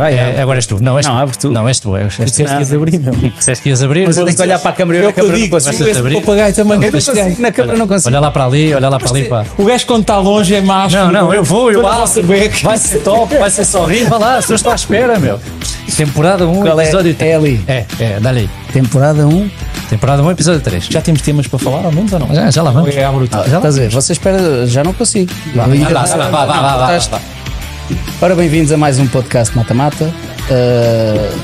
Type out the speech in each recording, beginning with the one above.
vai. É, agora és tu. Não, és Não, tu. abre tu. Não, és tu. És, és tu. Disseste que ias abrir, meu. Disseste que ias abrir. Mas eu tenho que olhar para a câmera Eu câmera que não digo, o papagaio também. Eu não consigo, na câmera não consigo. Olha lá para ali, olha lá para ali. Pá. O gajo quando está longe é macho. Não, não, eu vou, eu Toda a vou. vossa beca. Vai ser top, vai ser só rir. Vai lá, se eu estou à espera, meu. Temporada 1, Qual é? episódio É 3. ali. É, é, dá-lhe aí. Temporada 1. Temporada 1, episódio 3. Já temos temas para falar, ao menos ou não? Já, já lá vamos. É bruta? Já lá Estás a ver? Você espera, já não consigo. Vai, vai, vai, vai, vai, vai. Ora, bem-vindos a mais um podcast Mata-Mata. Uh,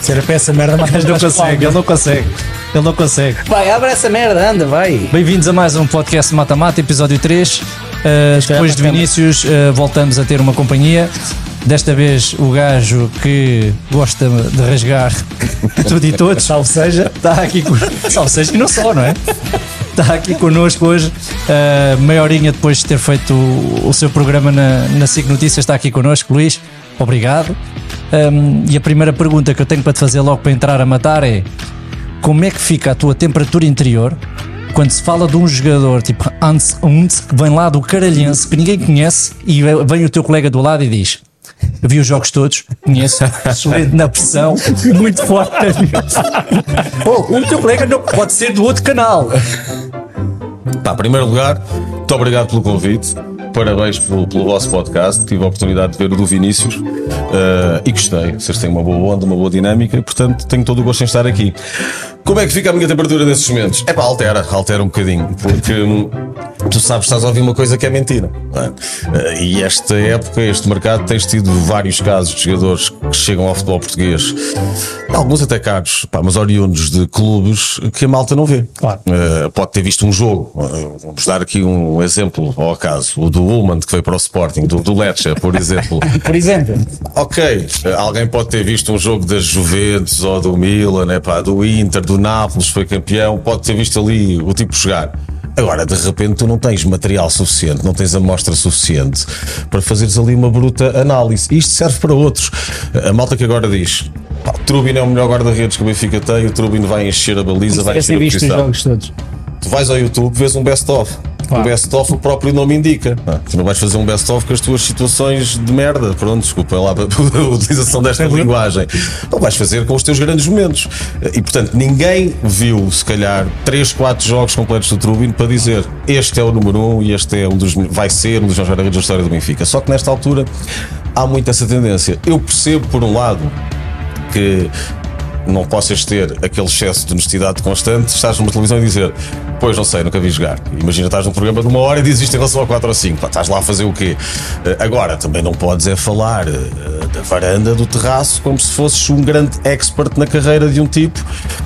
Ser a peça merda, mas não consegue, ele não consegue. Ele não consegue. Vai, abre essa merda, anda, vai. Bem-vindos a mais um podcast Mata-Mata, episódio 3. Uh, depois de para a Vinícius, uh, voltamos a ter uma companhia. Desta vez o gajo que gosta de rasgar tudo e todos. Salve seja. Está aqui com... Salve seja e não só, não é? Está aqui connosco hoje, uh, meia horinha depois de ter feito o, o seu programa na, na SIC Notícias, está aqui connosco, Luís. Obrigado. Um, e a primeira pergunta que eu tenho para te fazer logo para entrar a matar é: como é que fica a tua temperatura interior quando se fala de um jogador tipo Hans Hunt que vem lá do Caralhense que ninguém conhece e vem o teu colega do lado e diz. Eu vi os jogos todos, conheço, excelente na pressão, muito forte. oh, o teu colega não pode ser do outro canal. Pá, em primeiro lugar, muito obrigado pelo convite. Parabéns pelo, pelo vosso podcast. Tive a oportunidade de ver o do Vinícius eh, e gostei. Vocês têm uma boa onda, uma boa dinâmica e, portanto, tenho todo o gosto em estar aqui. Como é que fica a minha temperatura nesses momentos? É pá, altera, altera um bocadinho, porque hum, tu sabes, estás a ouvir uma coisa que é mentira. é? Eh, E esta época, este mercado, tens tido vários casos de jogadores que chegam ao futebol português, alguns até caros, pá, mas oriundos de clubes que a malta não vê. Claro. Uh, pode ter visto um jogo. Uh, vamos dar aqui um exemplo ao acaso. O do Ullman, que foi para o Sporting, do, do Lecce, por exemplo. Por exemplo, ok, uh, alguém pode ter visto um jogo das Juventus ou do Milan, né, pá, do Inter, do Nápoles, foi campeão, pode ter visto ali o tipo jogar. Agora, de repente, tu não tens material suficiente, não tens amostra suficiente para fazeres ali uma bruta análise. Isto serve para outros. A malta que agora diz: pá, o Trubin é o melhor guarda-redes que o Benfica tem, o Trubin vai encher a baliza, vai tivessem encher a visto os posição. jogos todos. Tu vais ao YouTube, vês um best-of. Claro. O best-of o próprio nome indica. Ah, Tu não vais fazer um best-of com as tuas situações de merda. Pronto, desculpa lá a utilização desta linguagem. Não vais fazer com os teus grandes momentos. E portanto, ninguém viu, se calhar, 3, 4 jogos completos do Trubin para dizer este é o número 1 um, e este é um dos, vai ser um dos melhores guarda-redes da história do Benfica. Só que nesta altura há muito essa tendência. Eu percebo, por um lado, que não possas ter aquele excesso de honestidade constante, estás numa televisão e dizer, pois não sei, nunca vi jogar. Imagina, estás num programa de uma hora e dizes isto em relação a 4 ou 5, Pá, estás lá a fazer o quê? Eh, Agora, também não podes é falar eh, da varanda, do terraço, como se fosses um grande expert na carreira de um tipo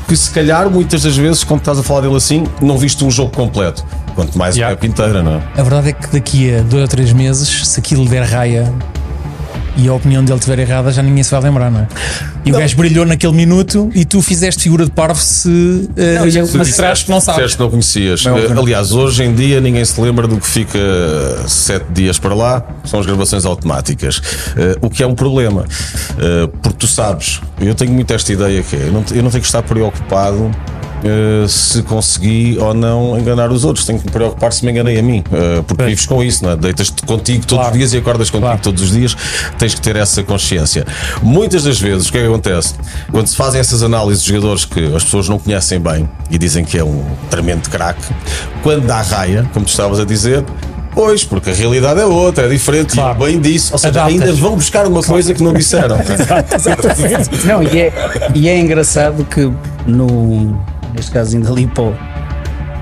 que se calhar, muitas das vezes, quando estás a falar dele assim, não viste um jogo completo. Quanto mais Yeah. uma época inteira, não é? A verdade é que daqui a dois ou três meses, se aquilo der raia e a opinião dele estiver errada, já ninguém se vai lembrar, não é? E o gajo brilhou naquele minuto e tu fizeste figura de parvo se. Não, disseste que não sabes. Disseste que não conhecias. Não, Eh, não. Aliás, hoje em dia ninguém se lembra do que fica sete dias para lá, são as gravações automáticas. Eh, o que é um problema. Eh, porque tu sabes, eu tenho muito esta ideia que é, eu não, eu não tenho que estar preocupado. Eh, se consegui ou não enganar os outros, tenho que me preocupar se me enganei a mim, eh, porque vives com isso, não é? deitas-te contigo todos Claro. os dias e acordas contigo Claro. todos os dias, tens que ter essa consciência. Muitas das vezes, o que é que acontece? Quando se fazem essas análises de jogadores que as pessoas não conhecem bem e dizem que é um tremendo craque, quando dá raia, como tu estavas a dizer, Pois, porque a realidade é outra, é diferente. Claro. E bem disse. Ou seja, Adaptas. ainda vão buscar uma coisa que não disseram. Não, e é, e é engraçado que no, neste caso ainda ali para o,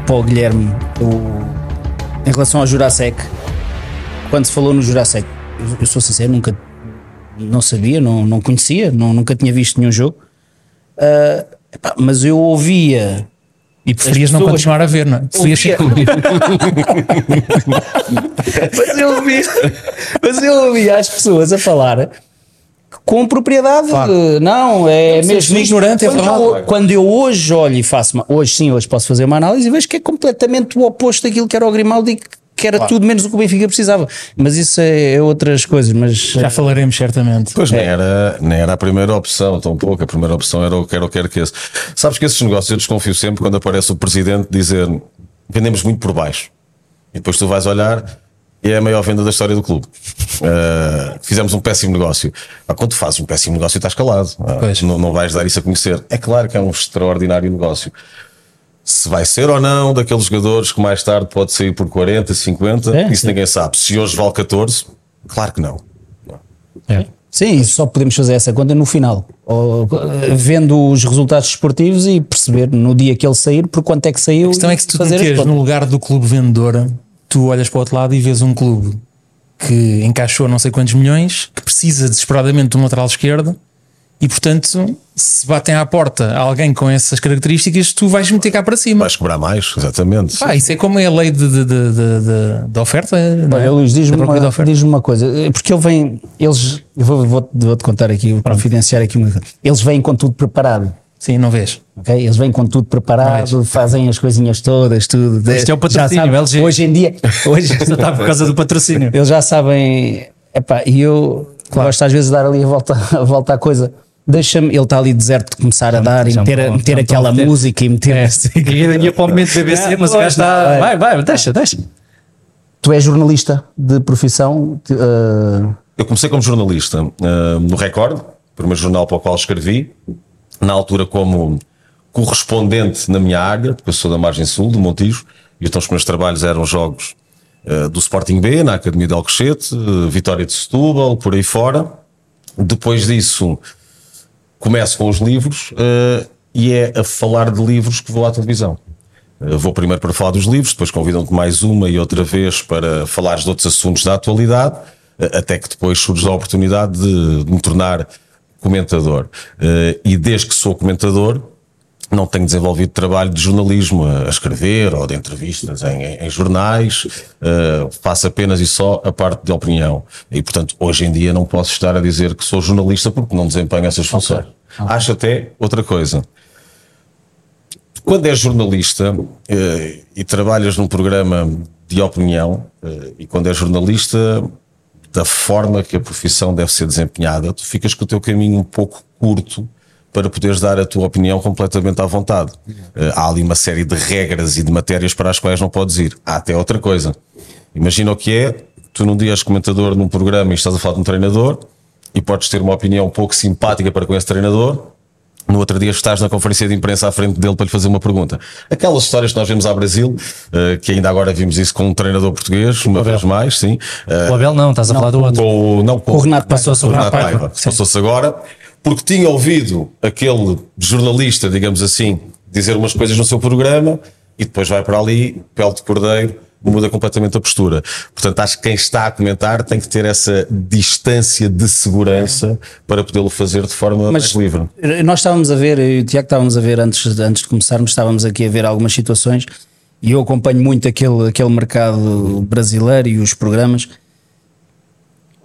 para o Guilherme, o- em relação ao Jurasek, quando se falou no Jurasek, eu, eu sou sincero, nunca não sabia, não, não conhecia, não, nunca tinha visto nenhum jogo. Ah, epá, mas eu ouvia E preferias não continuar a ver, não é? Preferias ser mas eu ouvi, mas eu ouvi as pessoas a falar com propriedade. Claro. Não, é Seres mesmo. ignorante, é quando, verdade. quando eu hoje olho e faço uma, hoje sim, hoje posso fazer uma análise e vejo que é completamente o oposto daquilo que era o Grimaldi e que que era tudo menos o que o Benfica precisava. Mas isso é, é outras coisas. Mas Já falaremos certamente. Pois nem, era, nem era a primeira opção, tão pouco. A primeira opção era o quero ou quero que esse. Sabes que esses negócios eu desconfio sempre quando aparece o presidente dizer vendemos muito por baixo. E depois tu vais olhar e é a maior venda da história do clube. Uh, fizemos um péssimo negócio. Ah, quando tu fazes um péssimo negócio, estás calado. Ah, não, não vais dar isso a conhecer. É claro que é um extraordinário negócio. Se vai ser ou não daqueles jogadores que mais tarde pode sair por 40, 50, É, isso sim. ninguém sabe. Se hoje vale 14, claro que não. Sim, só podemos fazer essa conta no final. Ou, vendo os resultados esportivos e perceber no dia que ele sair por quanto é que saiu. A questão é que se tu meteres no lugar do clube vendedor, tu olhas para o outro lado e vês um clube que encaixou não sei quantos milhões, que precisa desesperadamente de um lateral esquerdo e, portanto, se batem à porta alguém com essas características, tu vais meter cá para cima. Vais cobrar mais, exatamente. Pá, isso é como é a lei de, de, de, de, de- de oferta. não é? Olha, Luís, diz-me uma, oferta. diz-me uma coisa, eh, porque ele vem, eles, eu vou, vou, vou-te contar aqui, vou confidenciar aqui uma coisa. Eles vêm com tudo preparado, Sim, não vês. ok? Eles vêm com tudo preparado, fazem as coisinhas todas, tudo. Isto é o patrocínio, LG. Hoje em dia, hoje, Só está por causa do patrocínio. eles já sabem, epá, e eu gosto às vezes de dar ali a volta, a volta à coisa. Deixa-me, ele está ali deserto de começar a dar e já me meter, meter me aquela meter. música e meter. É, e ia para o momento BBC, mas o gajo está. Vai, vai, deixa, deixa. Tu és jornalista de profissão, eh, Eu comecei como jornalista uh, no Record, primeiro jornal para o qual escrevi, na altura como correspondente na minha área, porque eu sou da margem sul, do Montijo, e então os meus trabalhos eram jogos uh, do Sporting B, na Academia de Alcochete, uh, Vitória de Setúbal, por aí fora. Depois disso, começo com os livros uh, e é a falar de livros que vou à televisão. Vou primeiro para falar dos livros, depois convidam-te mais uma e outra vez para falares de outros assuntos da atualidade, até que depois surge a oportunidade de, de me tornar comentador. Uh, e desde que sou comentador, não tenho desenvolvido trabalho de jornalismo a escrever ou de entrevistas em, em- em jornais, uh, faço apenas e só a parte de opinião. E, portanto, hoje em dia não posso estar a dizer que sou jornalista porque não desempenho essas funções. Acho até outra coisa. Quando és jornalista eh, e trabalhas num programa de opinião, eh, e quando és jornalista, da forma que a profissão deve ser desempenhada, tu ficas com o teu caminho um pouco curto para poderes dar a tua opinião completamente à vontade. Eh, há ali uma série de regras e de matérias para as quais não podes ir. Há até outra coisa. Imagina o que é, tu num dia és comentador num programa e estás a falar de um treinador e podes ter uma opinião um pouco simpática para com esse treinador, no outro dia estás na conferência de imprensa à frente dele para lhe fazer uma pergunta. Aquelas histórias que nós vemos ao Brasil, eh, que ainda agora vimos isso com um treinador português, uma vez mais, sim. Eh, O Abel não, estás a falar do outro. com, o- não, com o Renato passou-se o Renato Paiva. Passou-se agora, porque tinha ouvido aquele jornalista, digamos assim, dizer umas coisas no seu programa e depois vai para ali, pele de cordeiro, muda completamente a postura. Portanto, acho que quem está a comentar tem que ter essa distância de segurança para podê-lo fazer de forma mais livre. Nós estávamos a ver, eu e o Tiago estávamos a ver antes, antes de começarmos, estávamos aqui a ver algumas situações e eu acompanho muito aquele, aquele mercado brasileiro e os programas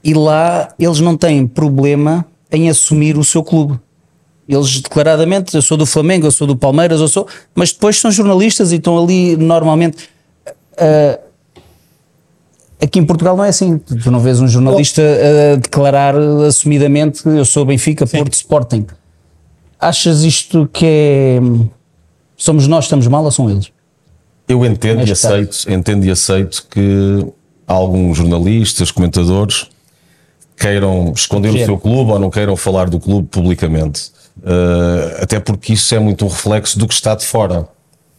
e lá eles não têm problema em assumir o seu clube. Eles declaradamente, eu sou do Flamengo, eu sou do Palmeiras, eu sou, mas depois são jornalistas e estão ali normalmente. Ah, Aqui em Portugal não é assim. Tu não vês um jornalista a declarar assumidamente eu sou Benfica, Porto, Sporting. Achas isto que é. Somos nós que estamos mal ou são eles? Eu entendo e caso. aceito, entendo e aceito que alguns jornalistas, comentadores queiram esconder o seu clube ou não queiram falar do clube publicamente. Uh, até porque isso é muito um reflexo do que está de fora.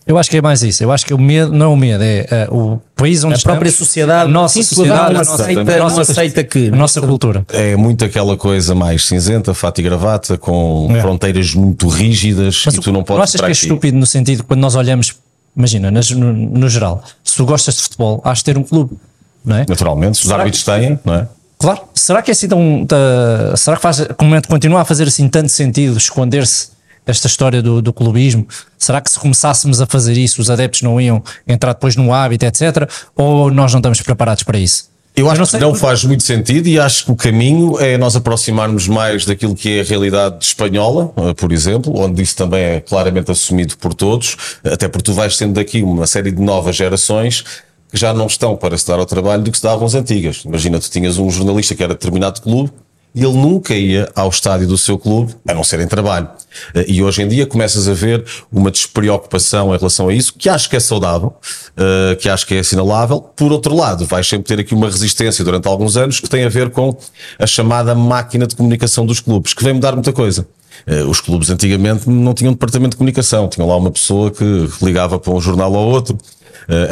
Eu acho que é mais isso. Eu acho que o medo não é o medo, é eh, o país onde A própria estamos, sociedade, a nossa sim, sociedade, não a nossa, aceita- a não nossa- aceita que- a nossa cultura. É muito aquela coisa mais cinzenta, fato e gravata, com É. fronteiras muito rígidas Mas e tu não não podes achas que é estúpido no sentido quando nós olhamos, imagina, nas- no, no geral, se tu gostas de futebol, has de ter um clube, não é? Naturalmente, os Será árbitros têm, não é? Claro. Será que é assim tão. tá- será que faz, como- continua a fazer assim tanto sentido esconder-se esta história do, do clubismo? Será que se começássemos a fazer isso, os adeptos não iam entrar depois no hábito, etc? Ou nós não estamos preparados para isso? Eu acho não que não faz muito sentido e acho que o caminho é nós aproximarmos mais daquilo que é a realidade espanhola, eh, por exemplo, onde isso também é claramente assumido por todos, até porque tu vais tendo aqui uma série de novas gerações que já não estão para se dar ao trabalho do que se davam as antigas. Imagina, tu tinhas um jornalista que era de determinado clube ele nunca ia ao estádio do seu clube, a não ser em trabalho. Eh, E hoje em dia começas a ver uma despreocupação em relação a isso, que acho que é saudável, eh, que acho que é assinalável. Por outro lado, vais sempre ter aqui uma resistência durante alguns anos que tem a ver com a chamada máquina de comunicação dos clubes, que vem mudar muita coisa. Eh, Os clubes antigamente não tinham departamento de comunicação, tinham lá uma pessoa que ligava para um jornal ou outro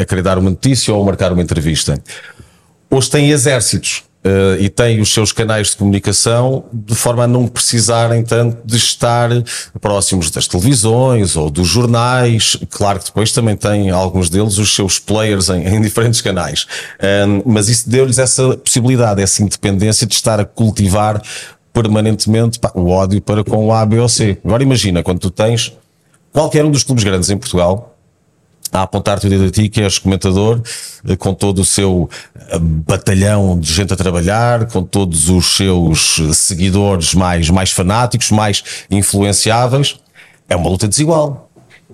a querer dar uma notícia ou marcar uma entrevista. Hoje têm exércitos eh, e têm os seus canais de comunicação de forma a não precisarem tanto de estar próximos das televisões ou dos jornais. Claro que depois também têm alguns deles os seus players em, em diferentes canais. Ahm, mas isso deu-lhes essa possibilidade, essa independência de estar a cultivar permanentemente pá, o ódio para com o A, B ou C. Agora imagina, quando tu tens qualquer um dos clubes grandes em Portugal, a apontar-te o dedo a ti, que és comentador, eh, com todo o seu eh, batalhão de gente a trabalhar, com todos os seus eh, seguidores mais, mais fanáticos, mais influenciáveis, é uma luta desigual.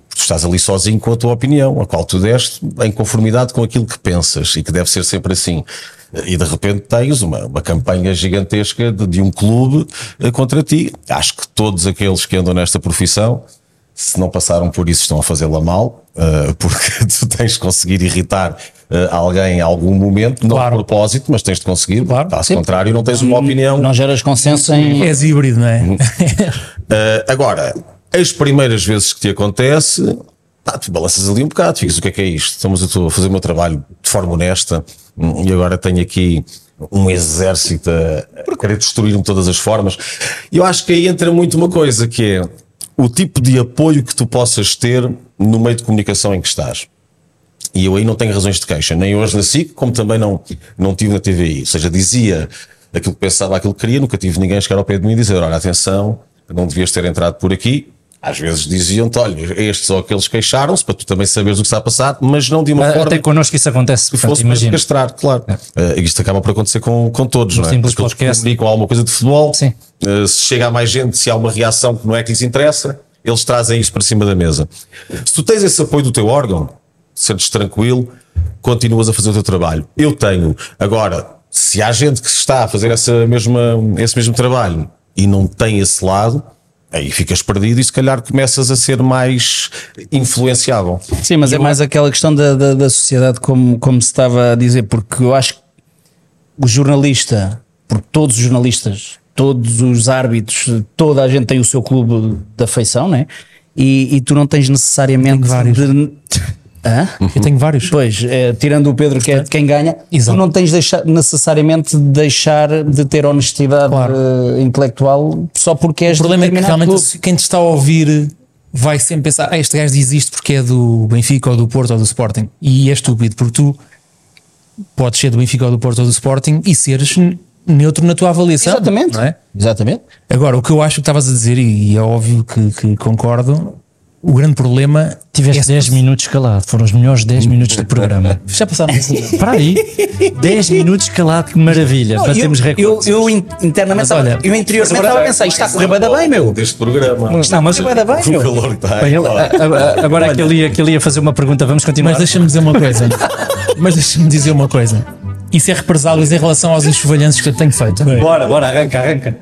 Tu estás ali sozinho com a tua opinião, a qual tu deste em conformidade com aquilo que pensas e que deve ser sempre assim. E de repente tens uma, uma campanha gigantesca de, de um clube contra ti. Acho que todos aqueles que andam nesta profissão se não passaram por isso, estão a fazê-la mal, uh, porque tu tens de conseguir irritar uh, alguém em algum momento, não Claro. de propósito, mas tens de conseguir. Claro. Caso contrário, não tens uma opinião. Não geras consenso em. És híbrido, não é? Uh, agora, as primeiras vezes que te acontece, pá, tu balanças ali um bocado, ficas, o que é que é isto? Estamos a fazer o meu trabalho de forma honesta hum, e agora tenho aqui um exército a, a querer destruir-me de todas as formas. E eu acho que aí entra muito uma coisa que é o tipo de apoio que tu possas ter no meio de comunicação em que estás. E eu aí não tenho razões de queixa, nem hoje na SIC, como também não, não tive na TVI. Ou seja, dizia aquilo que pensava, aquilo que queria, nunca tive ninguém chegar ao pé de mim e dizer: olha, atenção, não devias ter entrado por aqui. Às vezes diziam-te: olha, estes ou aqueles queixaram-se para tu também saberes o que está a passar, mas não de uma forma Até connosco isso acontece, que fosse imagina. castrar, claro. Eh, isto acaba por acontecer com, com todos, não é? simples Porque podcast. comunicam alguma coisa de futebol, Sim. eh, se chega a mais gente, se há uma reação que não é que lhes interessa, eles trazem isso para cima da mesa. Se tu tens esse apoio do teu órgão, sentes tranquilo, continuas a fazer o teu trabalho. Eu tenho. Agora, se há gente que está a fazer essa mesma, esse mesmo trabalho e não tem esse lado, aí ficas perdido e se calhar começas a ser mais influenciável. Sim, mas é mais aquela questão da, da, da sociedade, como, como se estava a dizer, porque eu acho que o jornalista, porque todos os jornalistas, todos os árbitros, toda a gente tem o seu clube de afeição, né? E, e tu não tens necessariamente Tenho vários. de. Hã? Eu tenho vários. Pois, é, tirando o Pedro, que é de quem ganha, Exato. tu não tens deixar, necessariamente de deixar de ter honestidade Claro. eh, intelectual só porque és O problema é que realmente clube. quem te está a ouvir vai sempre pensar: ah, este gajo diz isto porque é do Benfica ou do Porto ou do Sporting. E é estúpido, porque tu podes ser do Benfica ou do Porto ou do Sporting e seres neutro na tua avaliação. Exatamente. É? Exatamente. Agora, o que eu acho que estavas a dizer, e é óbvio que, que concordo, o grande problema Tiveste é 10 minutos calado, foram os melhores 10 minutos do programa. Já passaram Para aí, 10 minutos calado, que maravilha, batemos eu, recordes. eu, eu in- internamente, Mas olha, estava- eu interiormente estava a pensar, isto está a correr bem, bem, meu. Deste programa. Não, mas vai dar bem, O meu. calor está. Bem, ele- a- a- agora que ele, ia, que ele ia fazer uma pergunta, vamos continuar. Mas deixa-me dizer uma coisa. Mas deixa-me dizer uma coisa. Isso é represálias em relação aos enxovalhanços que eu tenho feito. Bora, bora, arranca, arranca.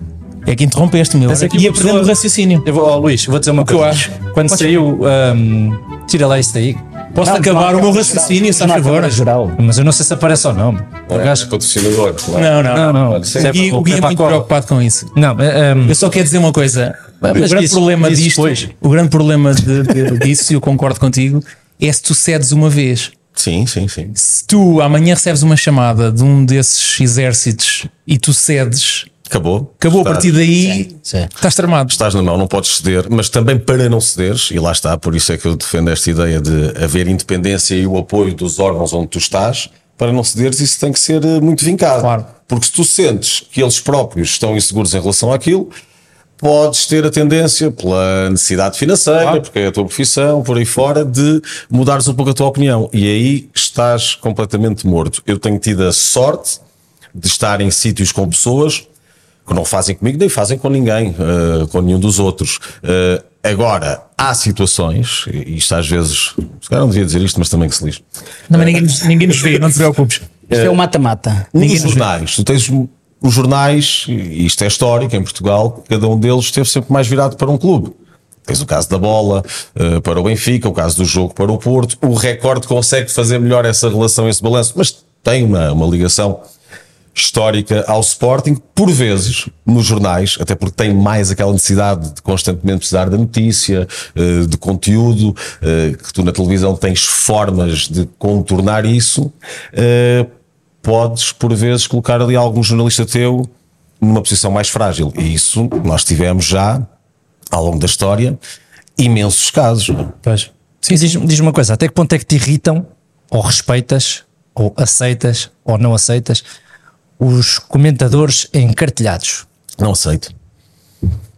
É que interrompeste, meu. Aqui Ia uma perdendo pessoa- o raciocínio. Eu vou, ó, Luís, vou dizer uma que eu coisa. acho. Quando Podes- saiu, ahm, tira lá isso daí. Posso Não, acabar não, o meu raciocínio, se favor? geral. Mas eu não sei se aparece ou não. O gajo. patrocinador, claro. Não, não. Não, não. Isso é O Gui, o Gui é a muito preocupado com isso. Não, é, ahm, Eu só quero dizer uma coisa. Mas o grande diz- problema diz disto, depois. o grande problema de, de- disso, e eu concordo contigo, é se tu cedes uma vez. Sim, sim, sim. Se tu amanhã recebes uma chamada de um desses exércitos e tu cedes, Acabou. acabou a Estás- partir daí, Sim. estás tramado. Estás na mão, não podes ceder, mas também para não cederes, e lá está, por isso é que eu defendo esta ideia de haver independência e o apoio dos órgãos onde tu estás, para não cederes, isso tem que ser eh, muito vincado. Claro. Porque se tu sentes que eles próprios estão inseguros em relação àquilo, podes ter a tendência, pela necessidade financeira, porque é a tua profissão, por aí fora, de mudares um pouco a tua opinião. E aí estás completamente morto. Eu tenho tido a sorte de estar em sítios com pessoas que não fazem comigo nem fazem com ninguém, eh, com nenhum dos outros. Eh, agora, há situações, e isto às vezes, se calhar não devia dizer isto, mas também que se lixe. Não, mas ninguém, nos- ninguém nos vê, não te preocupes. Isto é o mata-mata. Nos jornais, tu tens os jornais, e isto é histórico em Portugal, cada um deles esteve sempre mais virado para um clube. Tens o caso da bola eh, para o Benfica, o caso do jogo para o Porto. O recorde consegue fazer melhor essa relação, esse balanço, mas tem uma, uma ligação histórica ao Sporting, por vezes, nos jornais, até porque tem mais aquela necessidade de constantemente precisar da notícia, eh, de conteúdo, eh, que tu na televisão tens formas de contornar isso, eh, podes, por vezes, colocar ali algum jornalista teu numa posição mais frágil. E isso nós tivemos já, ao longo da história, imensos casos. Pois. Sim, diz-me diz uma coisa, até que ponto é que te irritam, ou respeitas, ou aceitas, ou não aceitas, os comentadores encartilhados? Não aceito.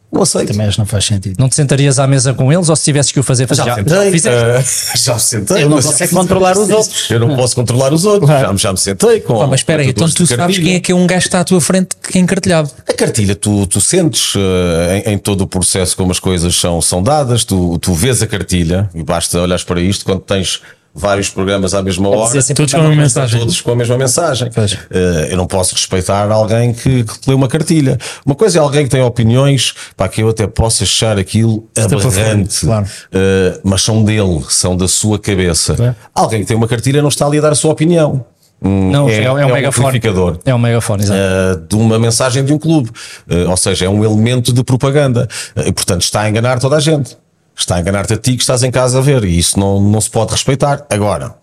Não aceito. Também não faz sentido. Não te sentarias à mesa com eles, ou se tivesses que o fazer, Já, fazia- sentei, fizeste? já me sentei. Ele não mas- consegue controlar os outros. Eu não posso controlar os outros. Já, me- já me sentei com. Pá, mas espera aí, então tu sabes cartilha. quem é que é um gajo que está à tua frente que é encartilhado. A cartilha, tu, tu sentes eh, em, em todo o processo como as coisas são, são dadas, tu, tu vês a cartilha e basta olhares para isto quando tens vários programas à mesma hora. dizer sempre Todos com a mesma mensagem. Todos com a mesma mensagem. Eh, eu não posso respeitar alguém que, que lê uma cartilha. Uma coisa é alguém que tem opiniões, para que eu até possa achar aquilo para aberrante, claro. Eh, mas são dele, são da sua cabeça. Alguém que tem uma cartilha não está ali a dar a sua opinião. Hum, Não, é, é um megafone. amplificador É um megafone, exato. uh, de uma mensagem de um clube. Uh, ou seja, é um elemento de propaganda. Uh, e, portanto, está a enganar toda a gente. Está a enganar-te a ti que estás em casa a ver. E isso não, não se pode respeitar. Agora.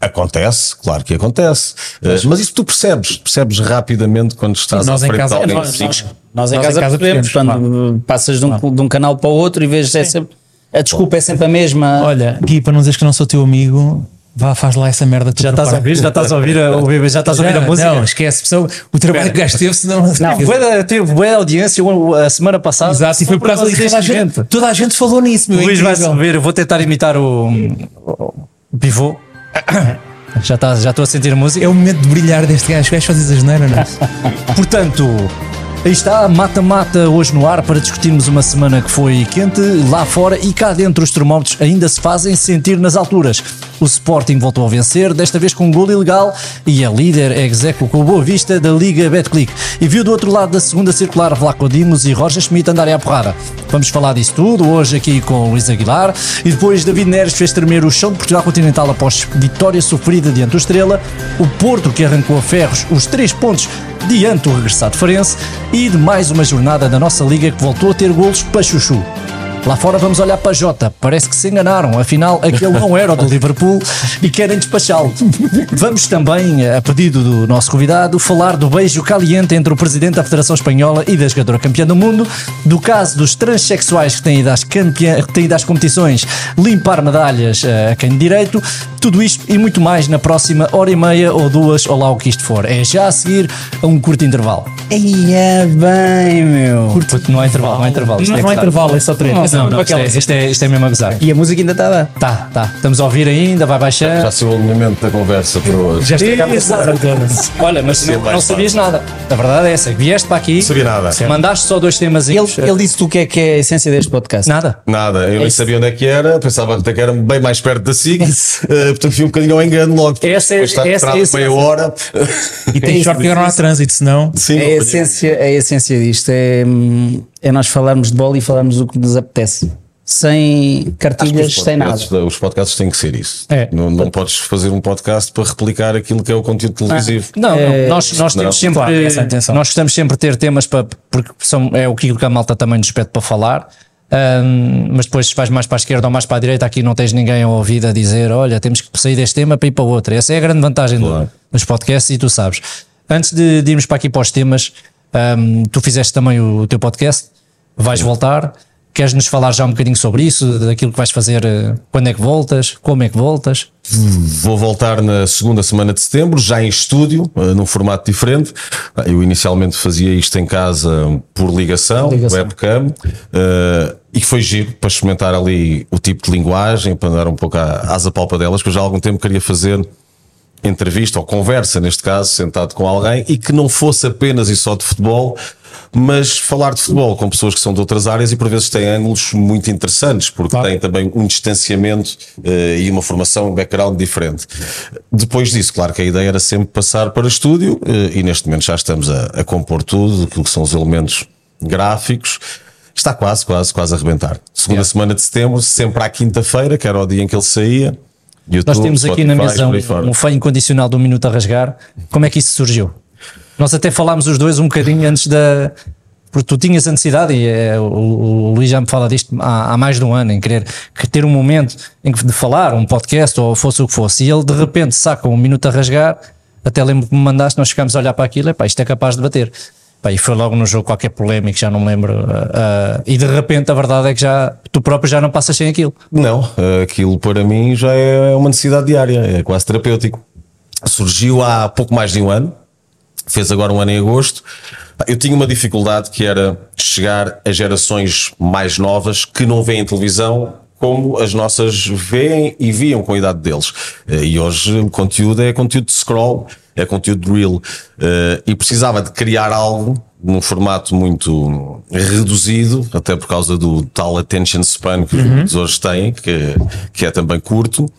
Acontece, claro que acontece, Uh, mas isso tu percebes, percebes rapidamente quando estás nós à em casa- de alguém nós- que nós-. Nós em Nós em casa, casa percebemos, percebemos, quando passas de um, de um canal para o outro e vês é sempre, a desculpa é sempre a mesma. Olha, Gui, para não dizeres que eu não sou teu amigo, vá, faz lá essa merda. que tu Já estás a ouvir, já estás a ouvir, a, ouvir- já estás a ouvir a Já, música? Não, esquece, pessoal, o trabalho que o gajo teve, senão. Teve bué- Teve boa audiência a semana passada. Exato, e foi por causa disso que toda a gente, toda a gente falou nisso, meu. O Luís ouvir, eu vou tentar imitar o, o pivô. Já está- já estou a sentir a música. É o momento de brilhar deste gajo. O gajo faz exageneira, não é? Portanto, aí está, mata-mata hoje no ar para discutirmos uma semana que foi quente lá fora e cá dentro os termómetros ainda se fazem sentir nas alturas. O Sporting voltou a vencer, desta vez com um gol ilegal e é líder execo com Boa Vista da Liga Betclic. E viu do outro lado da segunda circular Vlaco Dimos e Roger Schmidt andarem à porrada. Vamos falar disso tudo hoje aqui com Luís Aguilar e depois David Neres fez tremer o chão de Portugal Continental após vitória sofrida diante do Estrela, o Porto que arrancou a ferros os três pontos diante do regressado Farense e de mais uma jornada da nossa liga que voltou a ter golos para chuchu. Lá fora vamos olhar para Jota. Parece que se enganaram. Afinal, aquele não era o do Liverpool e querem despachá-lo. Vamos também, a pedido do nosso convidado, falar do beijo caliente entre o presidente da Federação Espanhola e da jogadora campeã do mundo, do caso dos transexuais que têm ido às, campeã, que têm ido às competições limpar medalhas eh, a quem de direito. Tudo isto e muito mais na próxima hora e meia ou duas, ou lá o que isto for. É já a seguir a um curto intervalo. Aí é bem, meu. Porque não há intervalo, não há intervalo. Isto Não, é não gozar. intervalo, é só três. Não, não, não, isto, é, isto, é, isto é mesmo a gozar. E a música ainda está a dar. Tá, tá. Estamos a ouvir ainda, vai baixar. Já saiu o momento da conversa para hoje. Já a toda. Olha, mas não, não sabias nada. A verdade é essa. Vieste para aqui, Não sabia nada. mandaste só dois temas Ele, ele disse-te o que é que é a essência deste podcast. Nada. Nada, eu nem Isso. sabia onde é que era, pensava até que era bem mais perto da SIG, eh, portanto fui um bocadinho ao engano logo. Essa é- está de essa- meia hora. E tem sorte que agora não há trânsito, senão. Sim, É não a, essência, é a essência disto. É, hum, é nós falarmos de bola e falarmos o que nos apetece. Sem cartilhas, sem nada. Os podcasts têm que ser isso. É. Não, não podes fazer um podcast para replicar aquilo que é o conteúdo televisivo. Não, É, não. Nós, nós não. temos sempre. Claro, essa é a intenção. nós gostamos sempre de ter temas para. Porque são, é o que a malta também nos pede para falar. Ahm, mas depois se vais mais para a esquerda ou mais para a direita, aqui não tens ninguém a ouvir a dizer: olha, temos que sair deste tema para ir para o outro. Essa é a grande vantagem do- Claro. dos podcasts e tu sabes. Antes de, de irmos para aqui para os temas, ahm, tu fizeste também o, teu podcast, vais voltar. Queres nos falar já um bocadinho sobre isso, daquilo que vais fazer, eh, quando é que voltas, como é que voltas? Vou voltar na segunda semana de setembro, já em estúdio, eh, num formato diferente. Ah, Eu inicialmente fazia isto em casa por ligação, Ligação. webcam, eh, e foi giro para experimentar ali o tipo de linguagem, para dar um pouco às apalpadelas, que eu já há algum tempo queria fazer entrevista ou conversa, neste caso, sentado com alguém, e que não fosse apenas e só de futebol, mas falar de futebol com pessoas que são de outras áreas e por vezes têm ângulos muito interessantes, porque Claro. têm também um distanciamento eh, e uma formação, um background diferente. Depois disso, claro que a ideia era sempre passar para estúdio eh, e neste momento já estamos a, a compor tudo, aquilo que são os elementos gráficos. Está quase, quase, quase a arrebentar. Segunda semana de setembro, sempre à quinta-feira, que era o dia em que ele saía. YouTube, Nós temos aqui na Spotify, mesa aí fora. um, um fã incondicional do Minuto a Rasgar. Como é que isso surgiu? Nós até falámos os dois um bocadinho antes da. Porque tu tinhas a necessidade, e é, o, o Luís já me fala disto há, há mais de um ano, em querer que ter um momento em que de falar, um podcast ou fosse o que fosse, e ele de repente saca um minuto a rasgar. Até lembro que me mandaste, nós ficámos a olhar para aquilo, epá, isto é capaz de bater. Pá, e foi logo no jogo qualquer polémico, já não me lembro. ah, e de repente a verdade é que já tu próprio já não passas sem aquilo. Não, aquilo para mim já é uma necessidade diária, é quase terapêutico. Surgiu há pouco mais de um ano, fez agora um ano em agosto. Eu tinha uma dificuldade que era chegar a gerações mais novas que não veem televisão como as nossas veem e viam com a idade deles. Eh, E hoje o conteúdo é conteúdo de scroll, é conteúdo de reel. Eh, E precisava de criar algo num formato muito reduzido, até por causa do tal attention span que os miúdos hoje têm, que, que é também curto,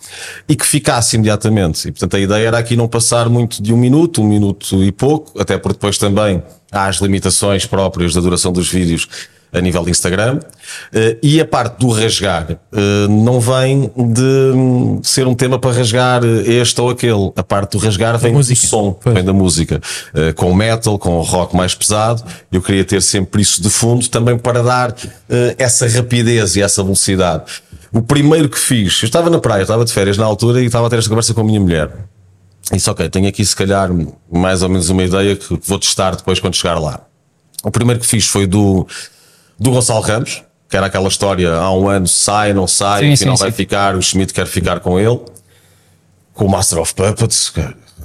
e que ficasse imediatamente. E portanto a ideia era aqui não passar muito de um minuto, um minuto e pouco, até porque depois também há as limitações próprias da duração dos vídeos a nível de Instagram. Eh, e a parte do rasgar eh, não vem de hum, ser um tema para rasgar este ou aquele. A parte do rasgar vem do som, Pois. vem da música. Eh, com metal, com rock mais pesado. Eu queria ter sempre isso de fundo também para dar essa rapidez e essa velocidade. O primeiro que fiz, eu estava na praia, eu estava de férias na altura e estava a ter esta conversa com a minha mulher. Disse, ok, tenho aqui se calhar mais ou menos uma ideia que vou testar depois quando chegar lá. O primeiro que fiz foi do, do Gonçalo Ramos, que era aquela história há um ano, sai, não sai, Sim, afinal sim, vai sim. ficar, o Schmidt quer ficar com ele. Com o Master of Puppets,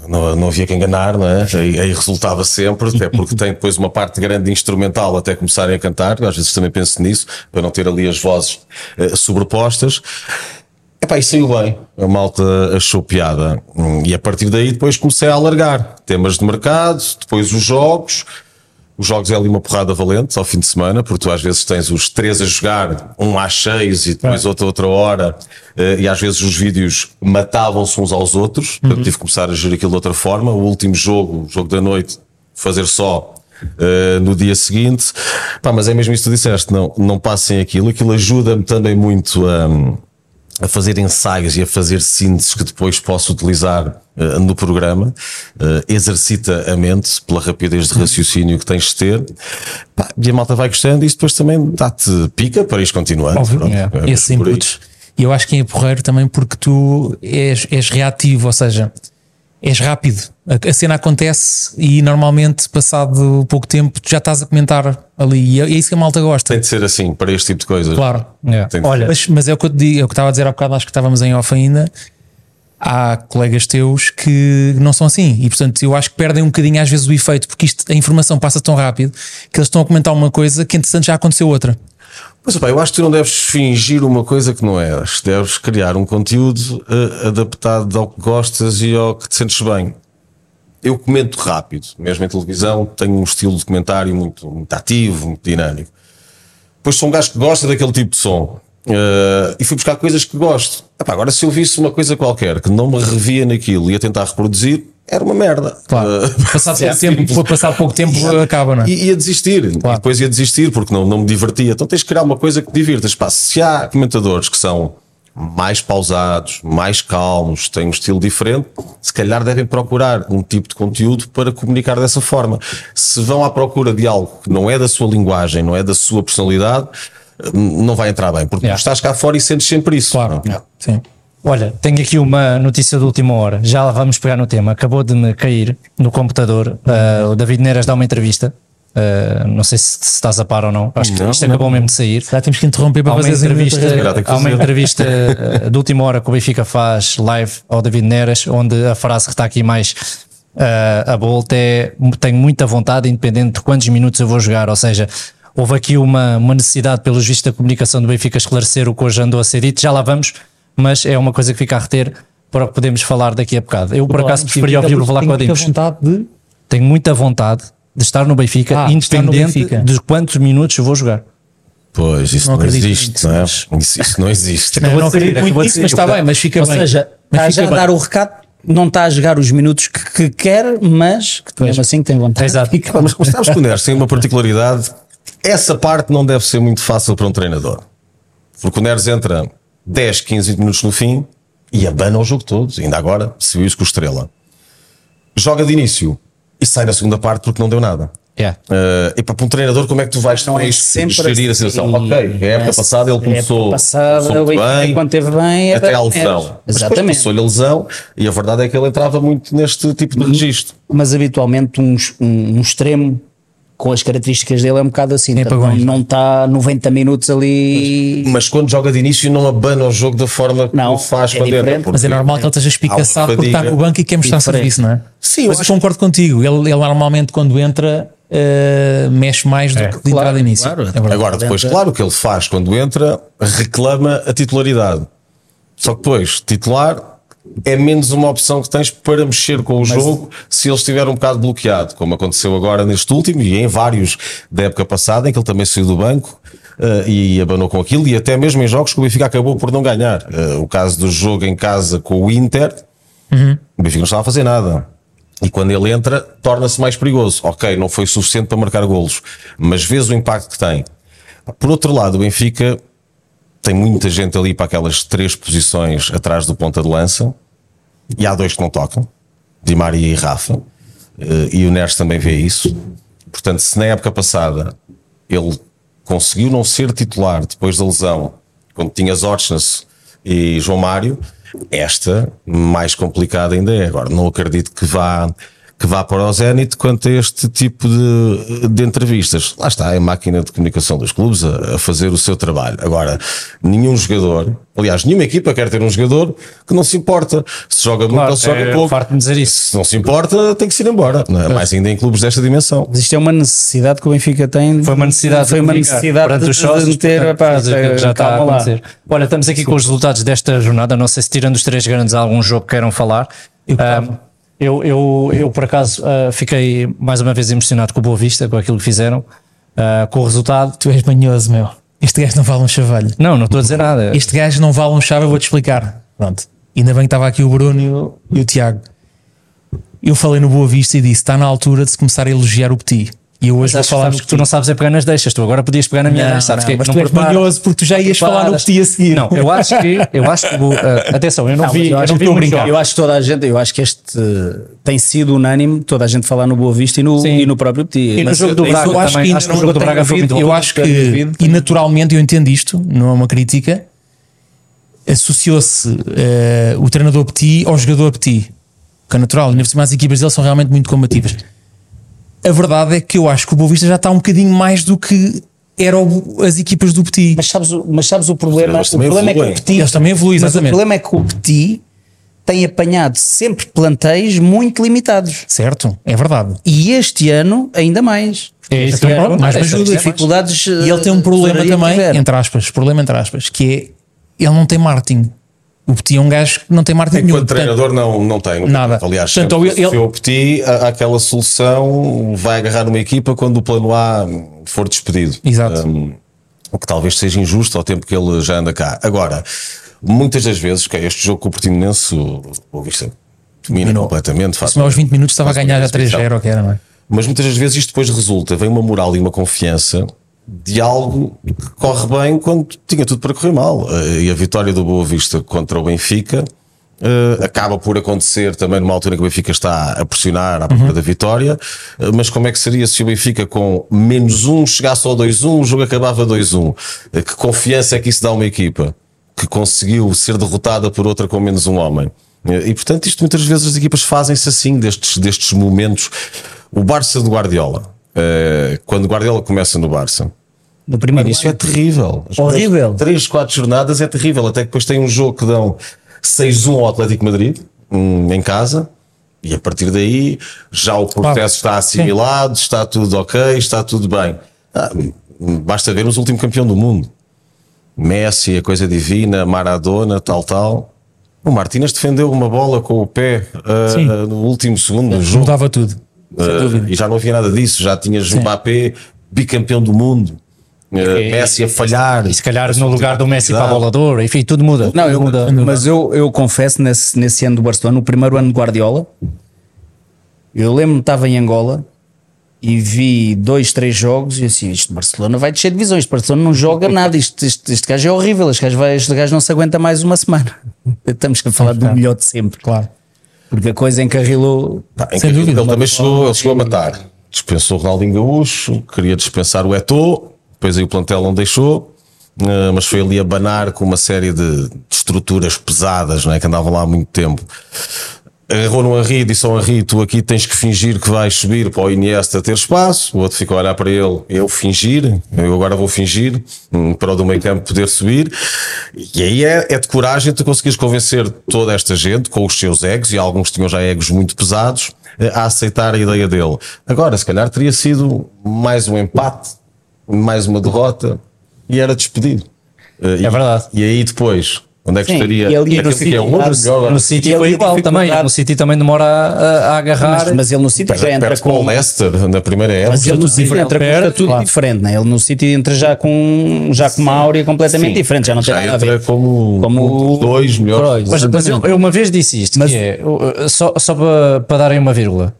não, não havia que enganar, não é? Aí, aí resultava sempre, até porque tem depois uma parte grande instrumental até começarem a cantar, às vezes também penso nisso, para não ter ali as vozes eh, sobrepostas. Epá, e saiu bem. A malta achou piada. E a partir daí depois comecei a alargar. Temas de mercado, depois os jogos. Os jogos é ali uma porrada valente ao fim de semana, porque tu às vezes tens os três a jogar, um às seis e depois outra outra hora, eh, e às vezes os vídeos matavam-se uns aos outros. Eu tive que começar a gerir aquilo de outra forma. O último jogo, o jogo da noite, fazer só eh, no dia seguinte. Pá, mas é mesmo isso que tu disseste, não, não passem aquilo. Aquilo ajuda-me também muito a a fazer ensaios e a fazer sínteses que depois posso utilizar eh, no programa, eh, exercita a mente pela rapidez de raciocínio que tens de ter. Pá, e a malta vai gostando e isso depois também dá-te pica para ir continuando. Óbvio, é. é esses inputs. E eu acho que é porreiro também porque tu és, és reativo, ou seja, és rápido. A, a cena acontece e normalmente, passado pouco tempo, tu já estás a comentar ali. E é, é isso que a malta gosta. Tem de ser assim para este tipo de coisas. Claro. De Olha, ser. mas, mas é o que eu te digo, é o que estava a dizer há bocado, acho que estávamos em off ainda. Há colegas teus que não são assim e, portanto, eu acho que perdem um bocadinho às vezes o efeito, porque isto, a informação passa tão rápido que eles estão a comentar uma coisa que, entretanto, já aconteceu outra. Mas pá, eu acho que tu não deves fingir uma coisa que não és. Deves criar um conteúdo eh, adaptado ao que gostas e ao que te sentes bem. Eu comento rápido, mesmo em televisão, tenho um estilo de comentário muito, muito ativo, muito dinâmico. Pois sou um gajo que gosta daquele tipo de som. eh, e fui buscar coisas que gosto. Epá, agora, se eu visse uma coisa qualquer que não me revia naquilo e ia tentar reproduzir, era uma merda. Claro. Eh, Passado é pouco tempo, foi passado pouco tempo, acaba, não é? E ia desistir, e depois ia desistir porque não, não me divertia. Então tens que criar uma coisa que te divirtas. Pá, se há comentadores que são mais pausados, mais calmos, têm um estilo diferente, se calhar devem procurar um tipo de conteúdo para comunicar dessa forma. Se vão à procura de algo que não é da sua linguagem, não é da sua personalidade, hum, não vai entrar bem, porque Yeah. estás cá fora e sentes sempre isso. Claro. Sim. Olha, tenho aqui uma notícia de última hora, já lá vamos pegar no tema. Acabou de me cair no computador. uh, o David Neras dá uma entrevista. Uh, não sei se, se estás a par ou não. Acho que Não, isto acabou mesmo de sair. Já temos que interromper para Há uma fazer as entrevista, há uma entrevista uh, de última hora que o Benfica faz live ao David Neras, onde a frase que está aqui mais uh, a volta é tenho muita vontade, independente de quantos minutos eu vou jogar. Ou seja, houve aqui uma, uma necessidade, pelos vistos da comunicação do Benfica, esclarecer o que hoje andou a ser dito. Já lá vamos, mas é uma coisa que fica a reter para o que podemos falar daqui a bocado. Eu, por acaso, preferia ouvi-lo falar com a Tenho muita Dimos. vontade de. Tenho muita vontade de estar no Benfica, Ah, de estar no independente Benfica. de quantos minutos eu vou jogar. Pois, isso Não não, existe, não é? mas- Isso, isso não existe. Não, não de acredito muito de nisso, mas está bem, mas fica Ou bem. seja, Mas está já a dar o recado, não está a jogar os minutos que, que quer, mas que mesmo assim tem vontade. Exato. Fica- Mas, mas sabes que o Neres tem uma particularidade. Essa parte não deve ser muito fácil para um treinador. Porque o Neres entra 10, 15 20 minutos no fim e abana o jogo todo. Ainda agora se viu isso com o Estrela. Joga de início e sai na segunda parte porque não deu nada. Yeah. Uh, e para um treinador, como é que tu vais Não é sempre gerir a assim. situação? Ok, a época É, passada ele a começou, época passada, começou bem, quando teve bem, era- até à era- lesão. Exatamente. Passou-lhe a lesão e a verdade é que ele entrava muito neste tipo de registro. Mas habitualmente um, um, um extremo com as características dele é um bocado assim. Apagões. não, está 90 minutos ali. Mas quando joga de início não abana o jogo da forma que Não, faz é quando entra. Mas é normal que ele esteja espicaçado porque está no banco e quer mostrar diferente. serviço, não é? Sim, eu Mas eu acho- concordo contigo. Ele, ele normalmente, quando entra, eh, mexe mais do que de entrada de início. claro. É. Agora, depois, claro, o que ele faz quando entra, reclama a titularidade. Só que depois, titular é menos uma opção que tens para mexer com o jogo se ele estiver um bocado bloqueado, como aconteceu agora neste último e em vários da época passada, em que ele também saiu do banco. eh, e abanou com aquilo, e até mesmo em jogos que o Benfica acabou por não ganhar. Eh, o caso do jogo em casa com o Inter, o Benfica não estava a fazer nada. E quando ele entra, torna-se mais perigoso. Ok, não foi suficiente para marcar golos, mas vês o impacto que tem. Por outro lado, o Benfica tem muita gente ali para aquelas três posições atrás do ponta de lança, e há dois que não tocam, Di Maria e Rafa, Eh, e o Neres também vê isso. Portanto, se na época passada ele conseguiu não ser titular depois da lesão, quando tinha Zorchnas e João Mário, esta mais complicada ainda é. Agora, não acredito que vá, que vá para o Zenit quanto a este tipo de, de entrevistas. Lá está, é a máquina de comunicação dos clubes a, a fazer o seu trabalho. Agora, nenhum jogador, aliás, nenhuma equipa quer ter um jogador que não se importa. Se joga muito Claro, ou se joga é pouco. farto dizer isso. Se não se importa, tem que se ir embora. Não é? Mais ainda em clubes desta dimensão. Mas isto é uma necessidade que o Benfica tem. Foi uma necessidade Foi de uma necessidade de, os sócios, de meter. portanto, já está a calma lá. acontecer. Olha, estamos aqui com os resultados desta jornada. Não sei se tirando os três grandes há algum jogo que queiram falar. Ah, Eu, eu, eu, por acaso, ah, fiquei mais uma vez emocionado com o Boa Vista, com aquilo que fizeram, ah, com o resultado. Tu és manhoso, meu. Este gajo não vale um chavalho. Não, não estou a dizer nada. Este gajo não vale um chave, eu vou-te explicar. Pronto. Ainda bem que estava aqui o Bruno e o, e o Tiago. Eu falei no Boa Vista e disse: está na altura de se começar a elogiar o Petit. E eu hoje Mas vou que falar no que tu não sabes é pegar nas deixas. Tu agora podias pegar na minha Não, deixa. Sabes não, que mas não tu és manhoso porque tu já ias falar no Preparas. Petit a seguir. Não, eu acho que, eu acho que ah, atenção, eu não, Não, vi, eu eu acho não que vi estou a muito brincar. Eu acho que toda a gente, eu acho que este eh, tem sido unânime, toda a gente falar no Boa Vista e no, Sim. e no próprio Petit. E no Mas jogo do Braga eu acho também, que acho que o jogo do Braga foi muito. Eu acho que, e naturalmente, eu entendo isto, não é uma crítica, associou-se eh, o treinador Petit ao jogador Petit, que é natural, ainda por cima as equipas dele são realmente muito combativas. A verdade é que eu acho que o Boa Vista já está um bocadinho mais do que eram as equipas do Petit. Mas sabes, o- mas sabes o problema? O problema é que o. Petit. Eles também evoluem, mas o exatamente. problema é que o Petit tem apanhado sempre plantéis muito limitados. Certo? É verdade. E este ano, ainda mais. É isso ano, pergunto, mais ajuda. dificuldades. E ele tem um problema também, entre aspas, problema entre aspas, que é ele não tem marketing. O Petit é um gajo que não tem marketing nenhum. Enquanto treinador não, não tem. Nada. Aliás, Portanto, sempre ele- associou o Petit a- àquela solução vai agarrar numa equipa quando o plano A for despedido. Exato. Um, o que talvez seja injusto ao tempo que ele já anda cá. Agora, muitas das vezes, que é este jogo com o Portimonense, o Vista domina completamente. faz se aos 20 minutos estava a ganhar uma a 3-0, ou que era, não é? mas muitas das vezes isto depois resulta, vem uma moral e uma confiança de algo que corre bem quando tinha tudo para correr mal. Eh, E a vitória do Boa Vista contra o Benfica eh, acaba por acontecer também numa altura que o Benfica está a pressionar à procura da vitória. Eh, mas como é que seria se o Benfica com menos um chegasse ao 2-1, o jogo acabava 2-1? Eh, que confiança é que isso dá a uma equipa que conseguiu ser derrotada por outra com menos um homem? E portanto, isto muitas vezes as equipas fazem-se assim, destes, destes momentos. O Barça de Guardiola, quando o Guardiola começa no Barça, No primeiro isso é terrível. As Horrível. Três, quatro jornadas é terrível. Até que depois tem um jogo que dão 6-1 ao Atlético Madrid, hum, em casa. E a partir daí já o processo está assimilado, está tudo ok, está tudo bem. Ah, hum, basta ver o último campeão do mundo. Messi, a coisa divina, Maradona, tal, tal. O Martínez defendeu uma bola com o pé Sim. no último segundo do jogo. Mudava tudo. Uh, e já não havia nada disso, já tinhas o Mbappé, bicampeão do mundo. Uh, Messi a falhar. E se calhar no lugar do Messi para a bola de ouro, enfim, tudo muda. Não, eu, muda. mas eu, eu confesso, nesse, nesse ano do Barcelona, no primeiro ano de Guardiola, eu lembro-me estava em Angola e vi dois, três jogos e assim, isto Barcelona vai descer divisões, este Barcelona não joga nada, isto, este, este gajo é horrível, este gajo, vai, este gajo não se aguenta mais uma semana. Estamos a falar do melhor de sempre, Claro. porque a coisa encarrilou. Sem que dúvida. Ele também chegou, ele chegou a matar. Dispensou o Ronaldinho Gaúcho, queria dispensar o Eto'o, depois aí o plantel não deixou, eh, mas foi ali a banar com uma série de, estruturas pesadas não é, que andavam lá há muito tempo. Agarrou no Henri, disse ao Henri: Tu aqui tens que fingir que vais subir para o Iniesta ter espaço. O outro ficou a olhar para ele: Eu fingir, eu agora vou fingir hum, para o do meio campo poder subir. E aí é, é de coragem tu conseguires convencer toda esta gente com os seus egos, e alguns tinham já egos muito pesados, a aceitar a ideia dele. Agora, se calhar teria sido mais um empate, mais uma derrota, e era despedido. Eh, e- É verdade. E aí depois, onde é que Sim, estaria? e ali é no que City- é um outro melhor. No City Ele foi igual também. No City também demora a, a agarrar. Mas, mas ele no City já entra com. o Leicester na primeira época. Mas ele no City entra com um Perde, estatuto claro. diferente, né? ele no City entra já com, já com uma áurea completamente diferente, já não tem já nada a entra ver. como, Como- dois melhores. Mas, mas eu, eu uma vez disse isto, Mas- que é, só, só para, para darem uma vírgula.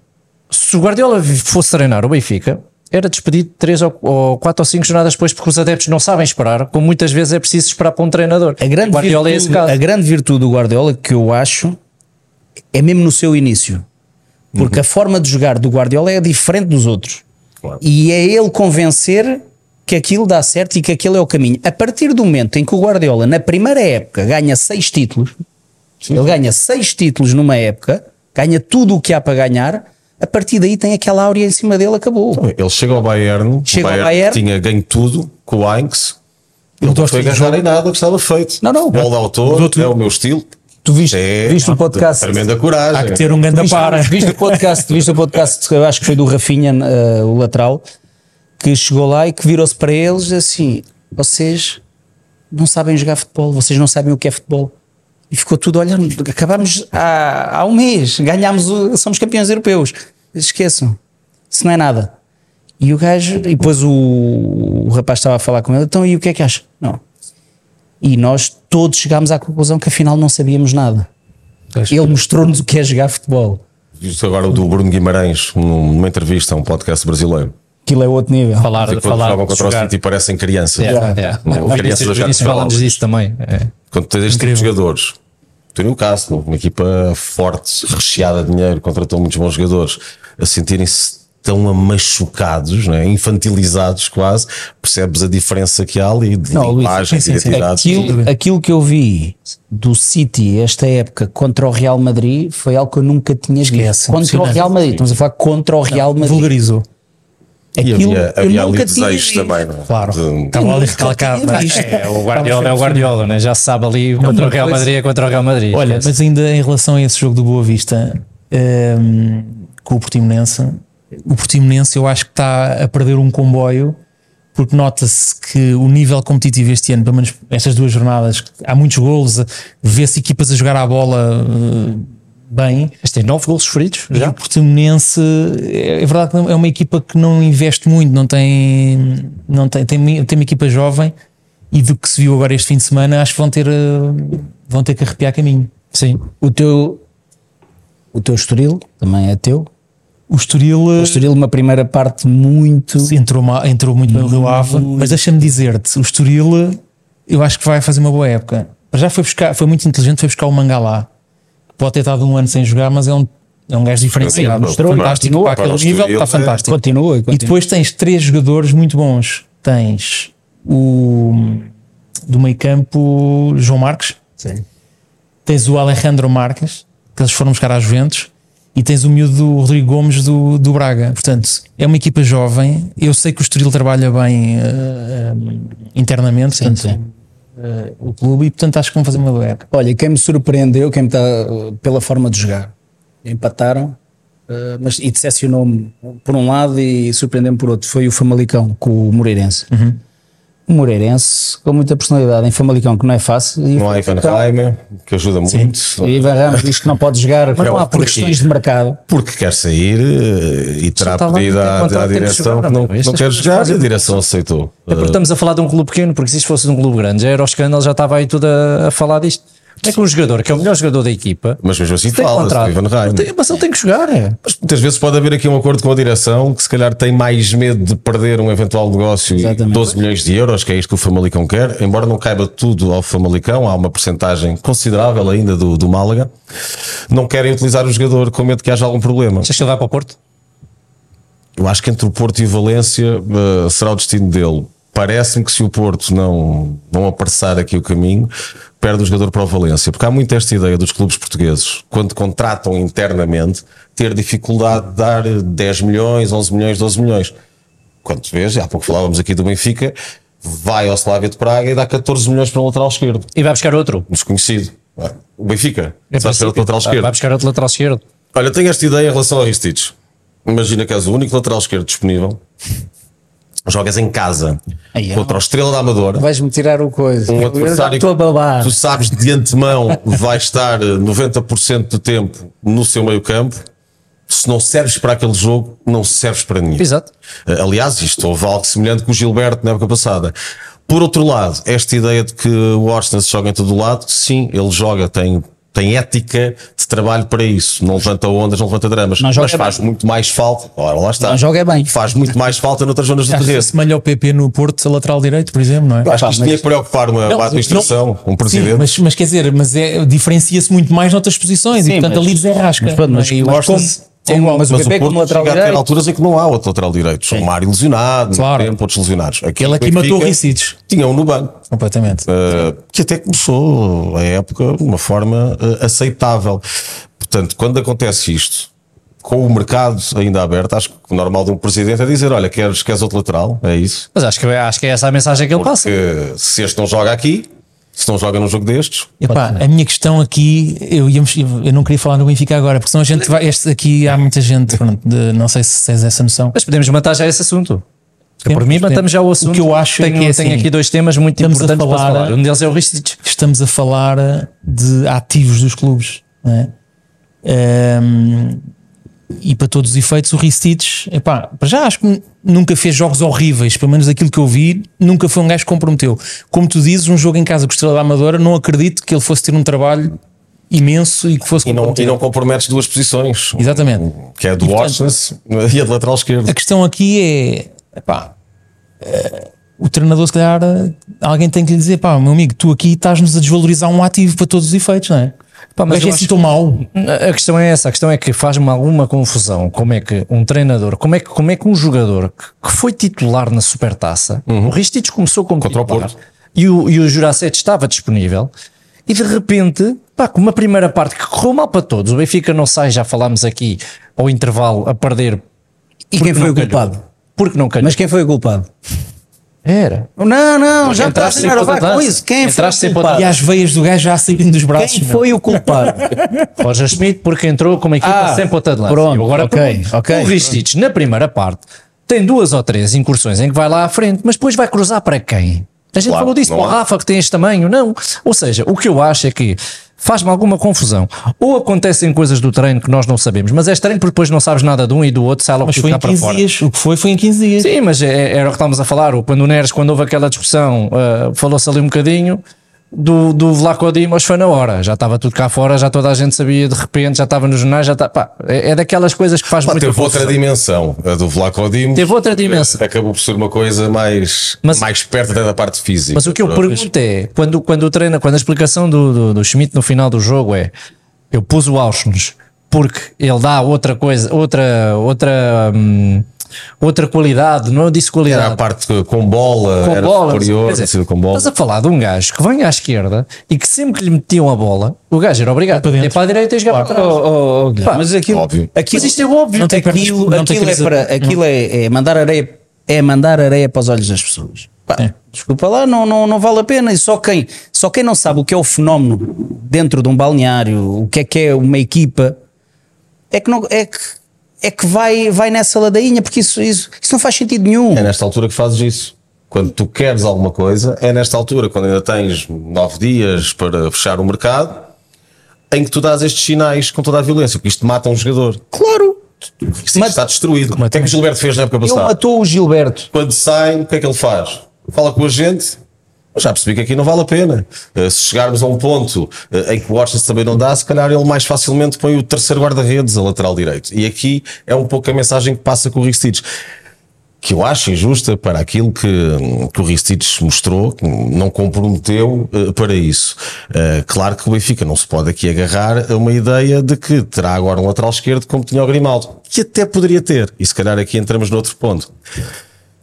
Se o Guardiola fosse treinar o Benfica, era despedido três ou, ou quatro ou cinco jornadas depois, porque os adeptos não sabem esperar, como muitas vezes é preciso esperar para um treinador. A grande, Guardiola é esse virtude, caso. a grande virtude do Guardiola que eu acho é mesmo no seu início. Porque a forma de jogar do Guardiola é diferente dos outros. Claro. E é ele convencer que aquilo dá certo e que aquele é o caminho. A partir do momento em que o Guardiola, na primeira época, ganha seis títulos, ele ganha seis títulos numa época, ganha tudo o que há para ganhar, a partir daí tem aquela áurea em cima dele, acabou. Ele chega ao Bayern, Chega o ao Bayern, Bayern. tinha ganho tudo com o Heinz. Ele não foi agarrar em nada que estava feito. Não, não. Bola de autor, é o meu estilo. Tu viste, É, viste o podcast? Tremenda coragem. Há que ter um grande para. viste o podcast, viste o podcast, eu acho que foi do Rafinha, eh, o lateral, que chegou lá e que virou-se para eles assim: vocês não sabem jogar futebol, vocês não sabem o que é futebol. E ficou tudo olhando. Acabámos há, há um mês, ganhámos, o- somos campeões europeus. Esqueçam, isso não é nada. E o gajo, e depois o, o rapaz estava a falar com ele, então e o que é que acha? Não. E nós todos chegámos à conclusão que afinal não sabíamos nada. Ele mostrou-nos o que é jogar futebol. Isto agora o do Bruno Guimarães, num- numa entrevista a um podcast brasileiro. Aquilo é outro nível. Falar, quando falar contra o. City parecem crianças. Yeah, yeah. Não, O crianças a jogar fraldas. disso também. é. Quando tens este tipo de jogadores, tu Newcastle, uma equipa forte, recheada de dinheiro, contratou muitos bons jogadores, a sentirem-se tão machucados, né? infantilizados quase, percebes a diferença que há ali de Não, Luís, linguagem, sim. Aquilo, aquilo que eu vi do City esta época contra o Real Madrid foi algo que eu nunca tinha visto. Contra o. Real Madrid, estamos a falar contra o Real Madrid. Vulgarizou. E Aquilo havia, eu havia ali desejos visto. também, não é? Claro. De- Estava ali recalcado. visto. É, o Guardiola é o Guardiola, né? já se sabe ali contra o Real Madrid é contra o Real Madrid. Olha, mas ainda em relação a esse jogo do Boa Vista ehm, com o Portimonense, o Portimonense eu acho que está a perder um comboio porque nota-se que o nível competitivo este ano, pelo menos estas duas jornadas, há muitos golos, vê-se equipas a jogar à bola eh, bem. Mas tem nove golos feridos E já. o Portimonense é é verdade que é uma equipa que não investe muito, não tem, não tem, tem, tem uma equipa jovem e do que se viu agora este fim de semana, acho que vão ter, eh, vão ter que arrepiar caminho. Sim. O teu, o teu Estoril também é teu. O Estoril, O Estoril, uma primeira parte muito. entrou, entrou muito bem o Rio Ave, mas deixa-me dizer-te, o Estoril eu acho que vai fazer uma boa época. Já foi buscar, foi muito inteligente, foi buscar o Mangalá. Pode ter estado um ano sem jogar, mas é um, é um gajo diferenciado. mostrou, fantástico continua, para aquele o nível, está é- fantástico. Continua, E continua. depois tens três jogadores muito bons. Tens o do meio campo João Marques, Sim. tens o Alejandro Marques, que eles foram buscar às Juventus, e tens o miúdo do Rodrigo Gomes do, do Braga. Portanto, é uma equipa jovem. Eu sei que o Estoril trabalha bem eh, internamente, portanto, sim. Eh, o clube, e portanto acho que vão fazer uma boa época. Olha, quem me surpreendeu, quem me está uh, pela forma de jogar, empataram, uh, mas e decepcionou-me por um lado e surpreendeu-me por outro, foi o Famalicão com o Moreirense. Um Moreirense com muita personalidade em Famalicão, que não é fácil. E Não há Ivan que ajuda muito. E Ivan Ramos diz que não pode jogar não há por questões de mercado. Porque quer sair eh, e terá lá pedido à, à direção que não, não é? quer coisas jogar e a direção aceitou. É porque estamos a falar de um clube pequeno, porque se isto fosse de um clube grande, já era o escândalo, já estava aí tudo a, a falar disto. É que um jogador, que é o melhor jogador da equipa, Mas mesmo assim tem contrato. Ivan tem- Mas ele tem que jogar. é. Mas muitas vezes pode haver aqui um acordo com a direção que se calhar tem mais medo de perder um eventual negócio e Exatamente. 12 milhões de euros, que é isto que o Famalicão quer, embora não caiba tudo ao Famalicão, há uma porcentagem considerável ainda do, do Málaga, não querem utilizar o jogador com medo que haja algum problema. Achas que ele vai para o Porto? Eu acho que entre o Porto e o Valência eh, será o destino dele. Parece-me que se o Porto não, não apressar aqui o caminho, perde o jogador para o Valência. Porque há muito esta ideia dos clubes portugueses, quando contratam internamente, ter dificuldade de dar 10 milhões, 11 milhões, 12 milhões. Quando tu vês, há pouco falávamos aqui do Benfica, vai ao Slavia de Praga e dá 14 milhões para o lateral esquerdo. E vai buscar outro. Desconhecido. O Benfica, É sabe ser o lateral Vai- esquerdo. Vai buscar outro lateral esquerdo. Olha, tenho esta ideia em relação ao Ristich. Imagina que és o único lateral esquerdo disponível. Jogas em casa ó. contra o Estrela da Amadora. Vais-me tirar o coisa. Um adversário estou a babar. tu sabes de antemão vai estar eh, 90% do tempo no seu meio campo. Se não serves para aquele jogo, não serves para nenhum. Exato. Eh, Aliás, isto houve algo semelhante com o Gilberto na época passada. Por outro lado, esta ideia de que o Washington se joga em todo o lado, sim, ele joga, tem, tem ética de trabalho para isso. Não levanta ondas, não levanta dramas. Não mas faz bem. muito mais falta. Ora, lá está. Não joga bem. Faz muito mais falta noutras zonas do terreno. se malha o PP no Porto, a lateral direito, por exemplo, não é? Acho que isto mas- tinha que preocupar uma, uma administração, um presidente. Sim, mas, mas quer dizer, mas é, diferencia-se muito mais noutras posições Sim, e portanto mas- ali desenrasca. mas pronto, mas o mas Washington como- é igual. mas o Mas PP o Porto lateral chega a ter direito. alturas em que não há outro lateral direito. O Mário lesionado, Claro. tempo, outros lesionados. Aqui, Ele o aqui Benfica matou o Ricites. Tinha um no banco. Completamente. Uh, que até começou a época de uma forma uh, aceitável. Portanto, quando acontece isto, com o mercado ainda aberto, acho que o normal de um presidente é dizer: Olha, queres, queres outro lateral? É isso. Mas acho que, acho que é essa a mensagem que ele passa. Porque se este não joga aqui, se não joga num jogo destes, Epá, a minha questão aqui, eu, íamos- eu não queria falar no Benfica agora, porque senão a gente vai. Este aqui há muita gente, pronto, de- não sei se tens essa noção. Mas podemos matar já esse assunto. Por Podemos, mim, matamos já o assunto. O que eu acho é tenho, que é tenho assim, aqui dois temas muito estamos a importantes para falar- falar. Um deles é o Ristich. Estamos a falar de ativos dos clubes, não é? Ehm, e para todos os efeitos, o Ristich, epá, para já acho que nunca fez jogos horríveis, pelo menos daquilo que eu vi, nunca foi um gajo que comprometeu. Como tu dizes, um jogo em casa com Estrela da Amadora, não acredito que ele fosse ter um trabalho imenso e que fosse e não, e não comprometes duas posições, Exatamente. que é a do E, Washington e a de lateral esquerdo. A questão aqui é, epá, eh, o treinador, se calhar, eh, alguém tem que lhe dizer, pá, meu amigo, tu aqui estás-nos a desvalorizar um ativo para todos os efeitos, não é? Pá, mas mas eu tão mau. A questão é essa, a questão é que faz-me alguma confusão como é que um treinador, como é que, como é que um jogador que, que foi titular na Supertaça, o Ristich começou como Contra o titular e o, e o Juracete estava disponível e de repente, pá, com uma primeira parte que correu mal para todos, o Benfica não sai, já falámos aqui ao intervalo a perder. E quem foi o culpado? Porque não calhou. Mas quem foi o culpado? Era. Não, não, já Entraste sem de com isso. Quem Entraste foi o ponta de E culpado? as veias do gajo já saírem dos braços. Quem meu. foi o culpado? Roger Schmidt, porque entrou com uma equipa Ah, sem ponta de lança. pronto, agora ok, pergunto, ok, o Ristich, na primeira parte, tem duas ou três incursões em que vai lá à frente, mas depois vai cruzar para quem? A gente Claro, falou disso para o. Rafa, que tem este tamanho. Não. Ou seja, o que eu acho é que faz-me alguma confusão. Ou acontecem coisas do treino que nós não sabemos, mas é estranho porque depois não sabes nada de um e do outro, sai logo Mas foi em para 15 fora. dias. O que foi, foi em 15 dias. Sim, mas é- era o que estávamos a falar. Quando o Neres, quando houve aquela discussão, ah, falou-se ali um bocadinho do, do Vlaco Dimos, foi na hora. Já estava tudo cá fora, já toda a gente sabia de repente, já estava nos jornais, já está. Pá, é, é daquelas coisas que faz Pá, muito teve outra dimensão, a do Vlaco Dimos. Teve outra dimensão. Acabou por ser uma coisa mais, Mas- mais perto da parte física. Mas o que eu pergunto é, quando, quando o treino, quando a explicação do, do, do Schmidt no final do jogo é eu pus o Auschwitz porque ele dá outra coisa, outra, outra, hum, outra qualidade, não disse qualidade. Era a parte com bola, com era bola, superior, dizer, sido com bola. Estás a falar de um gajo que vem à esquerda e que sempre que lhe metiam a bola, o gajo era obrigado para ir para a direita e jogar para trás. Oh, oh, oh, mas aquilo, óbvio. aquilo, Mas isto é óbvio. Não tem aquilo, não tem aquilo, é, para, aquilo é, é mandar areia é mandar areia para os olhos das pessoas. Pá, É. Desculpa lá, não, não, não vale a pena. E só quem, só quem não sabe o que é o fenómeno dentro de um balneário, o que é que é uma equipa, é que, não, é que, é que vai, vai nessa ladainha, porque isso, isso, isso não faz sentido nenhum. É nesta altura que fazes isso. Quando tu queres alguma coisa, é nesta altura, quando ainda tens nove dias para fechar o mercado, em que tu dás estes sinais com toda a violência, porque isto mata um jogador. Claro! Isto está destruído. O que é que o Gilberto fez na época Ele passada? matou o Gilberto. Quando sai, o que é que ele faz? Fala com a gente. "Eu Já percebi que aqui não vale a pena. Eh, se chegarmos a um ponto eh, em que o Washington também não dá, se calhar ele mais facilmente põe o terceiro guarda-redes a lateral direito. E aqui é um pouco a mensagem que passa com o Ristides. Que eu acho injusta para aquilo que, que o Ristides mostrou, que não comprometeu eh, para isso. Claro que o Benfica não se pode aqui agarrar a uma ideia de que terá agora um lateral esquerdo como tinha o Grimaldo. Que até poderia ter. E se calhar aqui entramos noutro ponto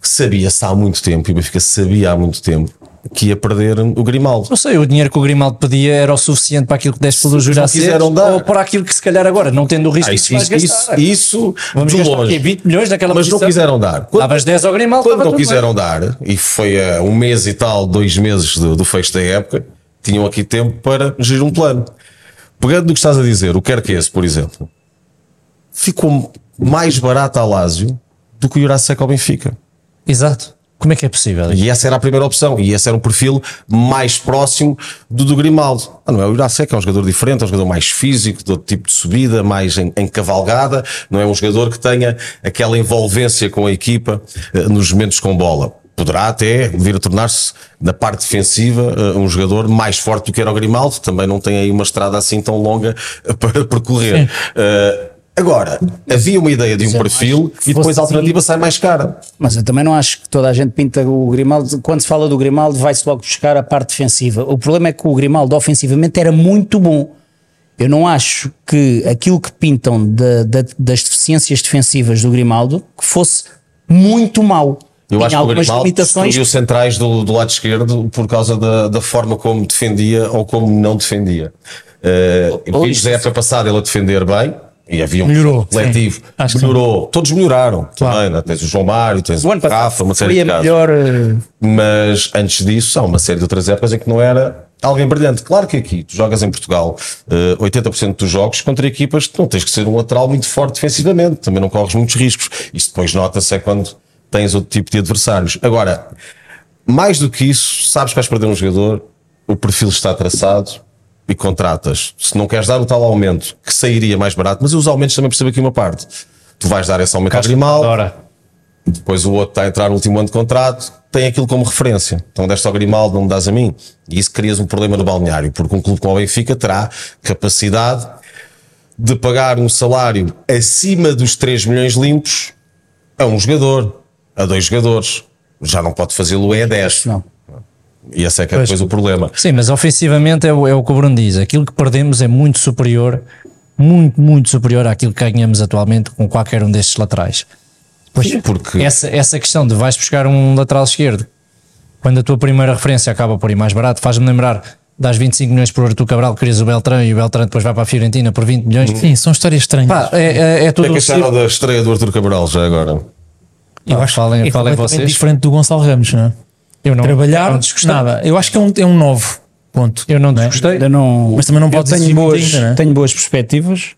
sabia-se há muito tempo, e o Benfica sabia há muito tempo, que ia perder o Grimaldo. Não sei, o dinheiro que o Grimaldo pedia era o suficiente para aquilo que deste pelo Jurassic ou para aquilo que se calhar agora, não tendo o risco Ah, isso, vai isso, gastar. isso, Vamos de gastar longe. quê? 20 milhões naquela Mas não posição? quiseram dar. Quando, Davas 10 ao Grimaldo, quando não quiseram dar, e foi a um mês e tal, dois meses do, do fecho da época, tinham aqui tempo para gerir um plano. Pegando no que estás a dizer, o quer que esse, por exemplo, ficou mais barato a Lásio do que o Jurassic ao Benfica. bem. Exato. Como é que é possível? E essa era a primeira opção. E esse era um perfil mais próximo do do Grimaldo. Ah, não é o Iracek, é um jogador diferente, é um jogador mais físico, de outro tipo de subida, mais em, cavalgada. Não é um jogador que tenha aquela envolvência com a equipa eh, nos momentos com bola. Poderá até vir a tornar-se, na parte defensiva, eh, um jogador mais forte do que era o Grimaldo. Também não tem aí uma estrada assim tão longa eh, para percorrer. Eh, agora, havia uma ideia de um perfil e depois a alternativa sai mais cara. Mas eu também não acho que toda a gente pinta o Grimaldo. Quando se fala do Grimaldo, vai-se logo buscar a parte defensiva. O problema é que o Grimaldo, ofensivamente, era muito bom. Eu não acho que aquilo que pintam da- da- das deficiências defensivas do Grimaldo que fosse muito mau. Eu Tinha acho que o Grimaldo limitações. destruiu centrais do, do lado esquerdo por causa da, da forma como defendia ou como não defendia. Uh, vimos na época passada ele a defender bem e havia um Melhorou, coletivo. sim. Acho que Melhorou. Todos melhoraram. Claro. Também, né? Tens o João Mário, tens O o Rafa, uma série de a casos. melhor. eh, Mas antes disso, há uma série de outras épocas em que não era alguém brilhante. Claro que aqui, tu jogas em Portugal eh, 80% dos jogos contra equipas que não tens que ser um lateral muito forte defensivamente, também não corres muitos riscos. Isso depois nota-se é quando tens outro tipo de adversários. Agora, mais do que isso, sabes que vais perder um jogador, o perfil está traçado e contratas. Se não queres dar o tal aumento, que sairia mais barato, mas os aumentos também percebo aqui uma parte. Tu vais dar esse aumento ao Grimaldo, Ora, depois o outro está a entrar no último ano de contrato, tem aquilo como referência. Então deste ao Grimaldo, não me dás a mim. E isso crias um problema no balneário, porque um clube como o Benfica terá capacidade de pagar um salário acima dos 3 milhões limpos a um jogador, a dois jogadores. Já não pode fazê-lo é a 10. Não. E esse é que é depois o problema. sim, mas ofensivamente é o, é o que o Bruno diz. Aquilo que perdemos é muito superior, muito, muito superior àquilo que ganhamos atualmente com qualquer um destes laterais. Pois, Sim, porque- essa, essa questão de vais buscar um lateral esquerdo quando a tua primeira referência acaba por ir mais barato, faz-me lembrar das 25 milhões por Artur Cabral, querias o Beltrão e o Beltrão depois vai para a Fiorentina por 20 milhões. Sim, são histórias estranhas. Pá, é, é, é tudo é que um acharam ciclo. da estreia do Arthur Cabral já agora? Eu acho, falem, é falem vocês. diferente do Gonçalo Ramos, não é? Eu não, Trabalhar, não desgostei. nada. Eu acho que é um, é um novo ponto. Eu não é? desgostei. Ainda não, Mas também não eu podes tenho boas, ainda, não é? tenho boas perspectivas.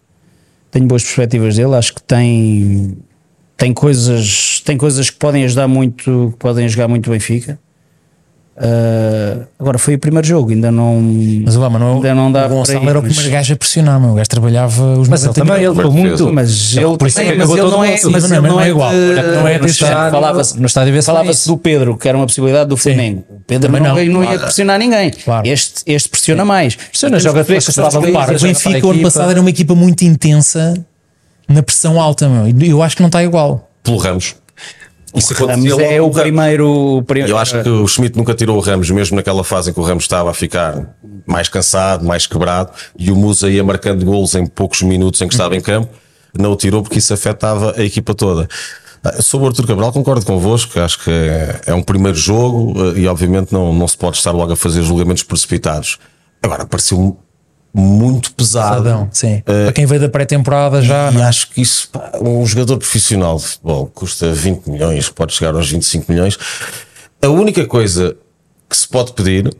Tenho boas perspectivas dele. Acho que tem, tem, coisas, tem coisas que podem ajudar muito, que podem ajudar muito o Benfica. Ah, agora foi o primeiro jogo, ainda não. Mas lá, mas não, Ainda não dá o Gonçalo ir, era o mas- primeiro gajo a pressionar, meu. o gajo trabalhava os Mas 90 também ele muito. Mas ele, por isso é mas ele todo não é, mas não é? ele Mas não não é é igual. Não é no desse estádio, Falava-se no estádio falava-se do Pedro, que era uma possibilidade do Flamengo. O Pedro Também não, não. ia pressionar ninguém. Claro. Este, este pressiona mais. Pressiona, joga o Benfica ano passado era uma equipa muito intensa na pressão alta, meu. E Eu acho que não está igual. Pelo Ramos. Isso Ramos acontecia é o primeiro. o pri- Eu acho que o Schmidt nunca tirou o Ramos, mesmo naquela fase em que o Ramos estava a ficar mais cansado, mais quebrado, e o Musa ia marcando gols em poucos minutos em que estava em campo, não o tirou porque isso afetava a equipa toda. Ah, Sobre o Artur Cabral, concordo convosco, acho que é, é um primeiro jogo eh, e obviamente não, não se pode estar logo a fazer julgamentos precipitados. Agora, pareceu muito pesado. Adão, sim. Para quem veio da pré-temporada já. E não é? acho que isso, pá, um jogador profissional de futebol custa 20 milhões, pode chegar aos 25 milhões. A única coisa que se pode pedir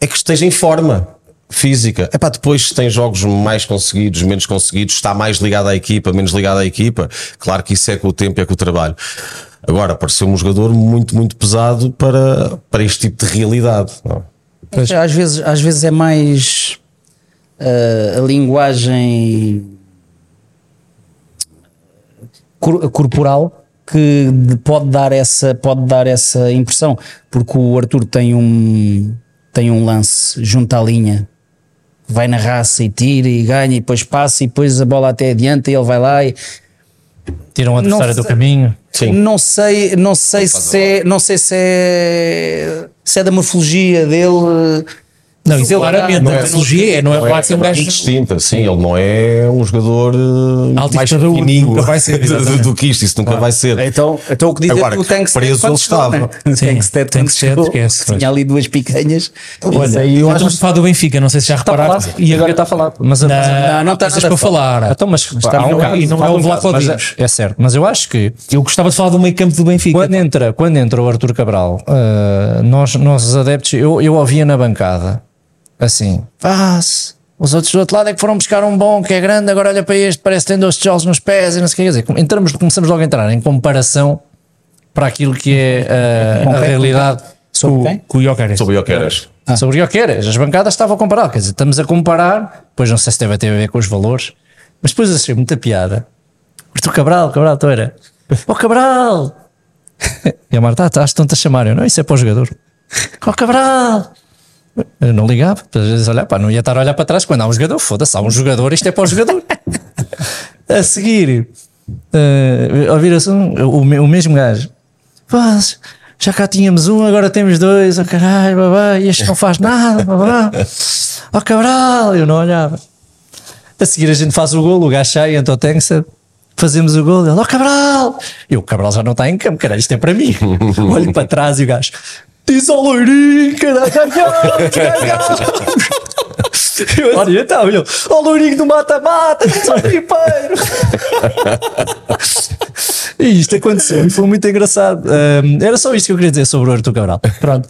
é que esteja em forma física. É para depois tem jogos mais conseguidos, menos conseguidos, está mais ligado à equipa, menos ligado à equipa. Claro que isso é com o tempo, é com o trabalho. Agora, pareceu um jogador muito, muito pesado para, para este tipo de realidade. não é? Às vezes, às vezes é mais a linguagem cor- corporal que de- pode dar essa pode dar essa impressão porque o Arthur tem um tem um lance junto à linha vai na raça e tira e ganha e depois passa e depois a bola até adianta e ele vai lá e Tiram o adversário Não do caminho. Sim. não sei não sei se é, não sei se é se é da morfologia dele Não, isso Ele- claramente, não a é- tecnologia é, não é pode ser um gajo. distinta, sim, ele não é um jogador eh, Alto mais fininho nunca vai ser, do, que isto, isso nunca vai ser. Então, então o que diz Agora, é que o que Tankstead preso ele estava. Tankstead quando Tankstead, esquece. tinha ali duas picanhas. Olha, aí eu estamos a falar do Benfica, não sei se já falado. E agora está falado. Mas, Não, não está para falar. Então, mas, está um e não é o um Vlaco é, é certo. Mas eu acho que Eu gostava de falar do meio campo do Benfica. quando entra, quando entra o Arthur Cabral, ah, nós, nós os adeptos, eu, eu ouvia na bancada assim: "Vá-se, os outros do outro lado é que foram buscar um bom que é grande, agora olha para este, parece que tem dois tijolos nos pés e não sei o que quer dizer. Entramos, começamos logo a entrar em comparação para aquilo que é ah, Com a quem? realidade Sobre Com, quem? com o Jokeres. Sobre o Jokeres. sobre o que As bancadas estavam a comparar, quer dizer, estamos a comparar, pois não sei se ter a ver com os valores, mas depois achei muita piada. Arthur Cabral, Cabral, tu era. Ó Cabral! E a Marta, ah, estão-te a chamar. Eu, não, isso é para o jogador. Ó Cabral! Eu não ligava, às vezes olhar, pá, não ia estar a olhar para trás quando há um jogador, foda-se, há um jogador, isto é para o jogador. a seguir, uh, ouvir-se um, o, o mesmo gajo. Pá, já cá tínhamos um, agora temos dois, oh caralho, babá, este não faz nada, babá. Ó Cabral, eu não olhava. A seguir a gente faz o golo, o gajo sai, entra o Tankstead, fazemos o golo, ele, ó Cabral! E o Cabral já não está em campo, caralho, isto é para mim. Olho para trás e o gajo, diz ao loirinho, caralho. Eu, Olha, então, ele, ó loirinho do mata-mata, diz ao tripeiro. E isto aconteceu e foi muito engraçado. Ahm, era só isto que eu queria dizer sobre o Arthur Cabral. Pronto.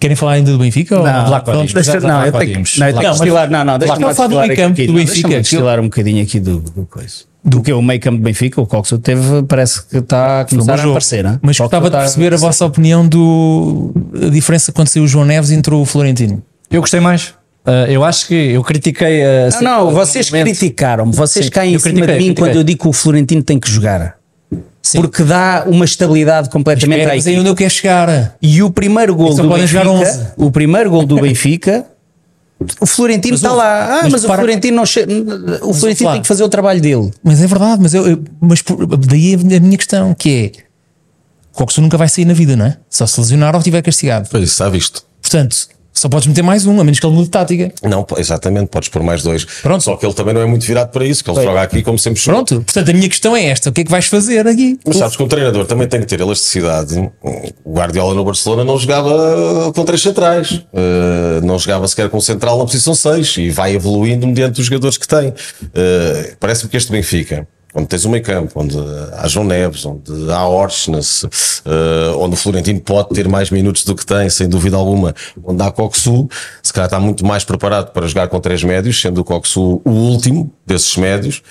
Querem falar ainda do Benfica? ou- Não, pronto, Dimos, deixa, não, eu Vlaco tenho, não, eu tenho Não, que destilar, não, não, deixa-me Vlaco, fala do meio campo um do bocadinho, Benfica, deixa-me destilar um bocadinho aqui do, do coisa. Do que o meio campo do Benfica, o Coxo teve, parece que está a começar a aparecer, né? Mas gostava de está- perceber a vossa opinião do a diferença quando saiu o João Neves e entrou o Florentino. Eu gostei mais. Ah, eu acho que eu critiquei a. Não, não, vocês criticaram-me, vocês Sim, caem em cima critiquei, de mim quando eu digo que o Florentino tem que jogar. Sim. Porque dá uma estabilidade completamente Espera, à mas aí onde eu quero chegar. E o primeiro gol Só do podem jogar Benfica, 11. o primeiro gol do Benfica, o Florentino Mas está o- lá. Ah, mas mas, o Florentino não che... o Florentino lá. tem que fazer o trabalho dele. Mas é verdade, mas, eu, eu- mas por- daí a minha questão, que é o Coxo nunca vai sair na vida, não é? Só se lesionar ou estiver castigado. Pois isso, está visto. Portanto, só podes meter mais um, a menos que ele mude de tática. Não, exatamente, podes pôr mais dois. Pronto. Só que ele também não é muito virado para isso, que ele joga aqui como sempre jogou. Pronto, portanto, a minha questão é esta: o que é que vais fazer aqui? Mas sabes que um treinador também tem que ter elasticidade. O Guardiola no Barcelona não jogava com três centrais, Eh, não jogava sequer com central na posição 6 e vai evoluindo mediante os jogadores que tem. Eh, Parece-me que este Benfica, onde tens o meio campo, onde há João Neves, onde há Orsnes, eh, onde o Florentino pode ter mais minutos do que tem, sem dúvida alguma, onde há Coxu, se calhar está muito mais preparado para jogar com três médios, sendo o Coxu o último desses médios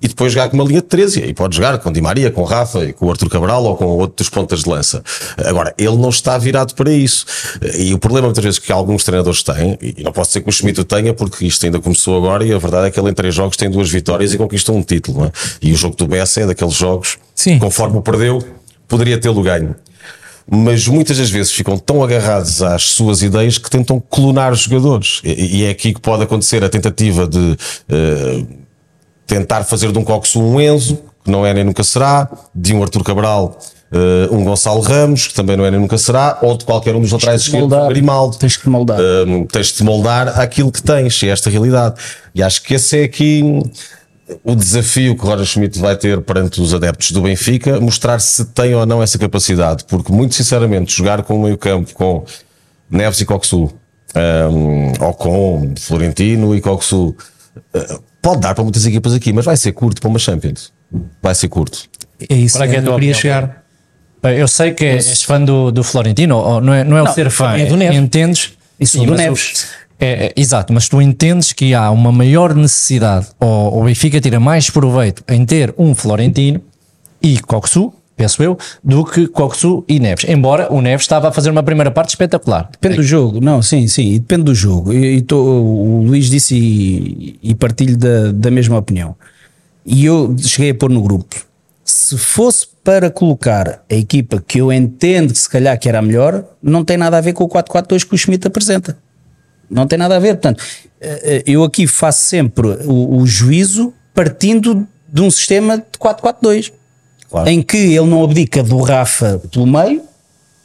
e depois jogar com uma linha de 13 e pode jogar com Di Maria, com Rafa e com o Arthur Cabral ou com outros pontas de lança. Agora, ele não está virado para isso. E o problema muitas vezes que alguns treinadores têm, e não posso dizer que o Schmidt o tenha porque isto ainda começou agora e a verdade é que ele em três jogos tem duas vitórias e conquista um título. é? E o jogo do Bessa é daqueles jogos, Sim. conforme o perdeu, poderia tê-lo ganho. Mas muitas das vezes ficam tão agarrados às suas ideias que tentam clonar os jogadores. E, é aqui que pode acontecer a tentativa de eh, tentar fazer de um Coxo um Enzo, que não é nem nunca será, de um Arthur Cabral eh, um Gonçalo Ramos, que também não é nem nunca será, ou de qualquer um dos laterais esquerdos, Grimaldo. Tens que moldar. Um, tens de moldar àquilo que tens, e esta realidade. E acho que esse é aqui o desafio que o Roger Schmidt vai ter perante os adeptos do Benfica, mostrar se tem ou não essa capacidade, porque muito sinceramente, jogar com o meio campo com Neves e Coxu, um, ou com Florentino e Coxu, uh, pode dar para muitas equipas aqui, mas vai ser curto para uma Champions. Vai ser curto. É isso Qual é que é eu queria opinião? chegar. Eu sei que és fã do, do Florentino, ou não é, não é o ser fã, é do Neves. entendes? Isso Sim, do Neves. o- É, é, exato, mas tu entendes que há uma maior necessidade, ou o Benfica tira mais proveito em ter um Florentino e Coxu penso eu, do que Coxu e Neves. Embora o Neves estava a fazer uma primeira parte espetacular. Depende do jogo, não, sim, sim, depende do jogo. E, o Luís disse e, e partilho da, da mesma opinião. E eu cheguei a pôr no grupo. Se fosse para colocar a equipa que eu entendo que se calhar que era a melhor, não tem nada a ver com o 4-4-2 que o Schmidt apresenta. Não tem nada a ver. Portanto, eh, eh, eu aqui faço sempre o, o juízo partindo de um sistema de 4-4-2 Claro. em que ele não abdica do Rafa pelo meio,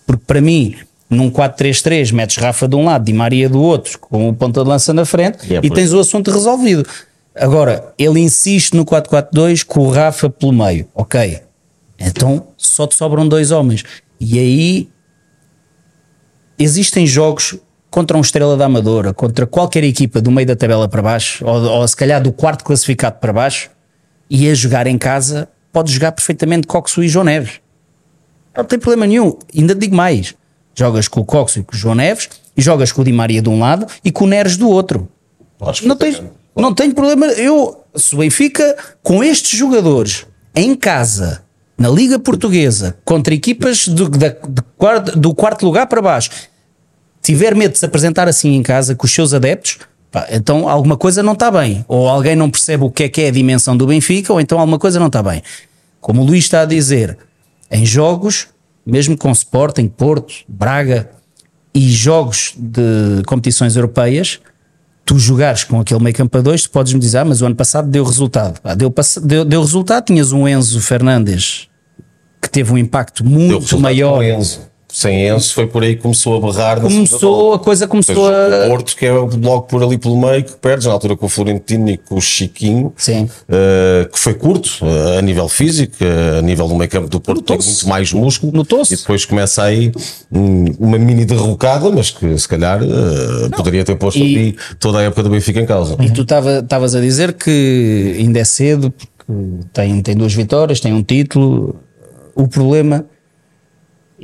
porque para mim, num 4-3-3, metes Rafa de um lado, Di Maria do outro, com o ponta de lança na frente E é e tens o assunto resolvido. Agora, ele insiste no 4-4-2 com o Rafa pelo meio. Ok. Então só te sobram dois homens. E aí existem jogos contra um Estrela da Amadora, contra qualquer equipa do meio da tabela para baixo, ou, ou se calhar do quarto classificado para baixo, e a jogar em casa, pode jogar perfeitamente Coxo e João Neves. Não tem problema nenhum. Ainda digo mais: jogas com o Coxo e com o João Neves, e jogas com o Di Maria de um lado e com o Neres do outro. Podes Não tens, não tenho problema. Eu, se o Benfica, com estes jogadores em casa, na Liga Portuguesa, contra equipas do, da- quarto- do quarto lugar para baixo, tiver medo de se apresentar assim em casa com os seus adeptos, pá, então alguma coisa não está bem. Ou alguém não percebe o que é que é a dimensão do Benfica, ou então alguma coisa não está bem. Como o Luís está a dizer, em jogos, mesmo com Sporting, Porto, Braga e jogos de competições europeias, tu jogares com aquele meio campo a dois, tu podes me dizer, ah, mas o ano passado deu resultado. Ah, deu, deu, deu resultado, tinhas um Enzo Fernandes que teve um impacto muito maior. Sem Enzo foi por aí que começou a segunda Começou, a coisa começou o a. Porto, que é logo por ali pelo meio, que perdes, na altura com o Florentino e com o Chiquinho, Sim. eh, que foi curto eh, a nível físico, eh, a nível do meio campo do Porto, tem muito mais músculo. Notou-se. E depois começa aí hum, uma mini derrocada, mas que se calhar poderia ter posto E- ali toda a época do Benfica em causa. E tu estavas a dizer que ainda é cedo, porque tem, tem duas vitórias, tem um título. O problema,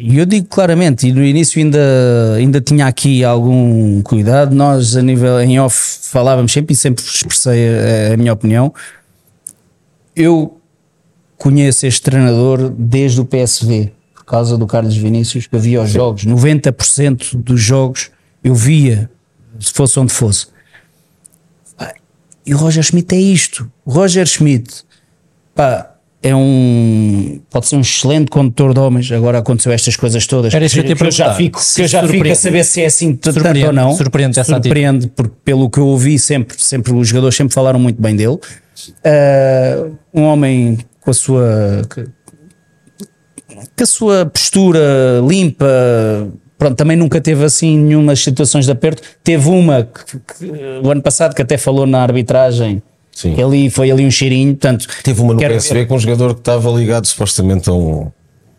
e eu digo claramente, e no início ainda, ainda tinha aqui algum cuidado, nós a nível em off falávamos sempre e sempre expressei a, a minha opinião. Eu conheço este treinador desde o PSV, por causa do Carlos Vinícius, que eu via os jogos, 90% dos jogos eu via, se fosse onde fosse. E o Roger Schmidt é isto. O Roger Schmidt pá, é um. Pode ser um excelente condutor de homens. Agora aconteceu estas coisas todas. Era isso que eu te ia eu já fico, que eu já fico a saber se é assim tanto ou não. surpreende essa surpreende porque pelo que eu ouvi, sempre, sempre os jogadores sempre falaram muito bem dele. Ah, um homem com a sua. com a sua postura limpa. Pronto, também nunca teve assim nenhuma situações de aperto. Teve uma que, que, o ano passado que até falou na arbitragem. Sim. Ali foi ali um cheirinho, portanto, Teve uma no quero PSV com um jogador que estava ligado supostamente a um-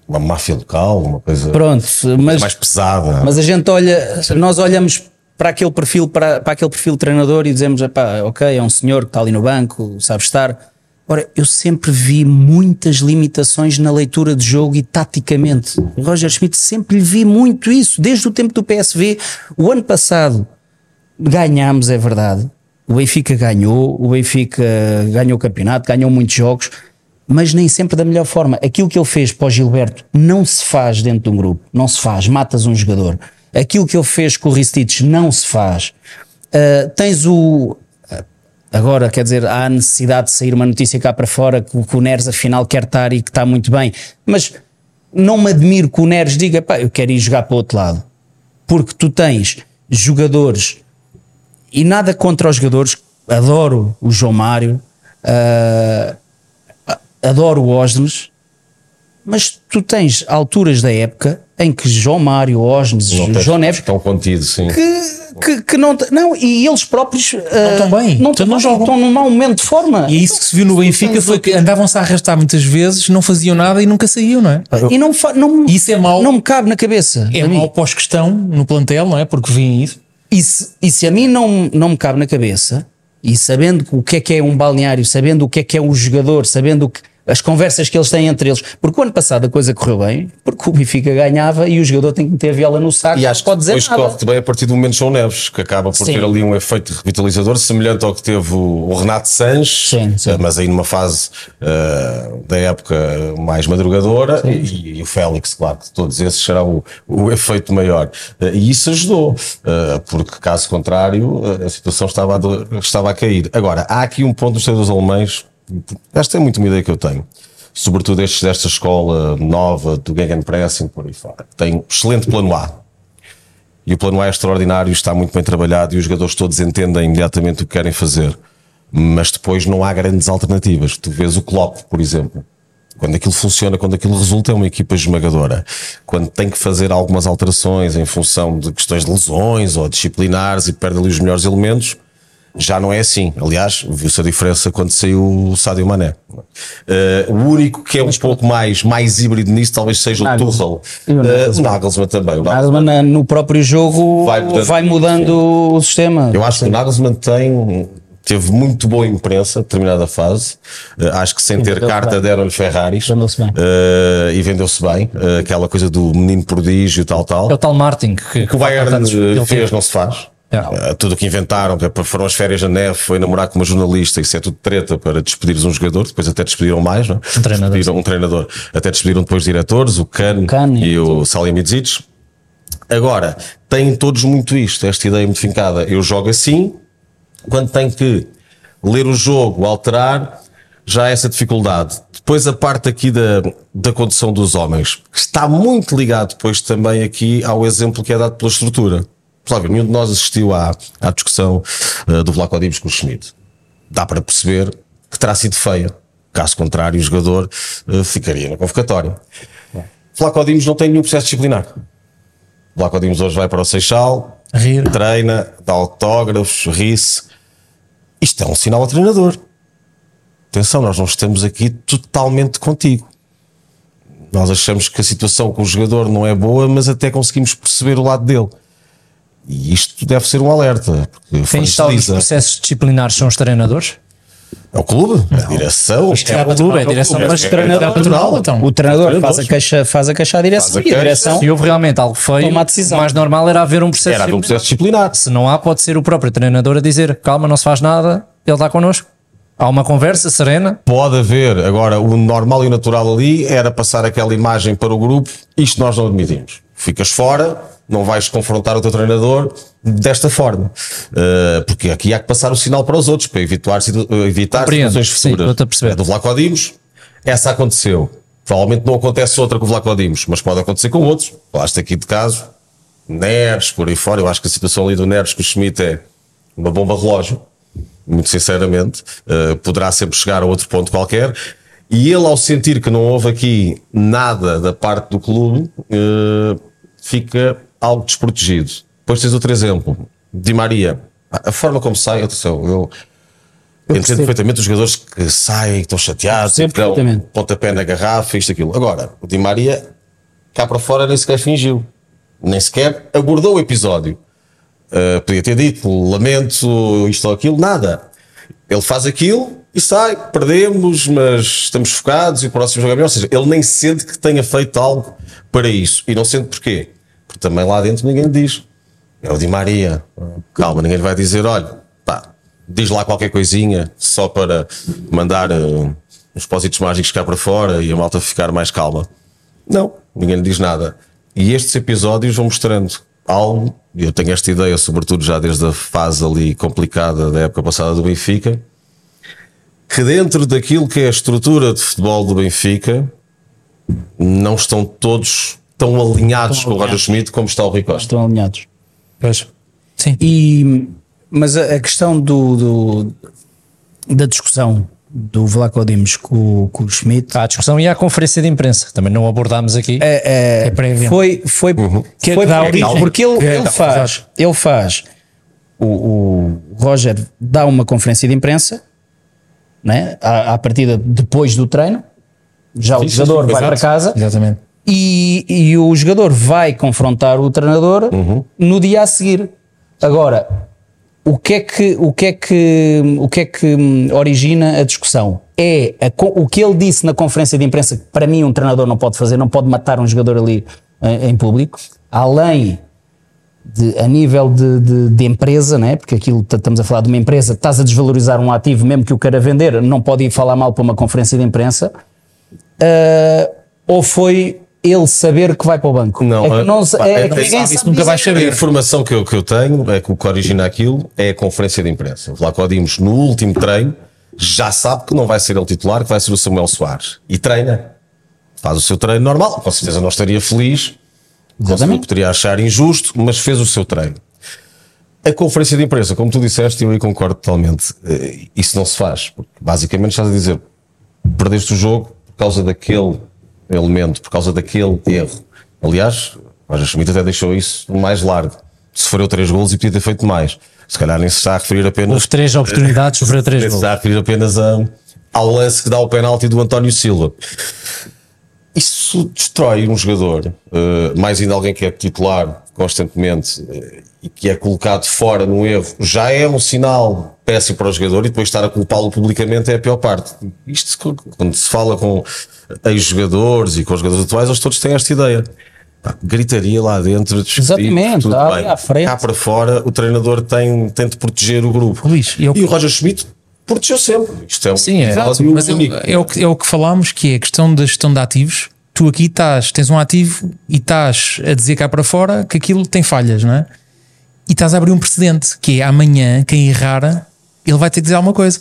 uma máfia local, uma coisa pronto, mas, mais pesada. mas a gente olha, nós olhamos para aquele perfil, para, para aquele perfil de treinador e dizemos, "Epá, ok, é um senhor que está ali no banco, sabe estar. Ora, eu sempre vi muitas limitações na leitura de jogo e taticamente. O Roger Schmidt sempre lhe vi muito isso, desde o tempo do PSV. O ano passado ganhámos, é verdade. O Benfica ganhou, o Benfica ganhou o campeonato, ganhou muitos jogos, mas nem sempre da melhor forma. Aquilo que ele fez para o Gilberto não se faz dentro de um grupo, não se faz, matas um jogador. Aquilo que ele fez com o Ristich não se faz. Ah, tens o. Agora, quer dizer, há a necessidade de sair uma notícia cá para fora que o Neres afinal quer estar e que está muito bem, mas não me admiro que o Neres diga, pá, eu quero ir jogar para o outro lado porque tu tens jogadores e nada contra os jogadores, adoro o João Mário, ah, adoro o Osnes, mas tu tens alturas da época em que João Mário, Osnes, Não João Neves Estão contidos, sim. que, que, que não, não, e eles próprios ah, estão bem, não, então estão, não jogam. estão num mau momento de forma. E é isso que se viu no Benfica foi que andavam-se a arrastar muitas vezes, não faziam nada e nunca saíam, não é? E não, não, Isso é mau. não me cabe na cabeça. É mau pós-questão no plantel, não é? Porque vêm isso. E se, e se a mim não, não me cabe na cabeça, e sabendo o que é que é um balneário, sabendo o que é que é um jogador, sabendo o que, as conversas que eles têm entre eles. Porque o ano passado a coisa correu bem, porque o Benfica ganhava e o jogador tem que meter a viola no saco, E acho que pode dizer depois nada. corre bem a partir do momento João Neves, que acaba por Sim. ter ali um efeito revitalizador, semelhante ao que teve o, Renato Sanches, Sim, sim. eh, mas aí numa fase eh, da época mais madrugadora, e, e o Félix, claro, que todos esses será o, o efeito maior. Eh, e isso ajudou, eh, porque caso contrário, a situação estava a, do- estava a cair. Agora, há aqui um ponto dos treinadores alemães, esta é muito uma ideia que eu tenho. Sobretudo estes desta escola nova do Gegenpressing, por aí fora. Tem um excelente plano A. E o plano A é extraordinário, está muito bem trabalhado e os jogadores todos entendem imediatamente o que querem fazer. Mas depois não há grandes alternativas. Tu vês o Klopp, por exemplo. Quando aquilo funciona, quando aquilo resulta, é uma equipa esmagadora. Quando tem que fazer algumas alterações em função de questões de lesões ou disciplinares e perde ali os melhores elementos, já não é assim. Aliás, viu-se a diferença quando saiu o Sadio Mané. Eh, o único que é um pouco mais, mais híbrido nisso talvez seja o. Tuchel. E o Eh, Nagelsmann. também. O Nagelsmann Nagelsmann na- no próprio jogo Vai vai mudando. o sistema. Eu acho que o Nagelsmann tem, teve muito boa imprensa, determinada fase. Eh, acho que sem ter carta deram-lhe Ferraris. Vendeu-se bem. Eh, e vendeu-se bem. Eh, aquela coisa do menino prodígio, tal, tal. É o tal Martin que, que o Bayern eh, fez não se faz. É. Eh, tudo o que inventaram, é foram as férias na neve, foi namorar com uma jornalista, isso é tudo treta para despedires um jogador, depois até despediram mais, não é? Um treinador. Despediram um treinador, até despediram depois diretores, o Kahn e e o Salihamidzic. Agora, têm todos muito isto, esta ideia muito fincada. Eu jogo assim, quando tenho que ler o jogo, alterar, já há essa dificuldade. Depois a parte aqui da, da condução dos homens, que está muito ligado depois também aqui ao exemplo que é dado pela estrutura. Flávio, nenhum de nós assistiu à, à discussão eh, do Vlaco Dimos com o Schmidt. Dá para perceber que terá sido feia. Caso contrário, o jogador eh, ficaria na convocatória. Vlaco Dimos não tem nenhum processo disciplinar. Vlaco Dimos hoje vai para o Seixal, Rir. treina, dá autógrafos, ri-se. Isto é um sinal ao treinador. Atenção, nós não estamos aqui totalmente contigo. Nós achamos que a situação com o jogador não é boa, mas até conseguimos perceber o lado dele. E isto deve ser um alerta. Porque Quem está nos fragiliza. processos disciplinares são os treinadores? É o clube, é a direção. É o clube, é a direção, É, mas é, o treinador. é natural, então. O treinador faz a queixa, faz a queixa à direção Faz a e a queixa. direção Se houve realmente algo feio, Toma a decisão. o mais normal era haver um processo Era haver um disciplinar. processo disciplinar. Se não há, pode ser o próprio treinador a dizer calma, não se faz nada, ele está connosco. Há uma conversa serena. Pode haver. Agora, o normal e o natural ali era passar aquela imagem para o grupo. Isto nós não admitimos. Ficas fora, não vais confrontar o teu treinador desta forma. Uh, porque aqui há que passar o sinal para os outros, para evitar, situ- evitar Compreendo. situações Sim, futuras. perceber. A do Vlaco Dimos, essa aconteceu. Provavelmente não acontece outra com o Vlaco Dimos, mas pode acontecer com outros. Falaste aqui de caso, Neres, por aí fora. Eu acho que a situação ali do Neres com o Schmidt é uma bomba relógio muito sinceramente, uh, poderá sempre chegar a outro ponto qualquer. E ele, ao sentir que não houve aqui nada da parte do clube, uh, fica algo desprotegido. Depois tens outro exemplo, Di Maria. A forma como sai, atenção, eu, entendo percebo. perfeitamente os jogadores que saem, que estão chateados, que dão pontapé na garrafa, isto, aquilo. Agora, o Di Maria, cá para fora, nem sequer fingiu, nem sequer abordou o episódio. Uh, podia ter dito, lamento, isto ou aquilo, nada. Ele faz aquilo e sai, perdemos, mas estamos focados e o próximo jogo é melhor. Ou seja, ele nem sente que tenha feito algo para isso. E não sente porquê. Porque também lá dentro ninguém diz. É o Di Maria. Calma, ninguém vai dizer, olha, pá, diz lá qualquer coisinha só para mandar uh, uns pósitos mágicos cá para fora e a malta ficar mais calma. Não, ninguém lhe diz nada. E estes episódios vão mostrando algo, e eu tenho esta ideia, sobretudo já desde a fase ali complicada da época passada do Benfica, que dentro daquilo que é a estrutura de futebol do Benfica, não estão todos tão alinhados com o Roger Schmidt como está o Rui Costa. estão alinhados. Pois. Sim. E, mas a, a questão do, do- da discussão do Vlaco Dimos com, com o Schmidt Há a discussão e há a conferência de imprensa. Também não abordámos aqui. é, é, É prévia. foi, foi, Que é foi que dá porque, origem. porque ele, Que é- ele faz, exato. ele faz o, o Roger dá uma conferência de imprensa né, à, à partida depois do treino, já o sim, jogador sim, vai exato. para casa Exatamente. E, e o jogador vai confrontar o treinador Uhum. no dia a seguir. Agora, o que é que o que é que o que é que hum, origina a discussão é a o que ele disse na conferência de imprensa que para mim um treinador não pode fazer não pode matar um jogador ali eh, em público além de, a nível de, de, de empresa, né? porque aquilo estamos a falar de uma empresa, estás a desvalorizar um ativo, mesmo que o queira vender, não pode ir falar mal para uma conferência de imprensa, Ah, ou foi ele saber que vai para o banco? Não, é que não, pá, é é que que ninguém isso sabe nunca vais saber. A informação que eu, que eu tenho é que o que origina aquilo é a conferência de imprensa. O Vlaco Dimos, no último treino, já sabe que não vai ser ele titular, que vai ser o Samuel Soares. E treina. Faz o seu treino normal. Com certeza não estaria feliz. Com certeza Exatamente. poderia achar injusto, mas fez o seu treino. A conferência de imprensa, como tu disseste, eu aí concordo totalmente. eh, Isso não se faz. Porque basicamente estás a dizer, perdeste o jogo por causa daquele elemento, por causa daquele erro. Aliás, o Roger Schmidt até deixou isso mais largo. Sofreu três golos e podia ter feito mais. Se calhar nem se está a referir apenas. Houve três oportunidades sobre três nem se gols. está a referir apenas a- ao lance que dá o penalti do António Silva. Isso destrói um jogador, eh, mais ainda alguém que é titular constantemente eh, e que é colocado fora num erro, já é um sinal péssimo para o jogador e depois estar a culpá-lo publicamente é a pior parte. Isto quando se fala com ex-jogadores e com os jogadores atuais, eles todos têm esta ideia. Pá, gritaria lá dentro, Exatamente, tudo ali bem. à frente. Cá para fora, o treinador tem, tem de proteger o grupo. Luís, eu- E o Roger Schmidt protegeu sempre. Isto é um Sim, é. episódio Mas é, é o que, é o que falámos, que é a questão da gestão de ativos. Tu aqui estás, tens um ativo e estás a dizer cá para fora que aquilo tem falhas, não é? E estás a abrir um precedente, que é amanhã, quem errar, ele vai ter que dizer alguma coisa.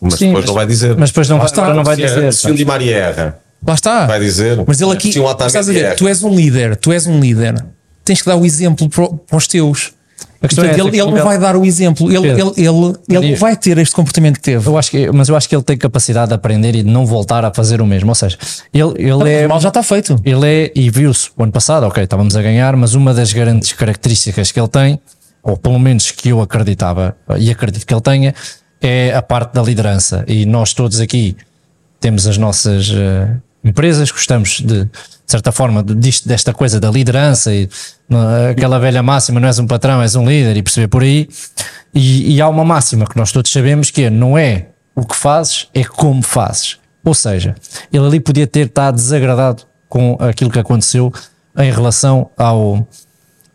Mas Sim, depois mas- não vai dizer. Mas depois não, vai, está. não vai Se dizer. Se um Di Maria erra, Lá está. vai dizer. Mas ele aqui, um estás a ver, erra. tu és um líder, tu és um líder, tens que dar o exemplo para, os teus. Portanto, é ele, ele vai dar o exemplo, ele, Pedro, ele, ele, ele vai ter este comportamento que teve. Eu acho que, mas eu acho que ele tem capacidade de aprender e de não voltar a fazer o mesmo. Ou seja, ele, ele é. O mal já está feito. Ele é, e viu-se o ano passado, ok, estávamos a ganhar, mas uma das grandes características que ele tem, ou pelo menos que eu acreditava e acredito que ele tenha, é a parte da liderança. E nós todos aqui temos as nossas eh, empresas, gostamos de, de certa forma, disto, desta coisa da liderança e aquela velha máxima, não és um patrão, és um líder e perceber por aí. E, e há uma máxima que nós todos sabemos que é, não é o que fazes, é como fazes. Ou seja, ele ali podia ter estado desagradado com aquilo que aconteceu em relação ao,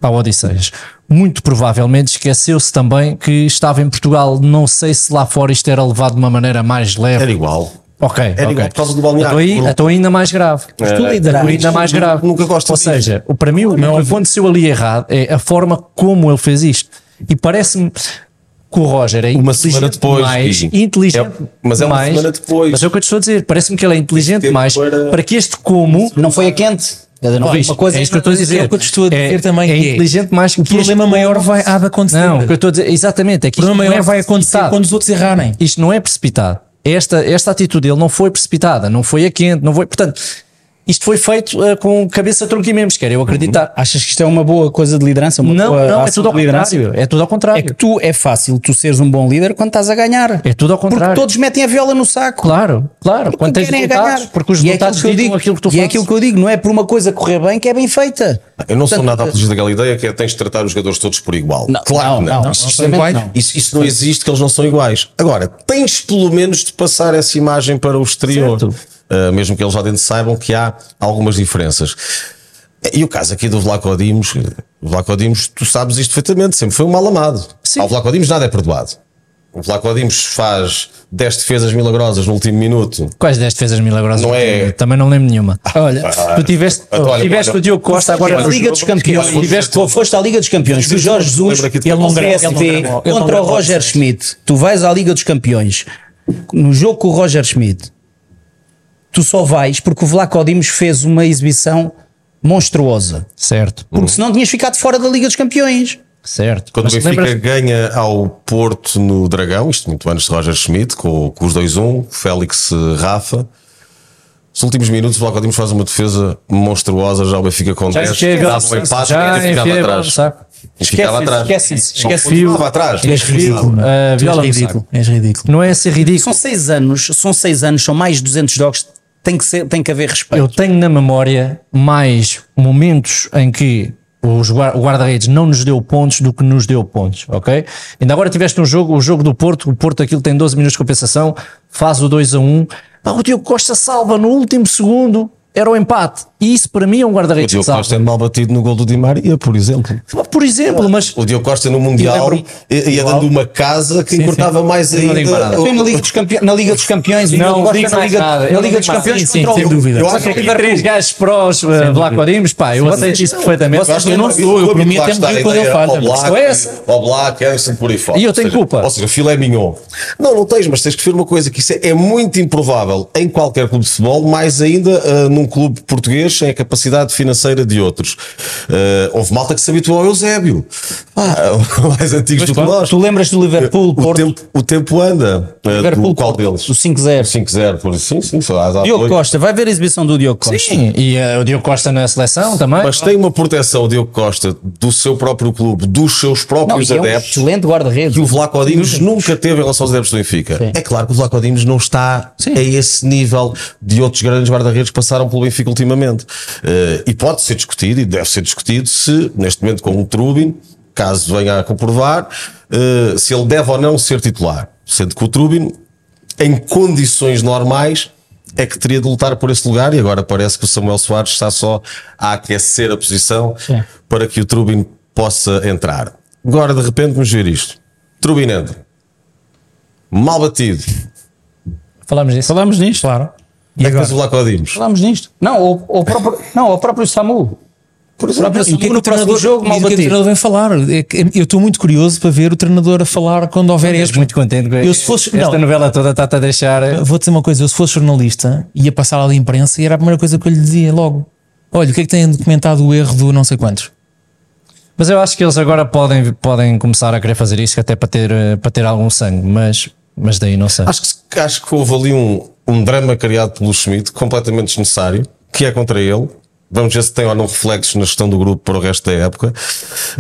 ao Odisseias. Muito provavelmente esqueceu-se também que estava em Portugal. Não sei se lá fora isto era levado de uma maneira mais leve. Era igual. Ok, Era ok. igual por causa do balneário. Aí, então ainda mais grave. tu Então lideraste. ainda mais grave. Nunca gosto Ou seja, o- para mim o que aconteceu ali errado é a forma como ele fez isto. E parece-me que o Roger é Uma inteligente semana depois, mais, Gui. inteligente É- mas é uma mais, semana depois. Mas é o que eu te estou a dizer. Parece-me que ele é inteligente mais para- para que este como Não foi a quente. Não Luís, uma coisa é isso que eu estou a dizer. É o que eu estou a dizer também, É é, inteligente mais que O problema este- maior vai, há de acontecer. Não, o que eu estou a dizer, exatamente, é que o problema maior é vai acontecer quando os outros errarem. Isto não é precipitado. Esta, esta atitude dele não foi precipitada, não foi a quente, não foi. Portanto, isto foi feito eh, com cabeça, tronco e membros, quero eu acreditar. Achas que isto é uma boa coisa de liderança? Uma Não, boa não, é tudo ao de liderança? contrário. É tudo ao contrário. É que tu é fácil tu seres um bom líder quando estás a ganhar. É tudo ao contrário. Porque todos metem a viola no saco. Claro, claro. Porque Quando tens querem é resultados, ganhar. porque os E é resultados aquilo que eu digo, aquilo que tu E é fazes. aquilo que eu digo, não é por uma coisa correr bem que é bem feita. Eu não sou Portanto, nada apologista daquela ideia que é tens de tratar os jogadores todos por igual. Não, claro que não, não. não, Isso, não, iguais. não. isso, isso não existe, que eles não são iguais. Agora, tens pelo menos de passar essa imagem para o exterior. Certo. Uh, mesmo que eles lá dentro saibam que há algumas diferenças. E o caso aqui do Vlaco Dimos, o Vlaco Dimos, tu sabes isto perfeitamente, sempre foi um mal amado. Sim. Ao Vlaco Dimos nada é perdoado. O Vlaco Dimos faz 10 defesas milagrosas no último minuto. Quais 10 defesas milagrosas? Não é- Também não lembro nenhuma. Olha, tu tiveste, Então, olha, tiveste olha, o Diogo Costa agora. a Liga dos Campeões. Tiveste- Tu foste à Liga dos Campeões. Tu, Jorge Jesus, não PSV contra o Roger. Schmidt. Tu vais à Liga dos Campeões. No jogo com o Roger Schmidt, tu só vais porque o Vlaco Dimos fez uma exibição monstruosa. Certo, Porque senão tinhas ficado fora da Liga dos Campeões. certo. Quando Mas o Benfica lembras- ganha ao Porto no Dragão, isto muito antes de Roger Schmidt, com, com os 2-1, Félix eh, Rafa. Nos últimos minutos, o Vlaco Dimos faz uma defesa monstruosa, já o Benfica com 10, chega, dava um empate já e ficava atrás. E ficava Esquece- atrás. esquece isso, esquece continuava atrás. És ridículo. Tu és ridículo. És ridículo. Não é ser ridículo. São seis anos, são seis anos, são mais de 200 jogos. Tem que, ser, tem que haver respeito. Eu tenho na memória mais momentos em que Os guarda-redes não nos deu pontos do que nos deu pontos, ok? Ainda agora tiveste um jogo, o jogo do Porto, o Porto aquilo tem 12 minutos de compensação, faz o 2 a 1. Pá, o Diogo Costa salva no último segundo, era o empate. E isso para mim é um O guarda-redes que Diogo. Costa é mal batido no gol do Di Maria, por exemplo. Por exemplo, mas O Diogo Costa no Mundial ia ia dando uma casa que encurtava mais não digo ainda. na Liga dos, Campe... na Liga dos Campeões e Não o Costa digo na mais Liga, nada. na Liga dos Campeões mais. Sim, contra sem o dúvida. Eu acho que que aqui três gajos prós, uh, Dimos, pá, eu aceito isso perfeitamente. Eu não sou, eu, o para mim, até me quando ele falha. ao Black, é Anderson, por aí fora. E eu tenho culpa. Ou seja, filé mignon. Não, não tens, mas tens que ver uma coisa: que isso é, é muito improvável em qualquer clube de futebol, mais ainda ah, num clube português sem a capacidade financeira de outros. Ah, houve malta que se habituou ao Eusébio. Ah, mais antigos do que nós. Tu lembras do Liverpool, O Porto? tempo, o tempo anda. Ah, Liverpool, do, qual Porto, deles? O 5-0. 5-0, por sim, sim, Diogo. Costa, vai ver a exibição do Diogo Costa. Sim, e uh, o Diogo Costa na seleção também. Mas tem uma proteção, o Diogo Costa, do seu próprio clube, dos seus Não, próprios e é um adeptos. excelente guarda-redes. que o Vlaco Dimos nunca teve em relação aos adeptos do Benfica. Sim. É claro que o Vlaco Dimos não está a esse nível de outros grandes guarda-redes que passaram pelo Benfica ultimamente. Eh, e pode ser discutido, e deve ser discutido, se neste momento com o Trubin, caso venha a comprovar, eh, se ele deve ou não ser titular. Sendo que o Trubin, em condições normais, é que teria de lutar por esse lugar e agora parece que o Samuel Soares está só a aquecer a posição para que o Trubin possa entrar. Agora de repente vamos ver isto. Trubin entra. Mal batido. Falamos disso. Falamos nisto. Claro. E é que depois o Vlaco Dimos. Falamos nisto. Não, o, o próprio, não, o próprio Samu. Por exemplo, E o que é que no o treinador, jogo, mal o que é que o batido. treinador vem falar? É Eu estou muito curioso para ver o treinador a falar quando houver este. muito contente com Eu, se fosse- Esta não. novela toda está-te a deixar. eh, Vou dizer uma coisa: eu se fosse jornalista, ia passar ali à imprensa e era a primeira coisa que eu lhe dizia logo. Olha, o que é que tem documentado o erro do não sei quantos? Mas eu acho que eles agora podem, podem começar a querer fazer isso até para ter, eh, para ter algum sangue, mas, mas daí não sei. Acho que, acho que houve ali um, um drama criado pelo Schmidt, completamente desnecessário, que é contra ele. Vamos ver se tem ou não reflexos na gestão do grupo para o resto da época.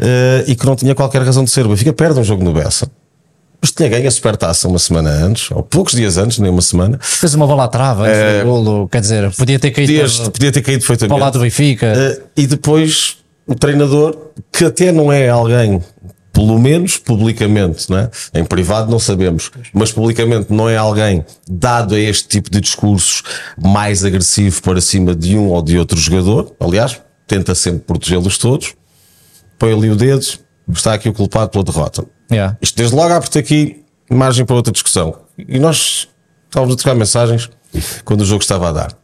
eh, e que não tinha qualquer razão de ser. O Benfica perde um jogo no Bessa. Mas tinha ganho a supertaça uma semana antes, ou poucos dias antes, nem uma semana. Fez uma bola à trava, antes do golo, quer dizer, podia ter caído Podias- para, podia ter caído para o perfeitamente. lado do Benfica. Eh, e depois o treinador, que até não é alguém, pelo menos publicamente, não é? em privado não sabemos, mas publicamente não é alguém dado a este tipo de discursos mais agressivo para cima de um ou de outro jogador. Aliás, tenta sempre protegê-los todos. Põe ali o dedo, está aqui o culpado pela derrota. Yeah. Isto desde logo abre-te aqui margem para outra discussão. E nós estávamos a trocar mensagens quando o jogo estava a dar.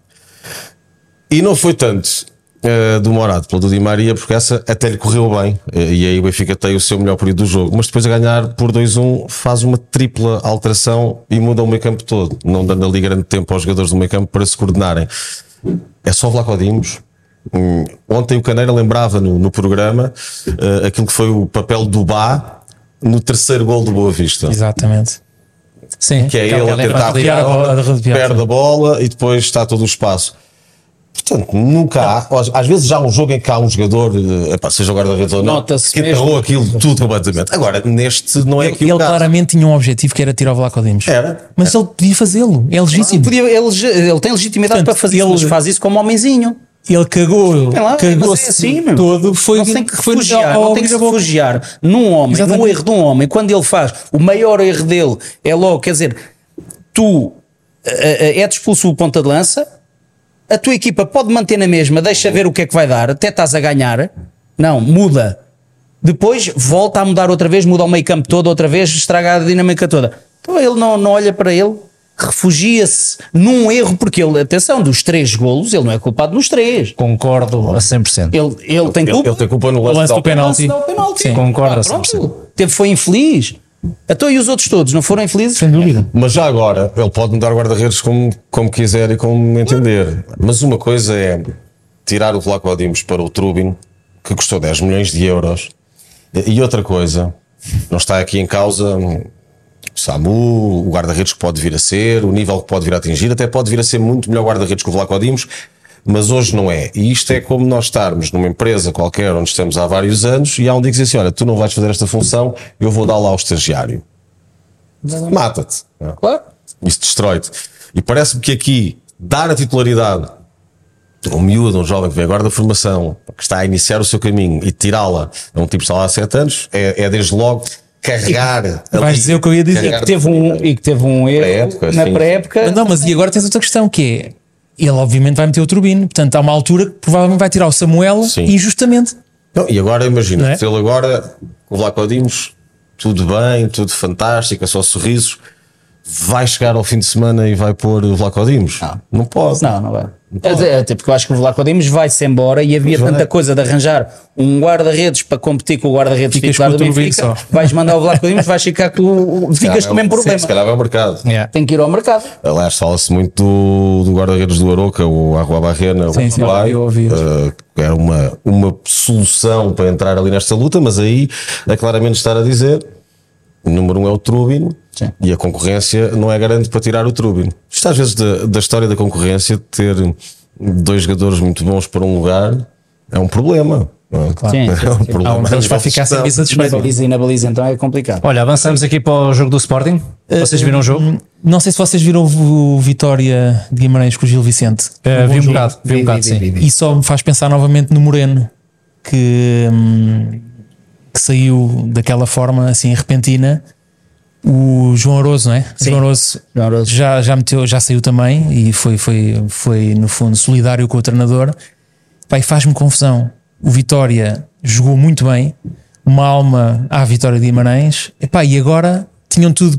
E não foi tanto eh, demorado pelo do Di Maria, porque essa até lhe correu bem. Eh, e aí o Benfica tem o seu melhor período do jogo. Mas depois a ganhar por 2-1 faz uma tripla alteração e muda o meio campo todo, não dando ali grande tempo aos jogadores do meio campo para se coordenarem. É só Vlaco Dimos. Hum, ontem o Caneira lembrava no, no programa eh, aquilo que foi o papel do Bá no terceiro gol do Boa Vista. Exatamente. Sim, Que é ele a lembra- tentar a a a perde a bola e depois está todo o espaço. Portanto, nunca há. Às vezes já há um jogo em que há um jogador, eh, epá, seja o guarda-redes ou não, que enterrou aquilo tudo completamente. Agora, neste não é Ele, aquilo ele claramente tinha um objetivo que era tirar o Vlaco Dimos. Era. Mas ele podia fazê-lo. É legítimo. Podia, ele, ele tem legitimidade Portanto, para fazer isso, ele- mas faz isso como homenzinho. Ele cagou, lá, mas cagou-se é assim, todo. Foi, não tem que foi refugiar, ao- não tem que se refugiar num homem, Exatamente. no erro de um homem. Quando ele faz o maior erro dele, é logo, quer dizer, tu eh, eh, é expulso o ponta de lança, a tua equipa pode manter na mesma, deixa ver o que é que vai dar, até estás a ganhar. Não, muda. Depois volta a mudar outra vez, muda o meio campo todo outra vez, estraga a dinâmica toda. Então ele não, não olha para ele, refugia-se num erro, porque ele, atenção, dos três golos, ele não é culpado nos três. Concordo a 100%. Ele, ele tem Ele, culpa. ele tem culpa no o lance, lance do penalti. penalti. Sim, concordo Ah, a pronto. 100%. Teve, foi infeliz. Então, e os outros todos não foram infelizes? Sem dúvida. Mas já agora, ele pode mudar guarda-redes como, como quiser e como entender. Mas uma coisa é tirar o Vlaco Dimos para o Trubin, que custou 10 milhões de euros. E outra coisa, não está aqui em causa o Samu, o guarda-redes que pode vir a ser, o nível que pode vir a atingir, até pode vir a ser muito melhor guarda-redes que o Vlaco Dimos, mas hoje não é. E isto é como nós estarmos numa empresa qualquer onde estamos há vários anos e há um dia que diz assim: olha, tu não vais fazer esta função, eu vou dar lá ao estagiário. Mata-te. Claro. Isso destrói-te. E parece-me que aqui dar a titularidade um miúdo, um jovem que vem agora da formação, que está a iniciar o seu caminho e tirá-la a um tipo que está lá há 7 anos, é, é desde logo carregar. Vais ali, dizer o que eu ia dizer. Que teve um, e que teve um erro Pré-época, na pré-época. Não, mas e agora tens outra questão que é ele obviamente vai meter o Turbino, portanto há uma altura que provavelmente vai tirar o Samuel Sim. injustamente. Não, e agora imagina, é? se ele agora, com o Vlaco Dimos, tudo bem, tudo fantástico, é só sorrisos, vai chegar ao fim de semana e vai pôr o Vlaco Dimos? Não. não pode. Não, não vai. Até, até porque eu acho que o Vlaco Dimos vai-se embora e havia tanta coisa de arranjar um guarda-redes para competir com o guarda-redes titular do Benfica. só. Vais mandar o Vlaco Dimos, vais ficar com o. Ficas com o mesmo Sim, problema. Se calhar vai ao mercado. Tem que ir ao mercado. Aliás, fala-se muito do, do guarda-redes do Aroca, o Arrua Barrena, Sim, o sim, Uruguai, eu ouvi. que era uma, uma solução para entrar ali nesta luta, mas aí é claramente estar a dizer: o número um é o Trubin Sim. e a concorrência não é garante para tirar o Trubin. Isto às vezes da, da história da concorrência, ter dois jogadores muito bons para um lugar, é um problema. não é? Sim, sim, é um sim. problema. Há um vai ficar sem. Na desfeita. baliza e na baliza então é complicado. Olha, avançamos aqui para o jogo do Sporting. Vocês viram o jogo? Não sei se vocês viram o Vitória de Guimarães com o Gil Vicente. Uh, vi um bocado, vi um Vi, bocado, vi, vi, sim. vi. E só me faz pensar novamente no Moreno, que, hum, que saiu daquela forma assim repentina. O João Aroso, não é? Sim. João Aroso João Aroso. já, já, meteu, já saiu também e foi, foi, foi, no fundo, solidário com o treinador. Pai, faz-me confusão. O Vitória jogou muito bem, uma alma à Vitória de Guimarães, Epá, e agora tinham tudo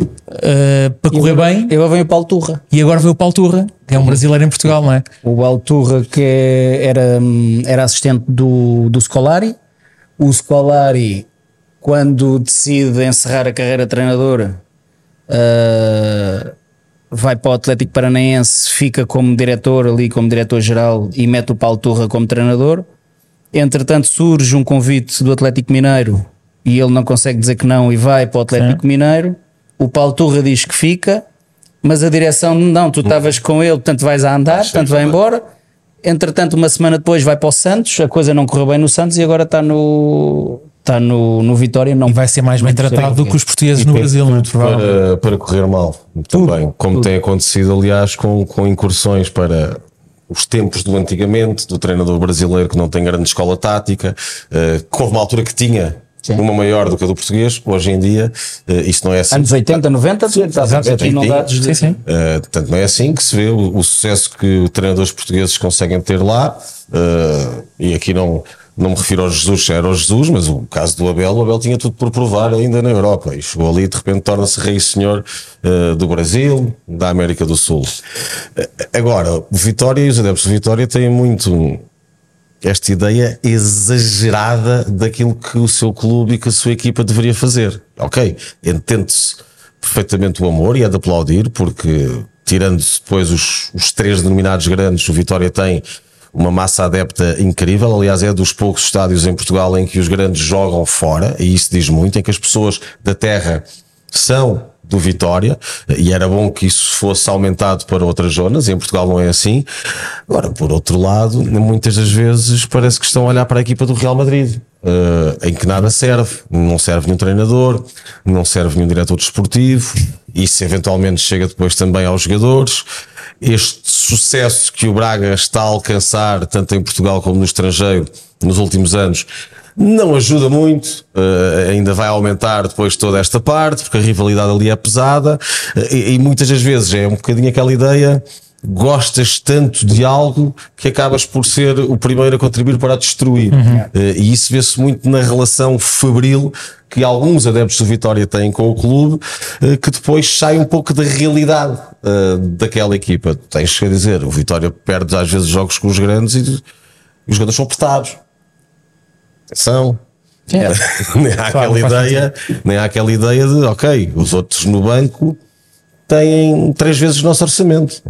uh, para correr bem. E agora vem o Paulo Turra. E agora veio o Paulo Turra, que é um brasileiro em Portugal, não é? O Paulo Turra que é- era, hum, era assistente do, do Scolari. O Scolari, quando decide encerrar a carreira de treinador, ah, vai para o Atlético Paranaense, fica como diretor ali, como diretor-geral e mete o Paulo Turra como treinador. Entretanto, surge um convite do Atlético Mineiro e ele não consegue dizer que não e vai para o Atlético Mineiro. O Paulo Turra diz que fica, mas a direção, não, tu estavas com ele, portanto vais a andar, portanto vai embora. Entretanto, uma semana depois vai para o Santos, a coisa não correu bem no Santos e agora está no, está no, no Vitória. Não E vai ser mais bem tratado do que os portugueses E no Brasil, tudo muito provável. para, para correr mal também, como tem acontecido, aliás, com, com incursões para os tempos do antigamente, do treinador brasileiro que não tem grande escola tática, que houve uma altura que tinha Sim. uma maior do que a do português, hoje em dia eh, isto não é assim. Anos 80, 90, estás a ver exato. inundados de- Sim, sim. Uh, portanto, não é assim que se vê o, o sucesso que os treinadores portugueses conseguem ter lá. Uh, e aqui não, não me refiro ao Jesus, já era o Jesus, mas o caso do Abel, o Abel tinha tudo por provar ainda na Europa. E chegou ali e de repente torna-se rei senhor uh, do Brasil, da América do Sul. Uh, agora, o Vitória e os adeptos do Vitória têm muito esta ideia exagerada daquilo que o seu clube e que a sua equipa deveria fazer. Ok, entende-se perfeitamente o amor e é de aplaudir, porque tirando-se depois os, os três denominados grandes, o Vitória tem uma massa adepta incrível. Aliás, é dos poucos estádios em Portugal em que os grandes jogam fora, e isso diz muito, em que as pessoas da terra são do Vitória, e era bom que isso fosse aumentado para outras zonas, e em Portugal não é assim. Agora, por outro lado, muitas das vezes parece que estão a olhar para a equipa do Real Madrid, eh, em que nada serve, não serve nenhum treinador, não serve nenhum diretor desportivo, isso eventualmente chega depois também aos jogadores. Este sucesso que o Braga está a alcançar, tanto em Portugal como no estrangeiro, nos últimos anos, não ajuda muito, eh, ainda vai aumentar depois toda esta parte, porque a rivalidade ali é pesada, eh, e, e muitas das vezes é um bocadinho aquela ideia, gostas tanto de algo que acabas por ser o primeiro a contribuir para a destruir. Eh, e isso vê-se muito na relação febril que alguns adeptos do Vitória têm com o clube, que depois sai um pouco da realidade daquela equipa. Tens que dizer, o Vitória perde às vezes jogos com os grandes e, e os jogadores são apertados. São. É. nem há Claro, aquela ideia, nem há aquela ideia de, ok, os outros no banco têm três vezes o nosso orçamento.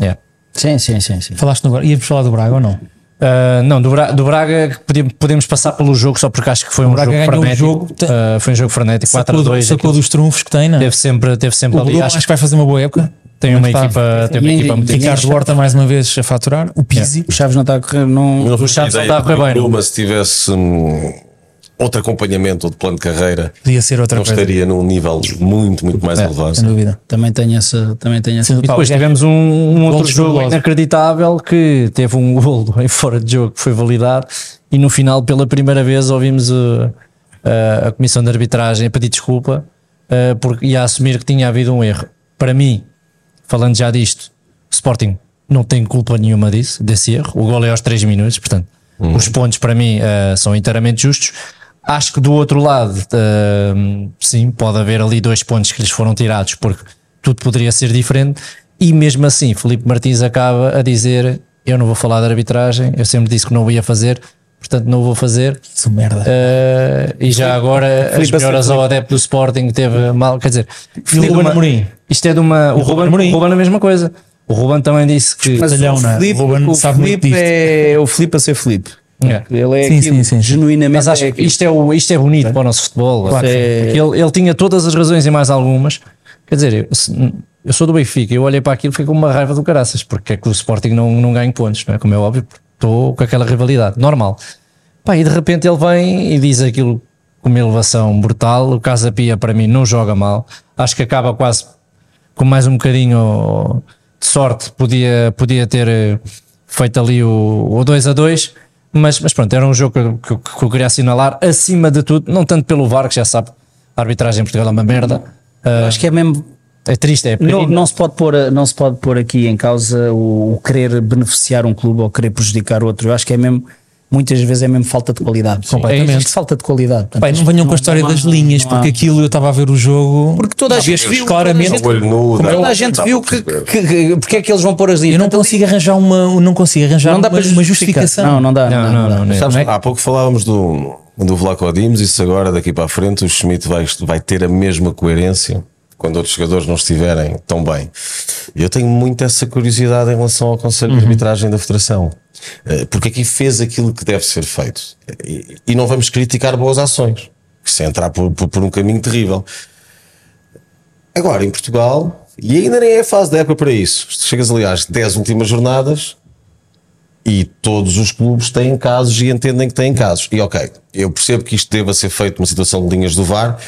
Yeah. Sim, sim, sim, sim. Falaste no. Íamos falar do Braga ou não? Uh, não, do, Bra do Braga podemos, passar pelo jogo só porque acho que foi um Braga jogo um frenético. jogo, Uh, foi um jogo frenético, 4 a Sacou, 2. sacou dos trunfos que tem, não é? Teve sempre, teve sempre O ali. Acho acho que vai fazer uma boa época. tem uma Está. equipa, tem uma equipa muito Ricardo Horta mais uma vez a faturar. O Pizzi. O Chaves não está a correr. Não... O Chaves não está a correr bem, não? Mas se tivesse hum, outro acompanhamento ou de plano de carreira, Podia ser outra não coisa. estaria num nível muito, muito mais elevado. Sem dúvida. Também tenho essa. Também tenho essa. Sim, E depois Pá, tivemos um, um outro jogo inacreditável que teve um golo em fora de jogo que foi validado e no final pela primeira vez ouvimos uh, uh, a comissão de arbitragem a pedir desculpa uh, porque, e a assumir que tinha havido um erro. Para mim, falando já disto, Sporting não tem culpa nenhuma disso, desse erro. O golo é aos 3 minutos, portanto, os pontos para mim uh, são inteiramente justos. Acho que do outro lado, uh, sim, pode haver ali dois pontos que lhes foram tirados porque tudo poderia ser diferente. E mesmo assim, Felipe Martins acaba a dizer: Eu não vou falar de arbitragem, eu sempre disse que não o ia fazer, portanto não o vou fazer. Isso merda. Uh, e já agora as melhoras ao adepto do Sporting teve mal, quer dizer, E o isto é de Ruben uma- Amorim? Isto é de uma. O Ruben Ruben, Amorim? o Ruben a mesma coisa. O Ruben também disse que. Mas o não é? Filipe, O Ruben o disto. é o Filipe a ser Filipe. É. Ele é Sim, aquilo, sim, sim. genuinamente. Mas acho é que isto é, o, isto é bonito para o nosso futebol. Claro É- ele, ele tinha todas as razões e mais algumas. Quer dizer, eu, se- eu sou do Benfica, eu olhei para aquilo e fiquei com uma raiva do caraças, porque é que o Sporting não, não ganha pontos, não é? Como é óbvio, estou com aquela rivalidade, normal. Pá, e de repente ele vem e diz aquilo com uma elevação brutal. O Casa Pia, para mim, não joga mal. Acho que acaba quase com mais um bocadinho de sorte. Podia, podia ter eh, feito ali o, o 2 a 2, mas, mas pronto, era um jogo que, eu- que, eu- que eu queria assinalar acima de tudo, não tanto pelo VAR, que já sabe, a arbitragem em Portugal é uma merda. Ah, Acho que é mesmo. é triste, é Não, não, se pode pôr, não se pode pôr aqui em causa o, o querer beneficiar um clube ou querer prejudicar outro. Eu acho que é mesmo, muitas vezes é mesmo falta de qualidade. Completamente. É falta de qualidade. Portanto, Pai, não venham com a história das linhas, há- porque aquilo eu estava a ver o jogo. Porque toda a gente viu claramente. O olho nu, Toda a gente viu que, que, que- porque é que eles vão pôr as linhas. Eu não consigo arranjar uma, não consigo arranjar não dá uma, para uma justificação. Não, não dá. Não, dá, não, dá. não, não. Sabes, Não é? há pouco falávamos do, do Vlaco Dimos, isso agora, daqui para a frente, o Schmidt vai, vai ter a mesma coerência quando outros jogadores não estiverem tão bem. Eu tenho muito essa curiosidade em relação ao Conselho de Arbitragem da Federação. Eh, Porque aqui fez aquilo que deve ser feito. E, não vamos criticar boas ações. Isso é entrar por, por, por um caminho terrível. Agora, em Portugal, e ainda nem é a fase da época para isso. Chegas ali às 10 últimas jornadas, e todos os clubes têm casos e entendem que têm casos. E ok, eu percebo que isto deva ser feito numa situação de linhas do VAR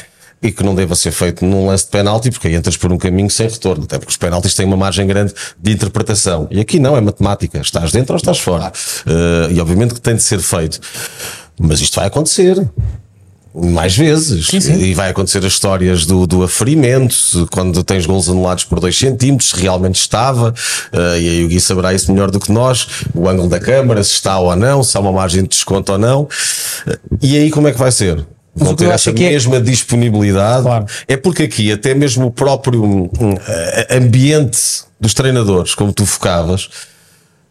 e que não deva ser feito num lance de penalti, porque aí entras por um caminho sem retorno, até porque os penaltis têm uma margem grande de interpretação. E aqui não, é matemática, estás dentro ou estás fora. Eh, e obviamente que tem de ser feito. Mas isto vai acontecer. Mais vezes. E vai acontecer as histórias do, do aferimento, quando tens gols anulados por 2 centímetros, se realmente estava, eh, e aí o Gui saberá isso melhor do que nós, o ângulo da câmara, se está ou não, se há uma margem de desconto ou não. Eh, E aí como é que vai ser? Vão o que ter essa é é- mesma disponibilidade. Claro. É porque aqui até mesmo o próprio hum, eh, ambiente dos treinadores, como tu focavas,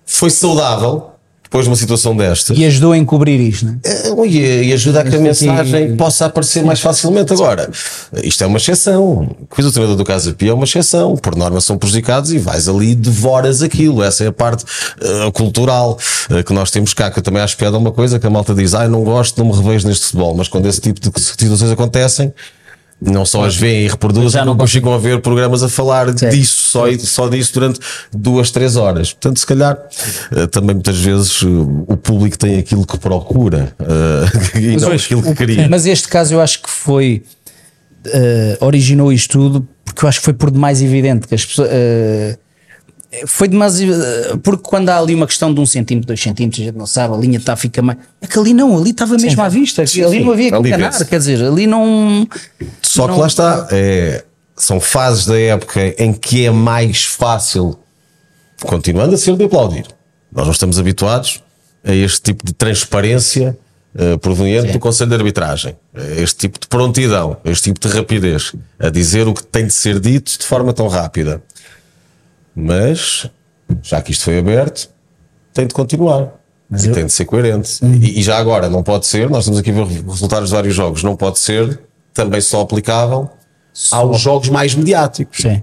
foi saudável depois de uma situação destas. E ajudou a encobrir isto, né? Eh, E, e ajuda a que a mensagem possa aparecer mais facilmente. Agora, isto é uma exceção. O que fez o treinador do Casa Pia é uma exceção. Por norma são prejudicados e vais ali e devoras aquilo. Essa é a parte eh, cultural eh, que nós temos cá. Que eu também acho piada uma coisa que a malta diz: ah, não gosto, não me revejo neste futebol. Mas quando esse tipo de situações acontecem. Não só as veem e reproduzem, já não como chegam a ver programas a falar disso, só, só disso durante duas, três horas. Portanto, se calhar, eh, também muitas vezes eh, o público tem aquilo que procura eh, e não Pois, aquilo que o- queria. Mas este caso eu acho que foi. eh, originou isto tudo porque eu acho que foi por demais evidente que as pessoas. eh, foi demais. eh, porque quando há ali uma questão de um centímetro, dois centímetros, a gente não sabe, a linha está, fica mais. É que ali não, ali estava mesmo à vista, ali sim. não havia que Ali enganar, quer dizer, ali não. Só que não- lá está, é, são fases da época em que é mais fácil, continuando a ser de aplaudir. Nós não estamos habituados a este tipo de transparência eh, proveniente do Conselho de Arbitragem, a este tipo de prontidão, a este tipo de rapidez, a dizer o que tem de ser dito de forma tão rápida. Mas, já que isto foi aberto, tem de continuar. e tem de ser coerente. E, e já agora, não pode ser, nós estamos aqui a ver os resultados de vários jogos, não pode ser também só aplicável aos jogos mais mediáticos. Sim.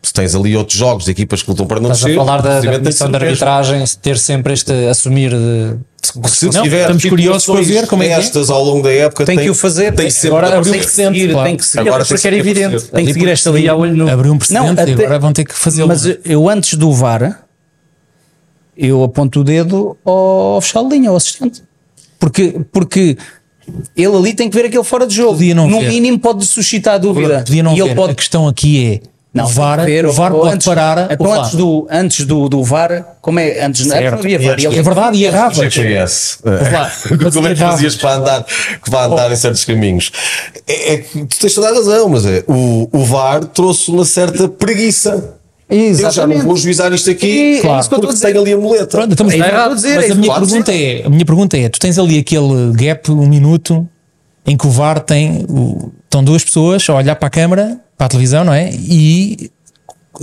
Se tens ali outros jogos de equipas que lutam para não Estás a ser, falar da, da comissão de arbitragem, ter sempre este assumir de. Se Não, tiver estamos curiosos para ver como é que é. estas ao longo da época, Tem que o fazer, Tem tem- sempre agora que abriu aparecer. precedente, claro. tem que seguir. Agora porque tem era que evidente. Tem que seguir esta linha. a. Abriu um precedente Não, e até- agora vão ter que fazê-lo. Mas eu antes do VAR, eu aponto o dedo ao fiscal de linha, ao assistente. Porque, porque ele ali tem que ver aquele fora de jogo. Podia não no ver. mínimo pode suscitar dúvida. Podia não e ele ver. pode A questão aqui é não, o VAR, que ver, o VAR ou pode antes, parar. Então, antes, do, antes do, do VAR, como é? Antes não Certo. havia VAR. É verdade, e errava. GPS. lá, Como é que fazias para andar, para andar em certos caminhos? É, é que tu tens toda a razão, mas é, o, o VAR trouxe uma certa preguiça. Eu já não Exatamente. vou juizar isto aqui E é claro, isso que eu porque dizer. tenho ali a muleta. Pronto, então, mas, É que estou a dizer, mas é a, isso minha que pergunta é, a minha pergunta é: tu tens ali aquele gap, um minuto, em que o VAR tem. o- estão duas pessoas a olhar para a câmara, para a televisão, não é? E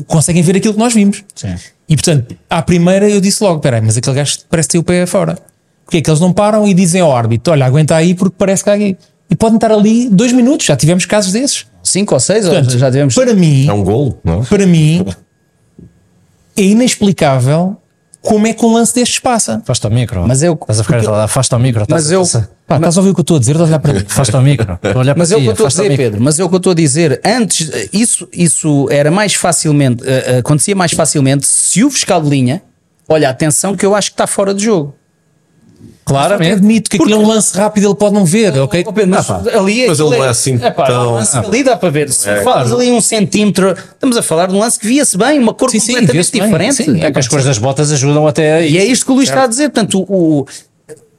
conseguem ver aquilo que nós vimos. Sim. E portanto, à primeira eu disse logo: peraí, mas aquele gajo parece ter o pé fora. Porque é que eles não param e dizem ao árbitro: olha, aguenta aí porque parece que há aqui. E podem estar ali dois minutos, já tivemos casos desses. Cinco ou seis, Portanto, já tivemos. Para mim, É um golo, não é? para mim, é inexplicável como é que um lance destes passa. Afasta o micro. Mas eu- Estás a ficar, afasta o micro. Mas estás, eu- estás, Pá, estás a ouvir o que eu estou a dizer? Estás a olhar para mim. afasta o micro. Estou a olhar para Mas o ti, que eu estou a dizer. Pedro. Mas o que eu estou a dizer. Antes, isso, isso era mais facilmente, eh, eh, acontecia mais facilmente se o fiscal de linha, olha, atenção que eu acho que está fora de jogo. Eu Claramente. admito que aquilo é um lance rápido, ele pode não ver, ok? Ó, Pedro, mas ali Mas aquilo ele não é assim Epá, tão- o lance ali dá para ver. Se É. faz ali um centímetro, estamos a falar de um lance que via-se bem, uma cor Sim, sim, completamente bem, diferente. sim. É que as cores das botas ajudam até. E é isto que o Luís está a dizer. Portanto, o, o-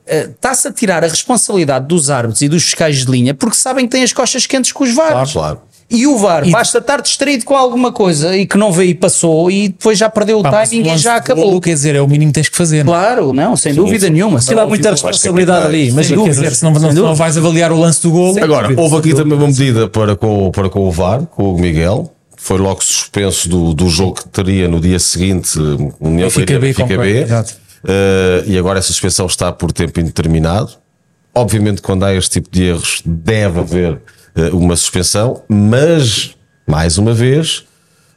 eh, está-se a tirar a responsabilidade dos árbitros e dos fiscais de linha porque sabem que têm as costas quentes com os VARs. Claro. E o VAR E- basta estar distraído com alguma coisa e que não veio e passou e depois já perdeu o Pá, timing o e já golo, acabou. Quer dizer, é o mínimo que tens que fazer. não é? Claro, não, sem dúvida nenhuma. Aquilo há muita responsabilidade ali. Mas Quer dizer, se não, não, não vais avaliar o lance do golo. Agora, houve aqui também uma medida para com, para com o VAR, com o Miguel. Foi logo suspenso do, do jogo que teria no dia seguinte, União Fica B, concordo, B. Eh, e agora essa suspensão está por tempo indeterminado. Obviamente, quando há este tipo de erros, deve haver uma suspensão, mas, mais uma vez,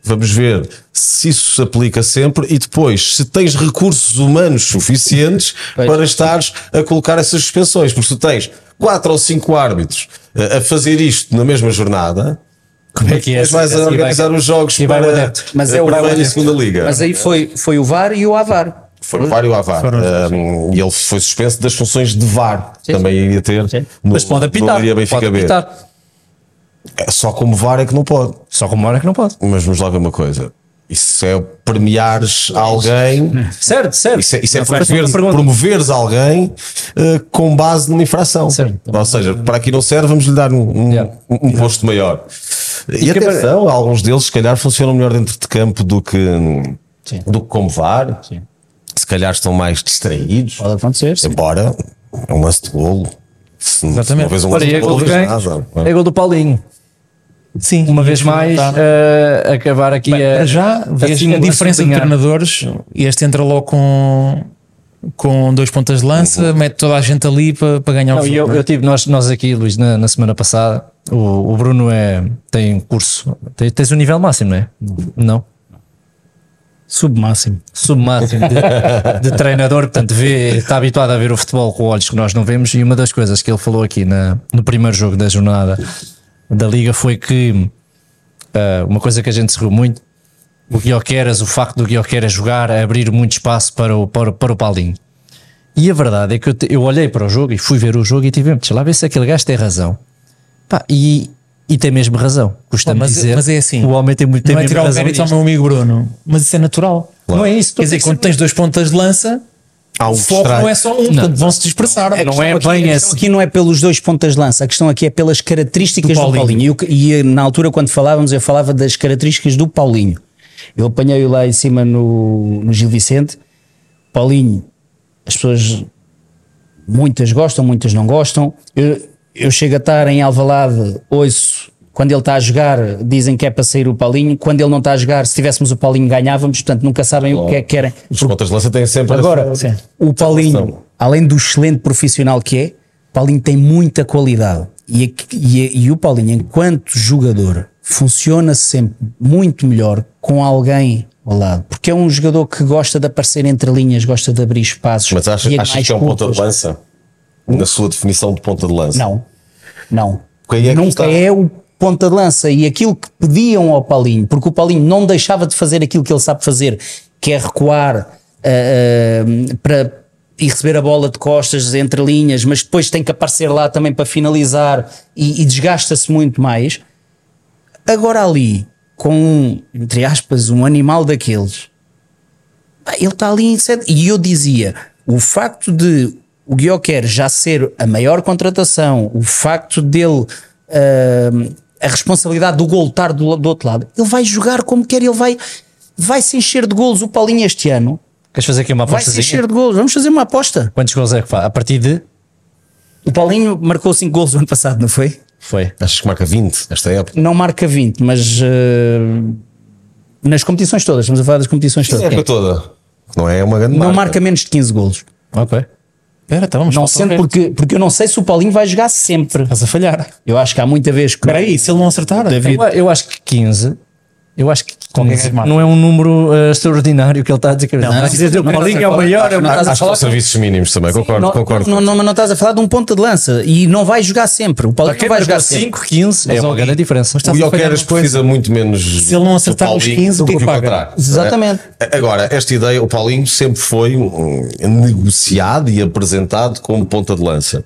vamos ver se isso se aplica sempre e depois se tens recursos humanos suficientes para estares a colocar essas suspensões, porque se tu tens quatro ou cinco árbitros eh, a fazer isto na mesma jornada. Como é que é? Vais essa- a organizar os jogos e vai para. Mas é o para a segunda liga. Mas aí foi, foi o VAR e o AVAR. Foi o VAR e o AVAR. Um, e ele foi suspenso das funções de VAR. Também iria ter. No, Mas pode apitar. Benfica Pode apitar. Só como VAR é que não pode. Só como hora que não pode. Mas vamos lá ver uma coisa. Isso é premiares alguém. Certo, certo. Isso é, isso é Não faz promover, outra pergunta. promoveres alguém eh, com base numa infração. Certo. Ou seja, para aqui não serve, vamos lhe dar um, um, Yeah. um posto maior. E, que atenção, alguns deles se calhar funcionam melhor dentro de campo do que, Sim. do que como VAR. Sim. Se calhar estão mais distraídos. Pode acontecer. Embora é um lance de golo. Se, Exatamente. se uma vez um Olha, lance e de é gol golo. É gol do Paulinho. Sim, Uma vez mais, eh, acabar aqui Bem, a. já, assim, a diferença de treinadores. Este entra logo com, com dois pontas de lança, mete toda a gente ali para, para ganhar Não, o e jogo. eu, é? eu tive, nós, nós aqui, Luís, na, na semana passada, o, o Bruno é, tem curso, tem- tens o nível máximo, não é? Não? Submáximo. Submáximo de, de treinador, portanto, vê, está habituado a ver o futebol com olhos que nós não vemos. E uma das coisas que ele falou aqui na, no primeiro jogo da jornada da Liga foi que ah, uma coisa que a gente se riu muito. O Guioqueras, o facto do Guioqueras jogar, a abrir muito espaço para o, para, para o Paulinho. E a verdade é que eu, te- eu olhei para o jogo e fui ver o jogo e tive, deixa lá ver se aquele gajo tem razão. Pá, e, e tem mesmo razão. Custa-me mas- dizer. mas é assim, O homem tem, muito, tem não é tirar o razão. mérito ao meu amigo Bruno, mas isso é natural. Não é isso. Quer dizer, quando tens dois pontas de lança, o foco não é só um, portanto vão-se dispersar. não é Aqui- bem a questão esse. aqui não é pelos dois pontas de lança, a questão aqui é pelas características Do do Paulinho. Paulinho. E, que- E, na altura, quando falávamos, eu falava das características do Paulinho. Eu apanhei-o lá em cima no, no Gil Vicente. Paulinho, as pessoas, muitas gostam, muitas não gostam. Eu, eu chego a estar em Alvalade, ouço. Quando ele está a jogar, dizem que é para sair o Paulinho. Quando ele não está a jogar, se tivéssemos o Paulinho, ganhávamos. Portanto, nunca sabem o que é que querem. Os pontas de lança têm sempre Agora, essa- o Paulinho, além do excelente profissional que é, Paulinho tem muita qualidade. E, e e o Paulinho, enquanto jogador, funciona sempre muito melhor com alguém ao lado. Porque é um jogador que gosta de aparecer entre linhas, gosta de abrir espaços. Mas achas, e achas que é um ponta de lança? Na sua definição de ponta de lança? Não, não. É que Nunca está? é o ponta de lança. E aquilo que pediam ao Paulinho, porque o Paulinho não deixava de fazer aquilo que ele sabe fazer, que é recuar ah, ah, para, e receber a bola de costas entre linhas, mas depois tem que aparecer lá também para finalizar e, e desgasta-se muito mais. Agora ali, com um, entre aspas, um animal daqueles, ele está ali em sede. E eu dizia: o facto de o Guioquer já ser a maior contratação, o facto dele. ah, a responsabilidade do gol estar do, do outro lado, ele vai jogar como quer, ele vai, vai se encher de golos. O Paulinho este ano Queres fazer aqui uma vai se aposta? encher de golos. Vamos fazer uma aposta. Quantos gols é que faz? A partir de. O Paulinho marcou 5 golos no ano passado, não foi? Foi. Achas que marca 20 esta época? Não marca 20, mas ah, nas competições todas, estamos a falar das competições A todas. época toda. Não é uma grande Não marca. marca menos de 15 golos. Ok. Espera, então vamos Não sendo porque, porque eu não sei se o Paulinho vai jogar sempre. Estás a falhar. Eu acho que há muita vez que. Espera aí, se ele não acertar, Eu, eu acho que 15. Eu acho que Qualquer 15 gajo marca. não é um número eh, extraordinário que ele está a dizer que não, não, dizer que o não Paulinho é o maior. não Acho que são serviços mínimos também, concordo, não, concordo. Não, não, mas não estás a falar de um ponta de lança e não vai jogar sempre. O Paulinho não vai jogar sempre. 5, 15. É uma grande diferença. mas O coisa. precisa muito menos. Se ele não acertar os Paulinho 15, o que é que paga? Exatamente. É. Agora, esta ideia, o Paulinho sempre foi negociado e apresentado como ponta de lança.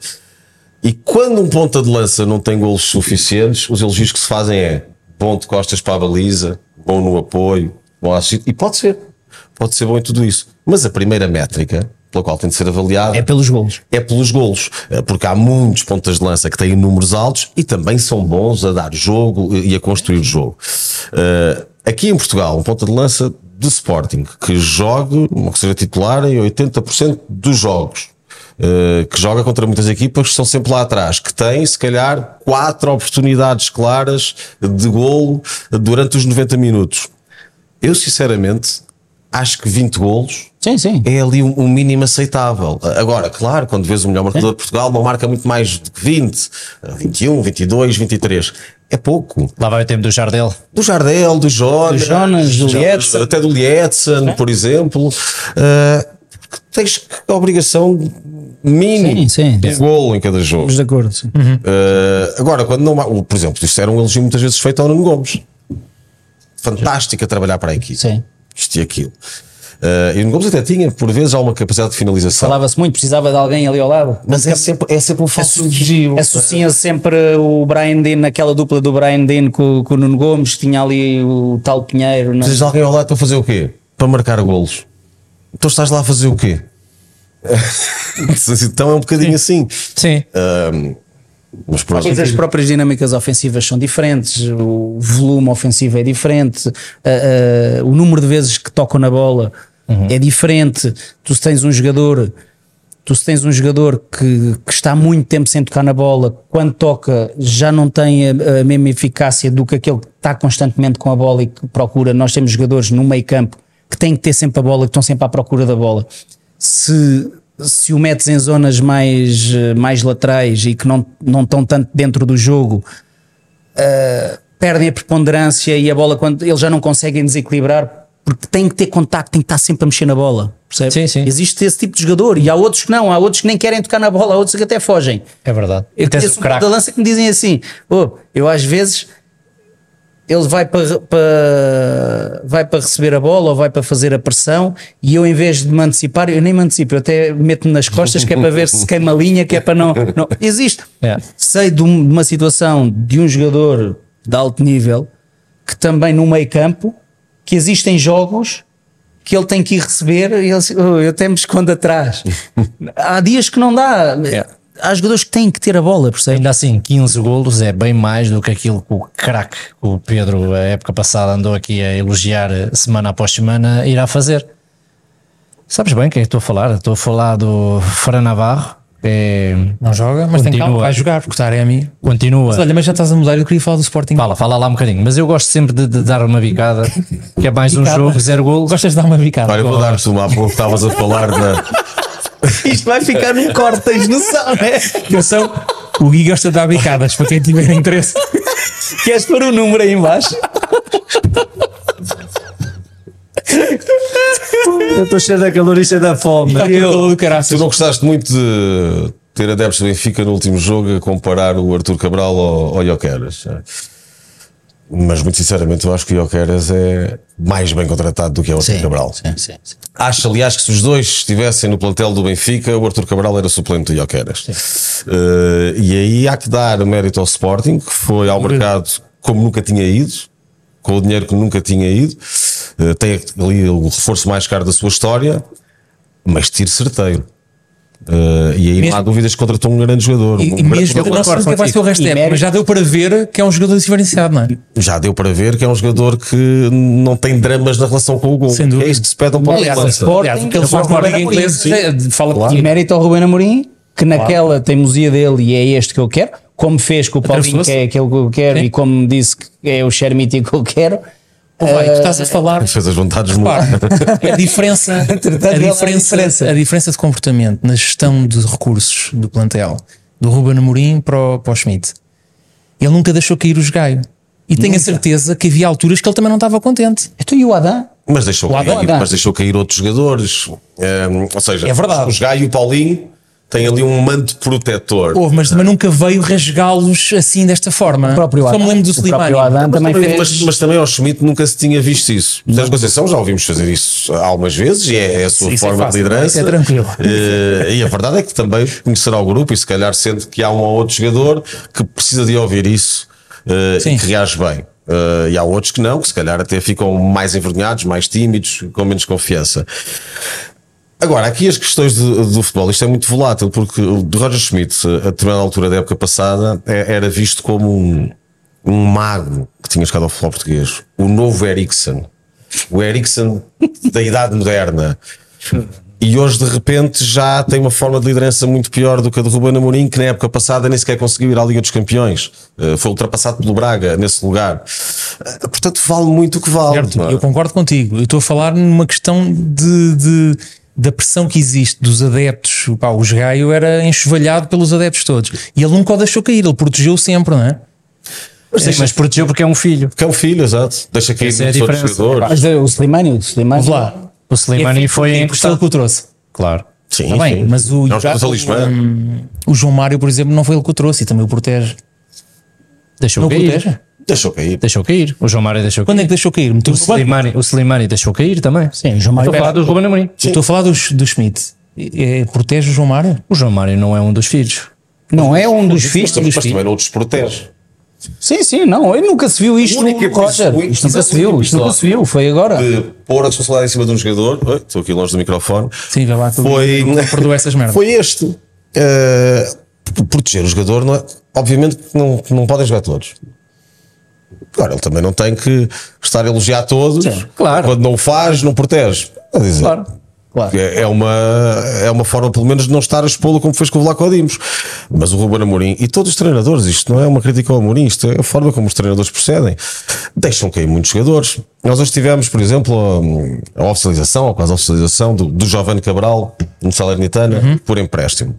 E quando um ponta de lança não tem golos suficientes, os elogios que se fazem é bom de costas para a baliza, bom no apoio, bom. E pode ser. Pode ser bom em tudo isso. Mas a primeira métrica pela qual tem de ser avaliado É pelos golos. é pelos golos, eh, porque há muitos pontas de lança que têm números altos e também são bons a dar jogo e a construir o jogo. Eh, aqui em Portugal, um ponta de lança de Sporting que jogue, que seja titular em 80% dos jogos. Eh, que joga contra muitas equipas que estão sempre lá atrás, que tem se calhar quatro oportunidades claras de golo durante os 90 minutos. Eu sinceramente acho que 20 golos Sim, sim. é ali um, um mínimo aceitável. Agora, claro, quando vês o melhor marcador de Portugal, não marca muito mais do que 20, 21, 22, 23. É pouco. Lá vai o tempo do Jardel. Do Jardel, do Jonas, Do Jonas, do Lietzen. até do Lietzen, por exemplo. Uh, tens a obrigação mínima Sim, sim. de golo em cada jogo. Estamos de acordo. Sim. Uh, agora, quando não. Por exemplo, isto era um elogio muitas vezes feito ao Nuno Gomes. Fantástico a trabalhar para a equipe. Sim. Isto e aquilo. Uh, e o Nuno Gomes até tinha, por vezes, alguma capacidade de finalização. Falava-se muito, precisava de alguém ali ao lado. Mas é sempre, é sempre um falso elogio. Associa sempre o Brian Dean, naquela dupla do Brian Dean com, com o Nuno Gomes, tinha ali o tal Pinheiro. Não? Precisas de alguém ao lado para fazer o quê? Para marcar golos. Então estás lá a fazer o quê? então é um bocadinho assim. Sim. Um, mas as próprias dinâmicas ofensivas são diferentes, o volume ofensivo é diferente, a- a- o número de vezes que tocam na bola é diferente. Tu se tens um jogador, tu se tens um jogador que, que está muito tempo sem tocar na bola, quando toca já não tem a, a mesma eficácia do que aquele que está constantemente com a bola e que procura. Nós temos jogadores no meio campo que têm que ter sempre a bola, que estão sempre à procura da bola. Se, se o metes em zonas mais, eh, mais laterais e que não, não estão tanto dentro do jogo, eh, perdem a preponderância e a bola, quando eles já não conseguem desequilibrar, porque têm que ter contacto, têm que estar sempre a mexer na bola. Percebe? Sim, sim. Existe esse tipo de jogador e há outros que não, há outros que nem querem tocar na bola, há outros que até fogem. É verdade. Eu E tens conheço o um de lança que me dizem assim: oh, eu às vezes ele vai para, para, vai para receber a bola ou vai para fazer a pressão e eu em vez de me antecipar, eu nem me antecipo, eu até meto-me nas costas que é para ver se queima a linha, que é para não. não. Existe. É. Sei de, um- uma situação de um jogador de alto nível que também no meio campo que existem jogos que ele tem que ir receber e ele, "Oh, eu até me escondo atrás. Há dias que não dá. Há jogadores que têm que ter a bola, percebe? Ainda assim, 15 golos é bem mais do que aquilo que o craque, que o Pedro, a época passada, andou aqui a elogiar eh, semana após semana, irá fazer. Sabes bem quem é que estou a falar? Estou a falar do Fran Navarro, que é, Não joga, mas tem Continua. calma, vai jogar, porque o Taremi. continua. Mas olha, mas já estás a mudar, eu queria falar do Sporting. Fala, fala lá um bocadinho, mas eu gosto sempre de, de dar uma bicada, que é mais um Bicada. jogo, zero golos. Gostas de dar uma bicada? Olha, eu vou dar-te uma há pouco estavas a falar da. Isto vai ficar num corte, tens noção, né? Atenção, o Gui gosta de dar bicadas, para quem tiver interesse. Queres pôr o número aí embaixo? Eu estou cheio da calor e cheio da fome. Todo do Tu não gostaste muito de ter adeptos do Benfica no último jogo a comparar o Arthur Cabral ao, ao Ioqueras. Mas muito sinceramente, eu acho que o Ioqueras é mais bem contratado do que é o Arthur Cabral. sim, sim, sim. Acho, aliás, que se os dois estivessem no plantel do Benfica, o Arthur Cabral era suplente do Ioqueras. Eh, e aí há que dar o mérito ao Sporting, que foi ao mercado como nunca tinha ido, com o dinheiro que nunca tinha ido. Eh, tem ali o reforço mais caro da sua história, mas tiro certeiro. Eh, e aí não há Mesmo- dúvidas que contratou um grande jogador. E, um e mesmo, jogador. não sei o que vai ser o resto mérito- mas já deu para ver que é um jogador diferenciado, não é? já deu para ver que é um jogador que não tem dramas na relação com o gol. Sem dúvida. É isto que se pede a um ponto de Aliás, lança. Sporting, que ele faz Amorim. já fala Claro. E mérito ao Ruben Amorim, que naquela teimosia dele e é este que eu quero, como fez com o Paulinho, que é aquele que eu quero, Sim. e como disse que é o Xermiti que eu quero. Pô, vai, tu estás a falar. Fez as vontades muito. a diferença, a é diferença, a diferença de comportamento na gestão de recursos do plantel do Ruben Amorim para o, para o Schmidt. Ele nunca deixou cair os gaio. E tenho a certeza que havia alturas que ele também não estava contente. Então e o Adam? Mas deixou, O cair, Adam. mas deixou cair outros jogadores. Um, ou seja, É verdade. os Gaio e o Paulinho têm ali um manto protetor. Houve, mas também nunca veio rasgá-los assim desta forma. O próprio Só me Adam, lembro do Slimani. Adam também mas, fez. mas, mas também ao Schmidt nunca se tinha visto isso. Sérgio Conceição já ouvimos fazer isso algumas vezes e é, é a sua Isso é forma fácil, de liderança. é tranquilo. Eh, e a verdade é que também conhecerá o grupo e se calhar sente que há um ou outro jogador que precisa de ouvir isso eh, Sim. e que reage bem. Eh, e há outros que não, que se calhar até ficam mais envergonhados, mais tímidos, com menos confiança. Agora, aqui as questões do, do futebol, isto é muito volátil, porque o Roger Schmidt, a determinada altura da época passada, é- era visto como um, um mago que tinha chegado ao futebol português. O novo Eriksen. O Eriksen da idade moderna. E hoje, de repente, já tem uma forma de liderança muito pior do que a de Ruben Amorim, que na época passada nem sequer conseguiu ir à Liga dos Campeões. Eh, Foi ultrapassado pelo Braga nesse lugar. Eh, Portanto, vale muito o que vale. Certo, é? eu concordo contigo. Eu estou a falar numa questão de, de- da pressão que existe dos adeptos. Pá, o Gaio era enxovalhado pelos adeptos todos. E ele nunca o deixou cair, ele protegeu sempre, não é? Sim, mas protegeu porque é um filho. Que é um filho, exato. Deixa cair é a diferença. Mas eh, o Slimani, o Slimani. Vamos lá. O Slimani foi Foi ele encostado. que o trouxe. Claro. Sim, Está bem, sim. mas o, É um jogador talismã. o João Mário, por exemplo, não foi ele que o trouxe e também o protege. Deixou Não o cair. protege? Deixou cair. Deixou cair. O João Mário deixou Quando é que deixou cair? Meteu O Slimani, o Slimani deixou cair também. Sim, o João Mário. Estou a falar do Ruben Amorim. Estou a falar dos, do Schmidt. É, protege o João Mário? O João Mário não é um dos filhos. Não é um dos Mas, filhos. mas também não o desprotege. Sim, sim, não. Eu nunca se viu isto, O único Roger. episódio- Isto nunca se viu. Isto nunca se viu. Foi agora. De pôr a responsabilidade em cima de um jogador. Oi, estou aqui longe do microfone. Sim, vai lá. tu- Foi- Perdoa essas merdas. Foi este. Uh, proteger o jogador, não é? obviamente que não, que não podem jogar todos. Agora, ele também não tem que estar a elogiar todos. claro. Quando não o faz, não protege. A dizer, Claro. Claro. É é uma, é uma forma, pelo menos, de não estar a expô-lo como fez com o Vlaco Dimos. Mas o Ruben Amorim e todos os treinadores, isto não é uma crítica ao Amorim, isto é a forma como os treinadores procedem. Deixam cair muitos jogadores. Nós hoje tivemos, por exemplo, a, a oficialização, ou quase a oficialização do, do Jovem Cabral no Salernitana por empréstimo.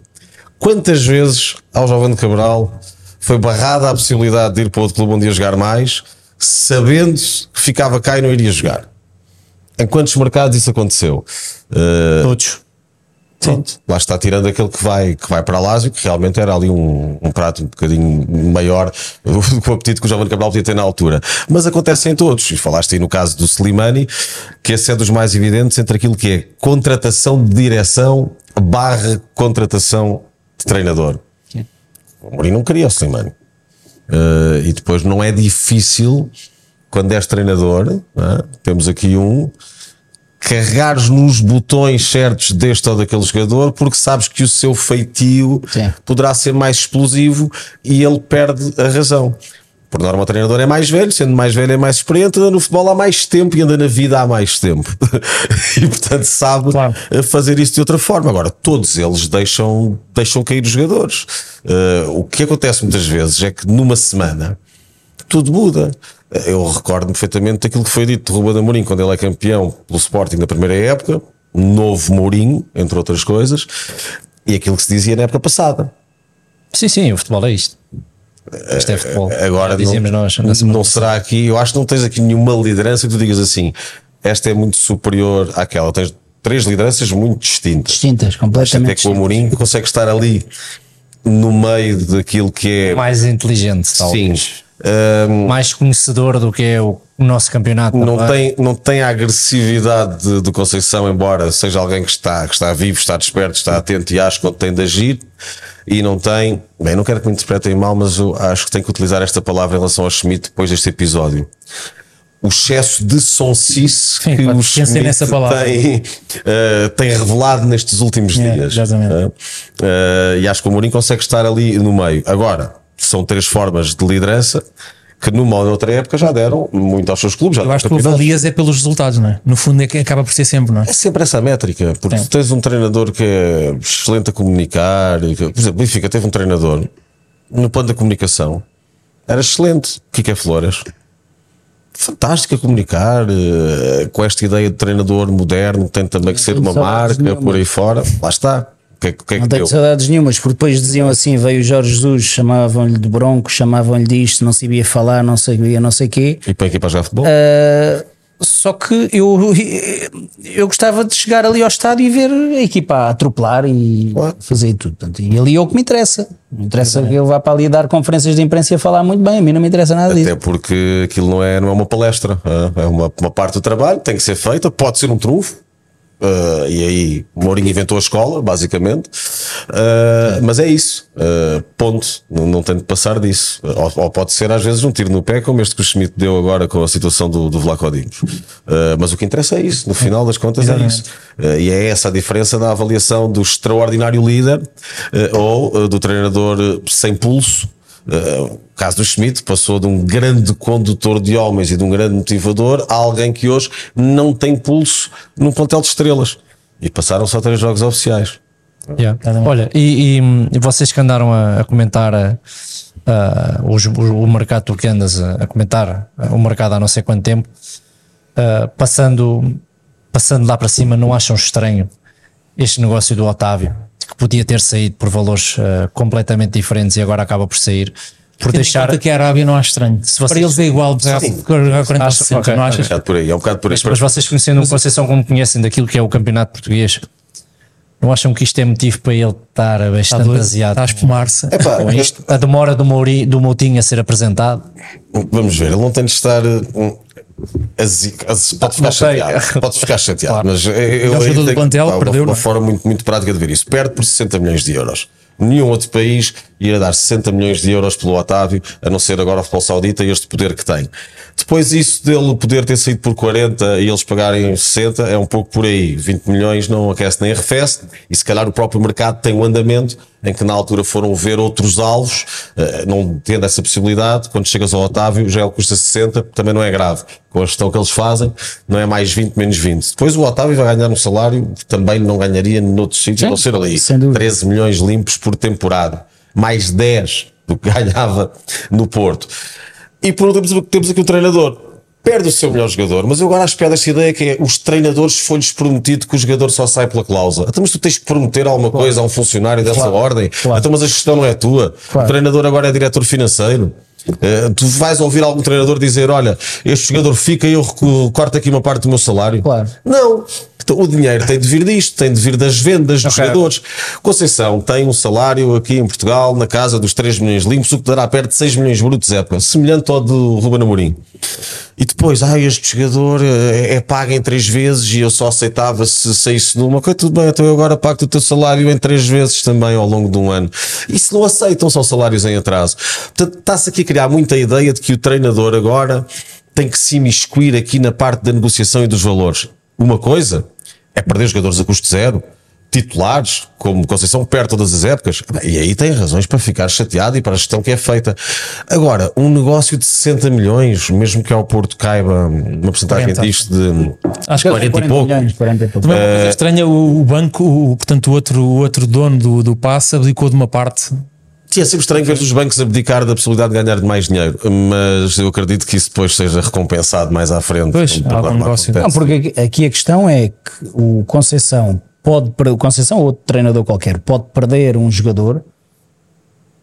Quantas vezes ao Jovem Cabral foi barrada a possibilidade de ir para outro clube onde ia jogar mais, sabendo que ficava cá e não iria jogar? Em quantos mercados isso aconteceu? Uh, Todos. Pronto, lá está tirando aquele que vai, que vai para a Lásio, que realmente era ali um, um prato um bocadinho maior do que o apetite que o Jovem Cabral podia ter na altura. Mas acontece em todos. E falaste aí no caso do Slimani, que esse é dos mais evidentes entre aquilo que é contratação de direção barra contratação de treinador. O Mourinho não queria o Slimani. Uh, e depois não é difícil quando és treinador, é? temos aqui um carregares nos botões certos deste ou daquele jogador porque sabes que o seu feitio Sim. poderá ser mais explosivo e ele perde a razão. Por norma, o treinador é mais velho, sendo mais velho é mais experiente, anda no futebol há mais tempo e anda na vida há mais tempo. e portanto sabe Claro. eh, fazer isso de outra forma. Agora, todos eles deixam, deixam cair os jogadores. Eh, o que acontece muitas vezes é que numa semana tudo muda. Eu recordo-me perfeitamente daquilo que foi dito de Ruben Amorim quando ele é campeão pelo Sporting na primeira época, um novo Mourinho, entre outras coisas, e aquilo que se dizia na época passada. Sim, sim, o futebol é isto. Isto é futebol. Agora Já dizíamos não, nós. não será aqui, eu acho que não tens aqui nenhuma liderança que tu digas assim, esta é muito superior àquela. Tens três lideranças muito distintas. Distintas, Até completamente. que o Amorim consegue estar ali no meio daquilo que é mais inteligente, Sim, talvez. Ahm, Mais conhecedor do que é o, nosso campeonato. não é? tem, não tem a agressividade de- do Conceição, embora seja alguém que está, que está vivo, está desperto, está atento e acho quando tem de agir. E não tem, bem, não quero que me interpretem mal, mas eu acho que tenho que utilizar esta palavra em relação ao Schmidt depois deste episódio. O excesso de sonsice Sim, que o Schmidt nessa palavra. tem, eh, tem revelado nestes últimos É, dias. exatamente. Eh, eh, e acho que o Mourinho consegue estar ali no meio. Agora, são três formas de liderança que numa ou noutra época já deram muito aos seus clubes. Já Eu acho que tu campeonatos. avalias é pelos resultados, não é? No fundo é que acaba por ser sempre, não é? É sempre essa métrica, porque Sim. tu tens um treinador que é excelente a comunicar. e que- Por exemplo, o Benfica teve um treinador no plano da comunicação, era excelente. Kike Flores, fantástico a comunicar, eh, com esta ideia de treinador moderno, tem também que ser uma marca por aí fora. Lá está. O que é, que- o é Não que tenho saudades nenhumas, porque depois diziam assim: veio o Jorge Jesus, chamavam-lhe de bronco, chamavam-lhe disto, não sabia falar, não sabia não sei quê. E para a equipa a jogar futebol? Uh, só que eu, eu gostava de chegar ali ao estádio e ver a equipa a atropelar e Claro. fazer tudo. Portanto, e ali é o que me interessa. Me interessa que eu vá para ali dar conferências de imprensa e a falar muito bem. A mim não me interessa nada disso. Até porque aquilo não é, não é uma palestra, é uma, uma parte do trabalho, tem que ser feita, pode ser um trunfo. Ah, e aí Mourinho inventou a escola, basicamente. Ah, mas é isso, ah, ponto. Não, não tem de passar disso. Ou, ou pode ser às vezes um tiro no pé, como este que o Schmidt deu agora com a situação do, do Vlaco mas o que interessa é isso, no final das contas é isso. Ah, e é essa a diferença da avaliação do extraordinário líder ou do treinador sem pulso. Uh, o caso do Schmidt passou de um grande condutor de homens e de um grande motivador a alguém que hoje não tem pulso num plantel de estrelas. E passaram só três jogos oficiais. Yeah. Olha, e, e, vocês que andaram a, a comentar a- a- os- o, o mercado, tu que andas a, a comentar o mercado há não sei quanto tempo, uh, passando, passando lá para cima, não acham estranho este negócio do Otávio, que podia ter saído por valores uh, completamente diferentes e agora acaba por sair, por Tendo deixar. que a Arábia não acho estranho. vocês- Para eles é igual, Sim. a 40 Acho- 60, ok, não É um por aí, é um bocado por aí. Mas, mas vocês conhecendo o Conceição como conhecem daquilo que é o campeonato português, não acham que isto é motivo para ele estar Está bastante doido, baseado? está a espumar-se. Com isto? A demora do, Mouri, do Moutinho a ser apresentado? Vamos ver, ele não tem de estar. uh, azi- pode ficar chateado, pode ficar chateado, Claro. mas eu, eu jogador do plantel, pá, perdeu, uma, é? forma muito, muito prática de ver isso. Perde por 60 milhões de euros. Nenhum outro país ia dar 60 milhões de euros pelo Otávio, a não ser agora o futebol saudita e este poder que tem. Depois isso dele poder ter saído por 40 e eles pagarem 60 é um pouco por aí. 20 milhões não aquece nem arrefece e se calhar o próprio mercado tem um andamento em que na altura foram ver outros alvos, eh, não tendo essa possibilidade, quando chegas ao Otávio já ele custa 60, também não é grave. Com a gestão que eles fazem, não é mais 20 menos 20. Depois o Otávio vai ganhar um salário que também não ganharia noutros sítios, a não ser ali sem dúvida. 13 milhões limpos por temporada, mais 10 do que ganhava no Porto. E por último temos aqui o treinador. Perde o seu melhor jogador, mas eu agora acho piada esta ideia que é os treinadores foi-lhes prometido que o jogador só sai pela cláusula. Então, mas tu tens que prometer alguma coisa a um funcionário dessa ordem. Então, mas a gestão não é tua. O treinador agora é diretor financeiro. Eh, tu vais ouvir algum treinador dizer: Olha, este jogador fica e eu corto aqui uma parte do meu salário. Claro. Não. Então, o dinheiro tem de vir disto, tem de vir das vendas dos jogadores. Conceição tem um salário aqui em Portugal na casa dos 3 milhões limpos, o que dará perto de 6 milhões brutos época, semelhante ao do Ruben Amorim. E depois, ah, este jogador eh, é pago em três vezes e eu só aceitava se saísse numa. Ok, tudo bem, então eu agora pago o teu salário em três vezes também ao longo de um ano. E se não aceitam, são salários em atraso. Portanto, está-se aqui a criar muita ideia de que o treinador agora tem que se imiscuir aqui na parte da negociação e dos valores. Uma coisa é perder jogadores a custo zero, titulares, como Conceição, perto todas as épocas. E aí tem razões para ficar chateado e para a gestão que é feita. Agora, um negócio de 60 milhões, mesmo que ao Porto caiba uma porcentagem 40. disto de Acho que 40 e pouco. milhões, 40 e pouco. Também uma coisa estranha, o, o banco, o, portanto, o outro, o outro dono do, do passe abdicou de uma parte. Sim, é sempre estranho ver os bancos abdicar da possibilidade de ganhar mais dinheiro, mas eu acredito que isso depois seja recompensado mais à frente. Pois, algum negócio. Não, porque aqui- a questão é que o Conceição pode perder, o Conceição ou outro treinador qualquer pode perder um jogador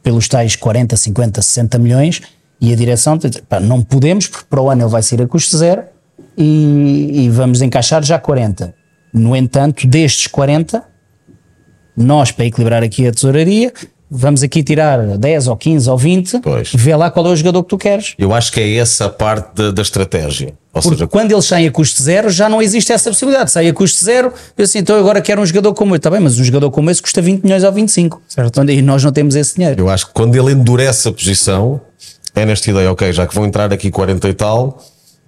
pelos tais 40, 50, 60 milhões e a direção diz, pá, não podemos porque para o ano ele vai sair a custo zero e, e vamos encaixar já 40. No entanto, destes 40, nós para equilibrar aqui a tesouraria vamos aqui tirar 10 ou 15 ou 20, Pois. vê lá qual é o jogador que tu queres. Eu acho que é essa a parte da, da estratégia. Ou Porque seja, quando eles saem a custo zero, já não existe essa possibilidade. Sai a custo zero, eu assim, então agora quero um jogador como eu. Está bem, mas um jogador como esse custa 20 milhões ou 25. Certo. Quando- E nós não temos esse dinheiro. eu acho que quando ele endurece a posição, é nesta ideia, ok, já que vão entrar aqui 40 e tal,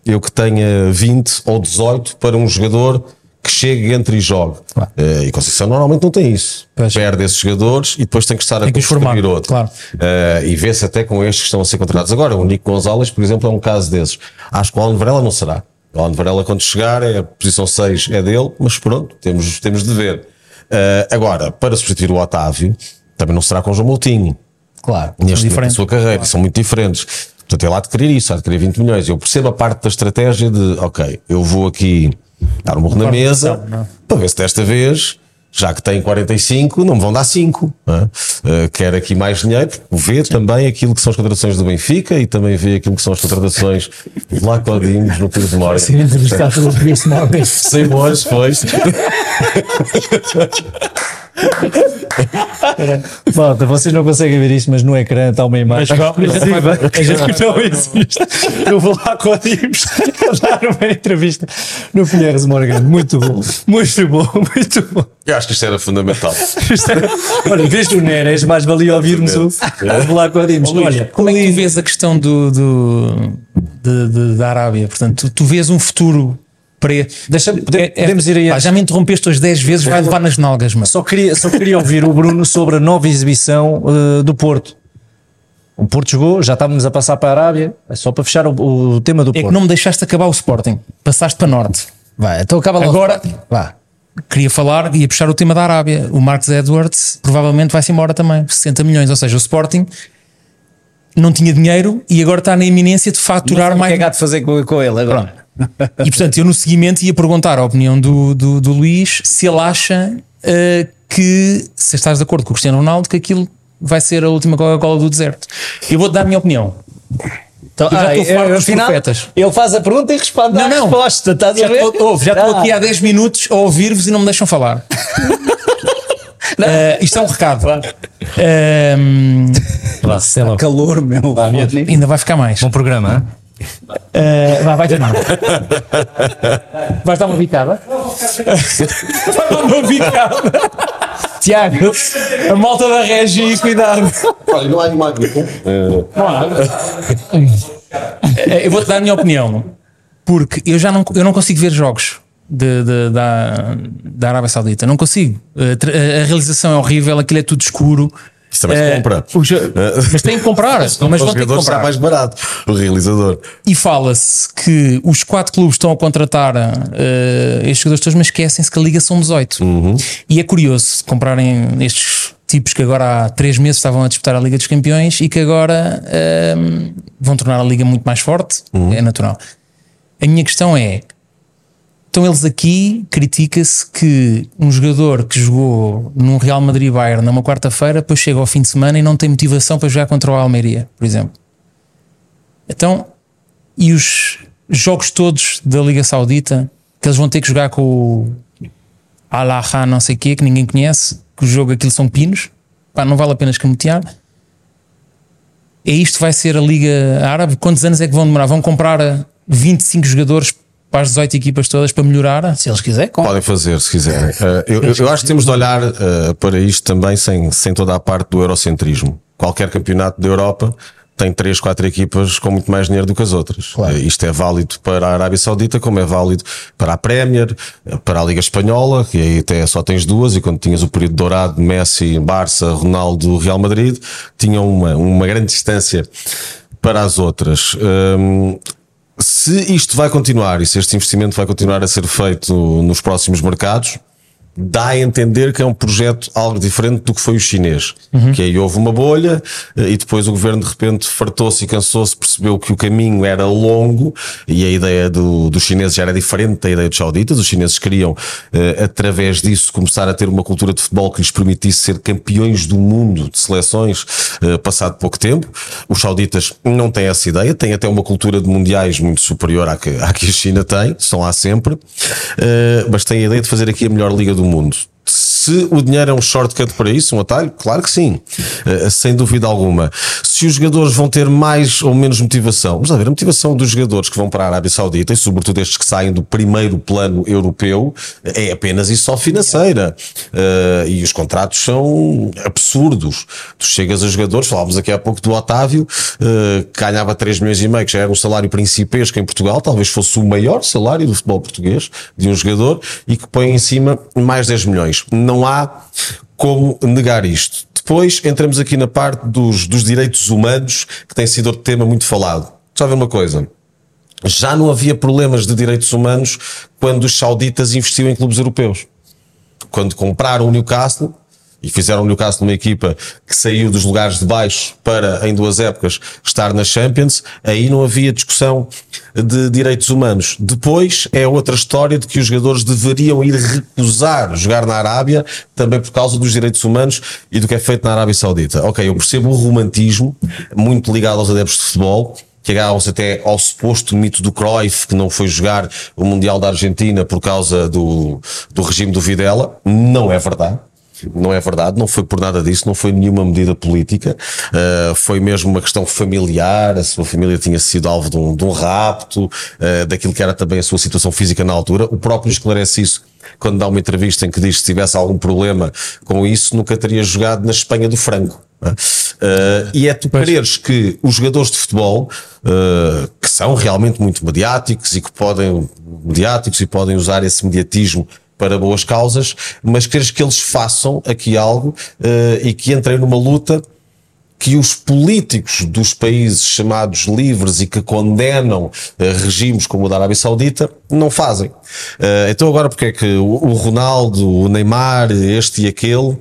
eu que tenha 20 ou 18 para um jogador que chegue, entre e jogue. Eh, e Conceição normalmente não tem isso. Pois. Perde esses jogadores e depois tem que estar a Tem os construir outro. claro. Eh, e vê-se até com estes que estão a ser contratados. Agora, o Nico Gonzalez, por exemplo, é um caso desses. Acho que o Alan Varela não será. O Alan Varela, quando chegar, é a posição 6 é dele, mas pronto, temos, temos de ver. Eh, agora, para substituir o Otávio, também não será com o João Moutinho Claro. neste momento da sua carreira, são muito diferentes. Portanto, ele há de querer isso, há de querer 20 milhões. Eu percebo a parte da estratégia de, ok, eu vou aqui dar um murro na mesa para ver se desta vez, já que tem 45, não me vão dar 5. não é? Eh, quero aqui mais dinheiro, vê também aquilo que são as contratações do Benfica e também vê aquilo que são as contratações de lá Codinhos no Pires de entrevistado pelo Morgan. Sem hoje, foi. Malta, vocês não conseguem ver isto, mas no ecrã está uma imagem. Mas calma, exclusiva que não existe. Eu vou lá com a Dimos a dar uma entrevista no Pinheiros Morgan. Muito bom, muito bom, muito bom. Eu acho que isto era fundamental. Isto é- Olha, em vez do Neres, mais valia ouvirmos o. Vou lá com a Dimos. Olha, Como é que tu vês a questão do, do- de- de- da Arábia? Portanto, tu, tu vês um futuro para. Deixa- pode- É- é- podemos ir aí pá, já me interrompeste hoje 10 vezes, vai levar nas nalgas, mas Só queria, só queria ouvir o Bruno sobre a nova exibição eh, do Porto. O Porto jogou, já estávamos a passar para a Arábia, é só para fechar o, o tema do é que Porto. não me deixaste acabar o Sporting. Passaste para Norte. Vai, então acaba lá. Agora- Vá. Queria falar, ia puxar o tema da Arábia. O Marcos Edwards provavelmente vai-se embora também, 60 milhões. Ou seja, o Sporting não tinha dinheiro e agora está na iminência de faturar O que é mais. que há de fazer com, com ele agora? E portanto, eu no seguimento ia perguntar a opinião do, do, do Luís se ele acha eh, que, se estás de acordo com o Cristiano Ronaldo, que aquilo vai ser a última Coca-Cola do deserto. Eu vou-te dar a minha opinião. Então, Eu já estou farto dos afinal, profetas. Ele faz a pergunta e responde Não, à não. resposta. Estás Já a ver? estou, ouve, já estou Ah. aqui há 10 minutos a ouvir-vos e não me deixam falar. Eh, isto é um recado. Ehm, Vá, sei lá. Calor, meu. ainda vai ficar mais. Bom programa, Eh, vai, vai tomar. Vais dar uma bicada? Vai dar uma bicada. Tiago, a malta da Regi, cuidado. Olha, não há nenhuma aqui. Eh, Eu vou-te dar a minha opinião, porque eu já não, eu não consigo ver jogos de, de- da, da Arábia Saudita. Não consigo. Eh, tra- A realização é horrível, aquilo é tudo escuro. Isso também se Eh, compra. jo- Mas tem que comprar, mas vão ter que está comprar. mais barato, o realizador. E fala-se que os quatro clubes estão a contratar eh, estes jogadores todos, mas esquecem-se que a liga são 18. E é curioso se comprarem estes tipos que agora há três meses estavam a disputar a Liga dos Campeões e que agora ehm, vão tornar a liga muito mais forte. É natural. A minha questão é. Então eles aqui critica-se que um jogador que jogou num Real Madrid Bayern numa quarta-feira, depois chega ao fim de semana e não tem motivação para jogar contra o Almeria, por exemplo. Então, e os jogos todos da Liga Saudita que eles vão ter que jogar com o Al-Ahly não sei o quê, que ninguém conhece, que o jogo aquilo são pinos, pá, não vale a pena escamotear. É isto vai ser a Liga Árabe? Quantos anos é que vão demorar? Vão comprar eh, 25 jogadores para as 18 equipas todas para melhorar? Se eles quiserem, compra. Podem fazer, se quiserem. Eh, eu, eu- eu acho que temos de olhar eh, para isto também sem, sem toda a parte do eurocentrismo. Qualquer campeonato da Europa tem três, quatro equipas com muito mais dinheiro do que as outras. Eh, isto é válido para a Arábia Saudita, como é válido para a Premier, para a Liga Espanhola, que aí até só tens duas, e quando tinhas o período dourado, Messi, Barça, Ronaldo, Real Madrid, tinham uma, uma grande distância para as outras. Hum, se isto vai continuar e se este investimento vai continuar a ser feito nos próximos mercados, dá a entender que é um projeto algo diferente do que foi o chinês. Que aí houve uma bolha eh, e depois o governo de repente fartou-se e cansou-se, percebeu que o caminho era longo e a ideia do, dos chineses já era diferente da ideia dos sauditas. Os chineses queriam, eh, através disso, começar a ter uma cultura de futebol que lhes permitisse ser campeões do mundo de seleções, eh, passado pouco tempo. Os sauditas não têm essa ideia, têm até uma cultura de mundiais muito superior à que, à que a China tem, estão lá sempre, eh, mas têm a ideia de fazer aqui a melhor liga do mundo. Se o dinheiro é um shortcut para isso, um atalho, claro que sim, uh, sem dúvida alguma. Se os jogadores vão ter mais ou menos motivação, vamos lá ver, a motivação dos jogadores que vão para a Arábia Saudita, e sobretudo estes que saem do primeiro plano europeu, é apenas e só financeira. Uh, e os contratos são absurdos. Tu chegas a jogadores, falávamos aqui há pouco do Otávio, uh, que ganhava 3 milhões e meio, que já era um salário principesco em Portugal, talvez fosse o maior salário do futebol português, de um jogador, e que põe em cima mais 10 milhões. Não há como negar isto. Depois entramos aqui na parte dos, dos direitos humanos, que tem sido outro tema muito falado. Ver uma coisa. Já não havia problemas de direitos humanos quando os sauditas investiam em clubes europeus. Quando compraram o Newcastle, e fizeram o Newcastle uma equipa que saiu dos lugares de baixo para, em duas épocas, estar na Champions, aí não havia discussão de direitos humanos. Depois é outra história de que os jogadores deveriam ir recusar jogar na Arábia, também por causa dos direitos humanos e do que é feito na Arábia Saudita. Ok, eu percebo o romantismo, muito ligado aos adeptos de futebol, que agarram-se até ao suposto mito do Cruyff, que não foi jogar o Mundial da Argentina por causa do, do regime do Videla. Não é verdade. Não é verdade, não foi por nada disso, não foi nenhuma medida política, uh, foi mesmo uma questão familiar, a sua família tinha sido alvo de um, de um rapto, uh, daquilo que era também a sua situação física na altura. O próprio esclarece isso quando dá uma entrevista em que diz que se tivesse algum problema com isso, nunca teria jogado na Espanha do Franco. Uh, e é tu quereres que os jogadores de futebol, uh, que são realmente muito mediáticos e que podem, mediáticos e podem usar esse mediatismo para boas causas, mas queres que eles façam aqui algo uh, e que entrem numa luta que os políticos dos países chamados livres e que condenam uh, regimes como o da Arábia Saudita não fazem. Uh, então agora porque é que o, o Ronaldo, o Neymar, este e aquele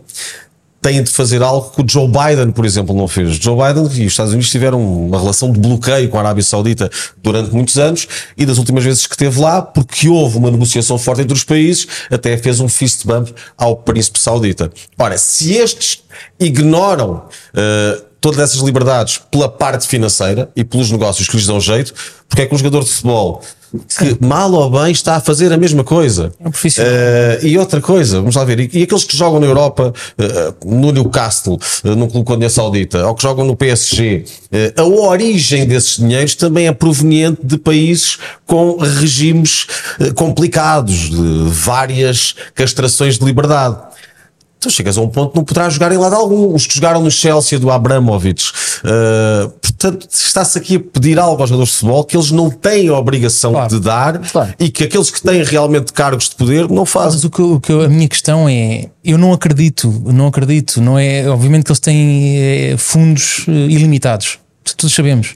têm de fazer algo que o Joe Biden, por exemplo, não fez. Joe Biden e os Estados Unidos tiveram uma relação de bloqueio com a Arábia Saudita durante muitos anos e das últimas vezes que esteve lá, porque houve uma negociação forte entre os países, até fez um fist bump ao príncipe saudita. Ora, se estes ignoram uh, todas essas liberdades pela parte financeira e pelos negócios que lhes dão jeito, porque é que um jogador de futebol que mal ou bem está a fazer a mesma coisa. É um profissional. Uh, e outra coisa, vamos lá ver, e, e aqueles que jogam na Europa, uh, no Newcastle, uh, no Clube Conde Saudita, ou que jogam no PSG, a origem desses dinheiros também é proveniente de países com regimes complicados, de várias castrações de liberdade. Então chegas a um ponto que não poderás jogar em lado algum. Os que jogaram no Chelsea do Abramovich. Uh, portanto, está-se aqui a pedir algo aos jogadores de futebol que eles não têm a obrigação claro. de dar claro. e que aqueles que têm realmente cargos de poder não fazem. Mas o que, o que a minha questão é, eu não acredito, não acredito, não é, obviamente que eles têm é, fundos eh, ilimitados, todos sabemos.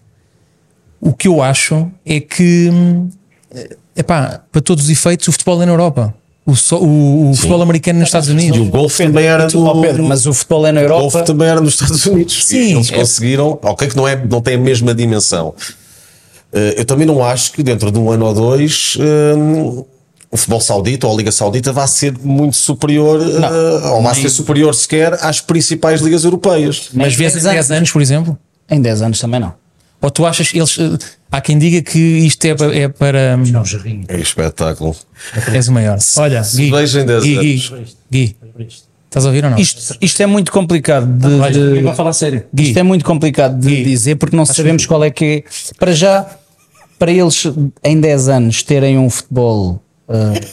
O que eu acho é que, hum, pá, para todos os efeitos, o futebol é na Europa. O, so, o, o futebol americano nos Estados Unidos. E o golfe também era do Pedro, mas o futebol é na Europa. O golfe também era nos Estados Unidos. Sim, eles conseguiram, é... ok, que não, é, não tem a mesma dimensão. Eh, eu também não acho que dentro de um ano ou dois um, o futebol saudita ou a Liga Saudita vá ser muito superior, não, uh, ou vai ser superior sequer às principais ligas europeias. Mas vês em 10 anos, por exemplo? Em 10 anos também não. Ou tu achas que eles. Eh, há quem diga que isto é, é para. Não, é espetáculo. És o maior. Olha, Gui, Gui, Gui, Gui, Estás a ouvir ou não? Isto, isto é muito complicado de. de vou falar sério. Gui. Isto é muito complicado de Gui. dizer porque não sabemos qual é que é. Para já, para eles em 10 anos terem um futebol uh,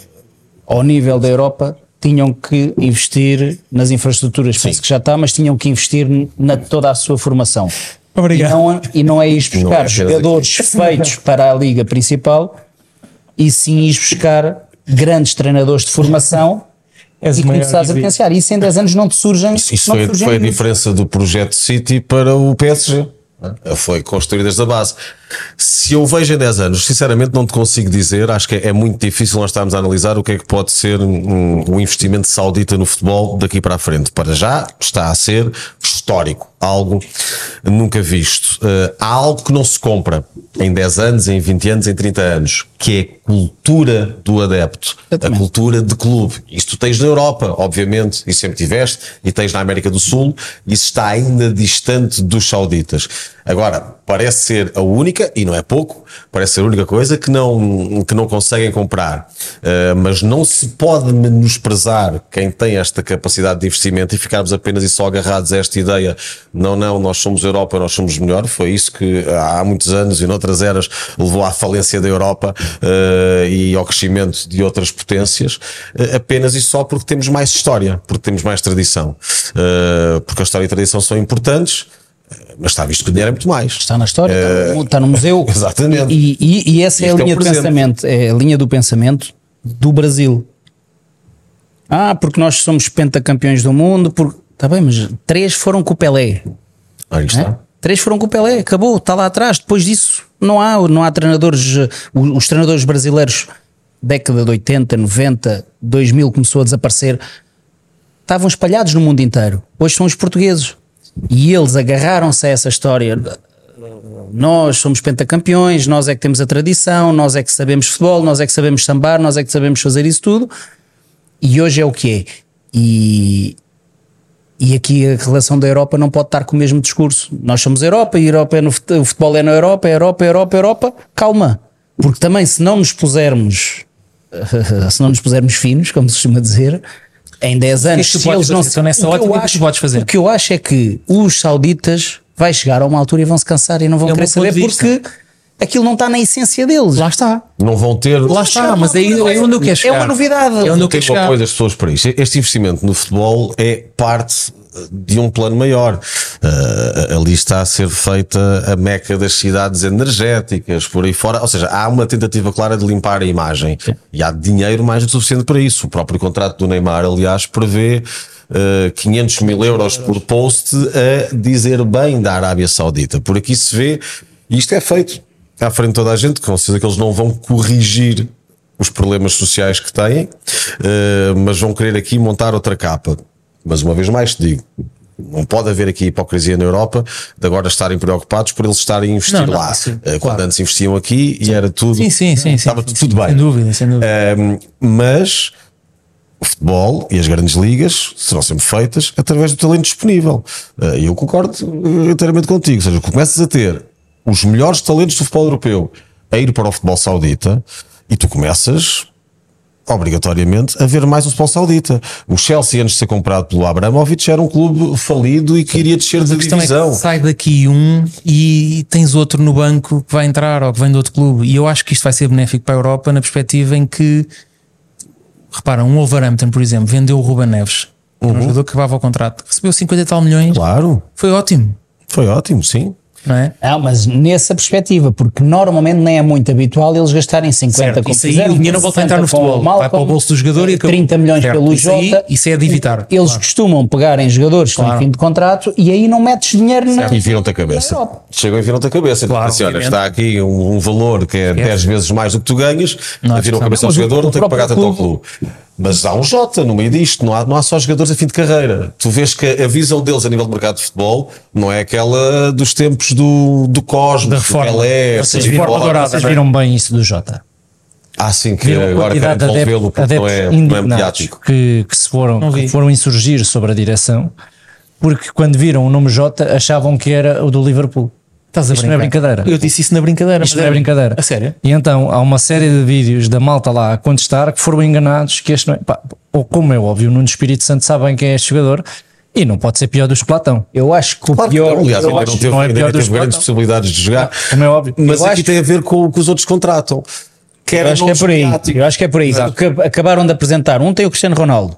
ao nível da Europa, tinham que investir nas infraestruturas, penso que já está, mas tinham que investir na toda a sua formação. Obrigado. E não, e não é ir buscar é jogadores feitos para a liga principal, e sim ir buscar grandes treinadores de formação e começares a financiar. Isso em 10 anos não te surgem. Isso, isso não foi, foi a diferença do projeto City para o PSG. Foi construído desde a base. Se eu vejo em 10 anos, sinceramente não te consigo dizer, acho que é, é muito difícil nós estarmos a analisar o que é que pode ser um, um investimento saudita no futebol daqui para a frente. Para já está a ser histórico, algo nunca visto. Uh, há algo que não se compra em 10 anos, em 20 anos, em 30 anos, que é cultura do adepto, a cultura de clube. Isto tens na Europa, obviamente, e sempre tiveste, e tens na América do Sul, isso está ainda distante dos sauditas. Agora, parece ser a única, e não é pouco, parece ser a única coisa que não, que não conseguem comprar. Uh, mas não se pode menosprezar quem tem esta capacidade de investimento e ficarmos apenas e só agarrados a esta ideia. Não, não, nós somos Europa, nós somos melhor. Foi isso que há muitos anos e noutras eras levou à falência da Europa uh, e ao crescimento de outras potências, uh, apenas e só porque temos mais história, porque temos mais tradição. porque a história e a tradição são importantes mas está visto que o dinheiro é muito mais. Está na história, está, no, está no museu. Exatamente. E, e, e essa é a linha é de pensamento, é a linha do pensamento do Brasil. Ah, porque nós somos pentacampeões do mundo, porque está bem, mas três foram com o Pelé. Aí está. É? Três foram com o Pelé, acabou, está lá atrás. Depois disso, não há, não há treinadores, os, os treinadores brasileiros, década de 80, 90, 2000 começou a desaparecer, estavam espalhados no mundo inteiro. Hoje são os portugueses. E eles agarraram-se a essa história. Nós somos pentacampeões, nós é que temos a tradição, nós é que sabemos futebol, nós é que sabemos sambar, nós é que sabemos fazer isso tudo. E hoje é o que é. E, e aqui a relação da Europa não pode estar com o mesmo discurso. Nós somos Europa e Europa é no, o futebol é na Europa, é Europa, é Europa, é Europa. Calma. Porque também se não nos pusermos se não nos pusermos finos, como se costuma dizer, em 10 anos, que se eles não se nessa ótica, o que, podes fazer? O que eu acho é que os sauditas vai chegar a uma altura e vão se cansar e não vão é querer saber porque aquilo não está na essência deles. Lá está. Não vão ter. Lá está, mas aí é onde eu quero chegar. É uma novidade. É onde eu quero chegar. apoio das pessoas para isso. Este investimento no futebol é parte de um plano maior. Uh, ali está a ser feita a meca das cidades energéticas, por aí fora. Ou seja, há uma tentativa clara de limpar a imagem. Sim. E há dinheiro mais do que suficiente para isso. O próprio contrato do Neymar, aliás, prevê. Uh, 500 mil euros por post a dizer bem da Arábia Saudita. Por aqui se vê, e isto é feito à frente de toda a gente, com certeza que eles não vão corrigir os problemas sociais que têm, uh, mas vão querer aqui montar outra capa. Mas uma vez mais te digo, não pode haver aqui hipocrisia na Europa de agora estarem preocupados por eles estarem a investir não, não, lá. Sim, Quando claro. antes investiam aqui e era tudo. Sim, sim, sim. Estava sim, tudo bem. Sem dúvida, sem dúvida. Um, mas o futebol e as grandes ligas serão sempre feitas através do talento disponível. Uh, e eu concordo inteiramente contigo. Ou seja, começas a ter os melhores talentos do futebol europeu a ir para o futebol saudita e tu começas obrigatoriamente a ver mais o futebol saudita. O Chelsea, antes de ser comprado pelo Abramovich, era um clube falido e que iria descer de é divisão. É sai daqui um e tens outro no banco que vai entrar ou que vem de outro clube. E eu acho que isto vai ser benéfico para a Europa na perspectiva em que, repara, um Wolverhampton, por exemplo, vendeu o Ruben Neves, uhum. um jogador que acabava o contrato, recebeu 50 e tal milhões. Claro. Foi ótimo. Foi ótimo, sim não é? Ah, mas nessa perspectiva, porque normalmente nem é muito habitual eles gastarem 50 certo, como isso aí, o dinheiro não volta a entrar no futebol, Malcolm, vai para o bolso do jogador e 30 milhões certo, pelo isso Jota. Aí, isso é de evitar. Eles claro. costumam pegar em jogadores claro. que estão em fim de contrato e aí não metes dinheiro na. E viram-te a cabeça. Chegam e viram-te a cabeça. Claro, assim, olha, está aqui um, um valor que é, é 10 vezes mais do que tu ganhas, viram a cabeça ao jogador, não tem que pagar tanto ao clube. Mas há um J no meio disto, não há, não há só jogadores a fim de carreira. Tu vês que a visão deles a nível de mercado de futebol não é aquela dos tempos do, do Cosmo, da reforma. do Pelé, vocês, viram, agora, vocês viram bem isso do Jota. Ah, sim, que viram agora querem devolvê-lo porque não é, não é mediático. Que, que se foram, que foram insurgir sobre a direção, porque quando viram o nome Jota achavam que era o do Liverpool. Estás a Isto não é brincadeira. Eu disse isso na brincadeira. Isto não é brincadeira. A sério? E então há uma série de vídeos da malta lá a contestar que foram enganados que este não é. Pá, ou como é óbvio, no Espírito Santo sabem quem é este jogador. E não pode ser pior dos Platão. Eu acho que o claro pior. Que aliás, ainda não teve, não é pior teve grandes possibilidades de jogar. Como é óbvio. Mas eu aqui tem a ver com o que os outros contratam. eu acho que é por aí. Eu acho que é por aí. Acabaram de apresentar. Um tem o Cristiano Ronaldo.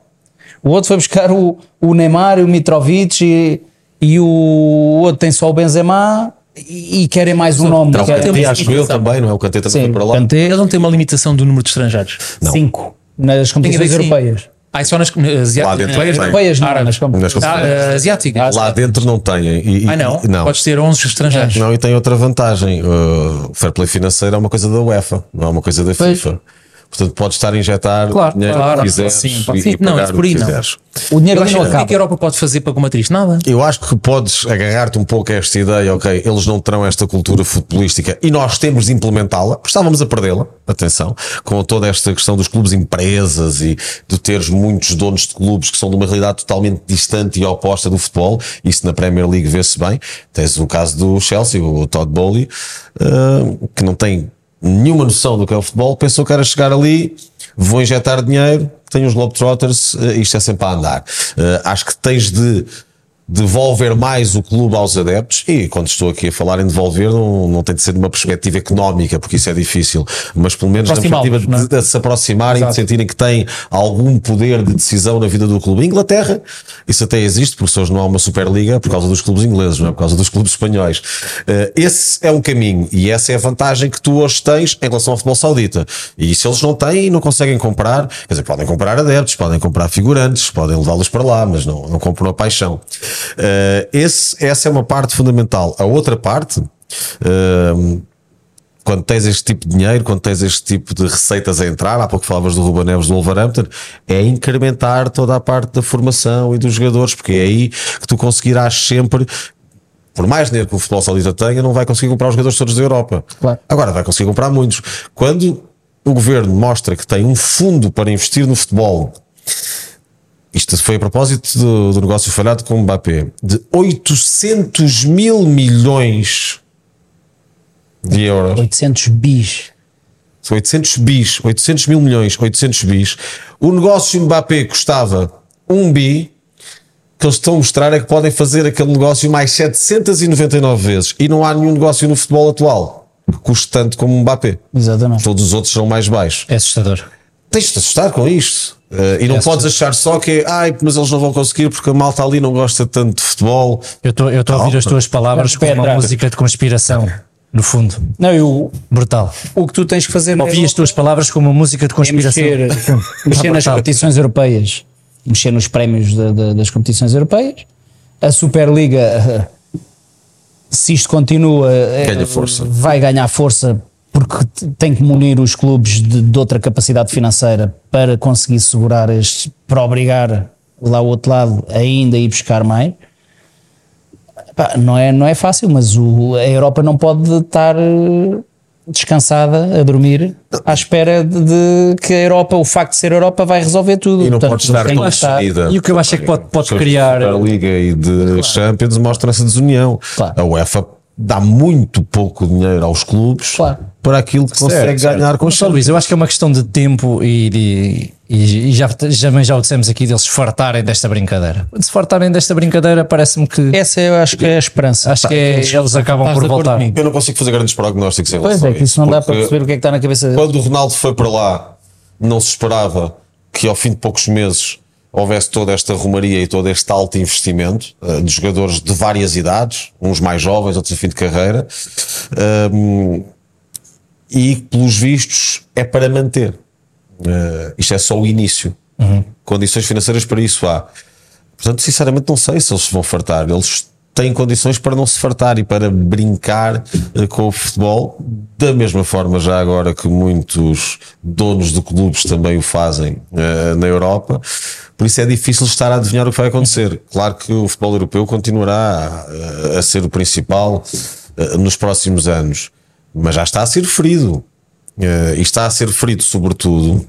O outro foi buscar o, o Neymar, o Mitrovic e, e o outro tem só o Benzema e, querem mais um nome. Não, o Kanté acho eu também, não é? O Kanté também Sim, foi para lá. Kanté, ele não tem uma limitação do número de estrangeiros? Não. Cinco. Nas competições europeias. Ah, é só nas asiáticas? Lá dentro europeias, europeias não. Ah, asiáticas. Lá dentro não têm. E, ah, não? não? Podes ter 11 estrangeiros. Não, e tem outra vantagem. Uh, fair play financeiro é uma coisa da UEFA, não é uma coisa da pois. Portanto, podes estar a injetar Claro, dinheiro claro, que quiseres sim, e, pode e. Não, pagar isso o por que aí não. quiseres. O dinheiro não acho, o que é acaba. que a Europa pode fazer para combater isto? Nada. Eu acho que podes agarrar-te um pouco a esta ideia, ok, eles não terão esta cultura futebolística e nós temos de implementá-la, porque estávamos a perdê-la, atenção, com toda esta questão dos clubes empresas e de teres muitos donos de clubes que são de uma realidade totalmente distante e oposta do futebol, isso na Premier League vê-se bem. Tens o caso do Chelsea, o Todd Bowley, eh, que não tem nenhuma noção do que é o futebol, pensou que era chegar ali, vou injetar dinheiro, tenho os Globetrotters, eh, isto é sempre a andar. Eh, acho que tens de devolver mais o clube aos adeptos e quando estou aqui a falar em devolver não, não tem de ser de uma perspectiva económica porque isso é difícil, mas pelo menos na perspectiva é? de, de se aproximarem e de sentirem que têm algum poder de decisão na vida do clube. Em Inglaterra isso até existe porque hoje não há uma Superliga por causa dos clubes ingleses, não é por causa dos clubes espanhóis. Eh, esse é um caminho e essa é a vantagem que tu hoje tens em relação ao futebol saudita. E se eles não têm e não conseguem comprar, quer dizer, podem comprar adeptos, podem comprar figurantes, podem levá-los para lá, mas não, não compram a paixão. Eh, esse, essa é uma parte fundamental. A outra parte, eh, quando tens este tipo de dinheiro, quando tens este tipo de receitas a entrar, há pouco falavas do Ruben Neves do Wolverhampton, é incrementar toda a parte da formação e dos jogadores, porque é aí que tu conseguirás sempre por mais dinheiro que o futebol saudita tenha, não vai conseguir comprar os jogadores todos da Europa. Claro. Agora vai conseguir comprar muitos. Quando o governo mostra que tem um fundo para investir no futebol, isto foi a propósito do, do negócio falhado com o Mbappé, de 800 mil milhões de euros. 800 bis. São 800 bis, 800 mil milhões, 800 bis. O negócio Mbappé custava 1 bi, que eles estão a mostrar é que podem fazer aquele negócio mais 799 vezes. E não há nenhum negócio no futebol atual que custe tanto como Mbappé. Exatamente. Todos os outros são mais baixos. É assustador. Tens de assustar com isto. Eh, e não É podes achar só que é, ai, mas eles não vão conseguir porque a malta ali não gosta tanto de futebol. Eu estou eu estou a ouvir as tuas palavras como uma música de conspiração, no fundo. Não, eu, Brutal. o que tu tens que fazer Ouvi as tuas palavras como uma música de é conspiração. mexer, mexer nas competições europeias, mexer nos prémios da- da- das competições europeias. A Superliga, eh, se isto continua, eh, Ganha força. vai ganhar força porque tem que munir os clubes de, de outra capacidade financeira para conseguir segurar estes, para obrigar lá o outro lado ainda a ir buscar mais. Pá, não, é, não é fácil, mas o- a Europa não pode estar eh, descansada a dormir à espera de, de que a Europa, o facto de ser Europa, vai resolver tudo. E não Portanto, podes que estar- decidida. E o que eu acho é que pode, pode criar. da Liga e de Champions mostram essa desunião. Claro. A UEFA dá muito pouco dinheiro aos clubes Claro. para aquilo que consegue certo. ganhar com os Luís, eu acho que é uma questão de tempo e, de- e- e já, já, já o dissemos aqui deles se fartarem desta brincadeira. De se fartarem desta brincadeira, parece-me que Essa eu acho que é a esperança. acho que é- eles acabam por de voltar. Eu não consigo fazer grandes prognósticos em Pois relação é, a que isso não dá para perceber o que é que está na cabeça dele. Quando o Ronaldo foi para lá, não se esperava que ao fim de poucos meses houvesse toda esta rumaria e todo este alto investimento eh, de jogadores de várias idades, uns mais jovens, outros a fim de carreira, Ahm, e pelos vistos é para manter. Eh, isto é só o início. Condições financeiras para isso há. Portanto, sinceramente, não sei se eles se vão fartar. Eles têm condições para não se fartar e para brincar eh, com o futebol, da mesma forma, já agora que muitos donos de clubes também o fazem eh, na Europa. Por isso é difícil estar a adivinhar o que vai acontecer. Claro que o futebol europeu continuará eh, a ser o principal nos próximos anos, mas já está a ser ferido. E está a ser ferido, sobretudo,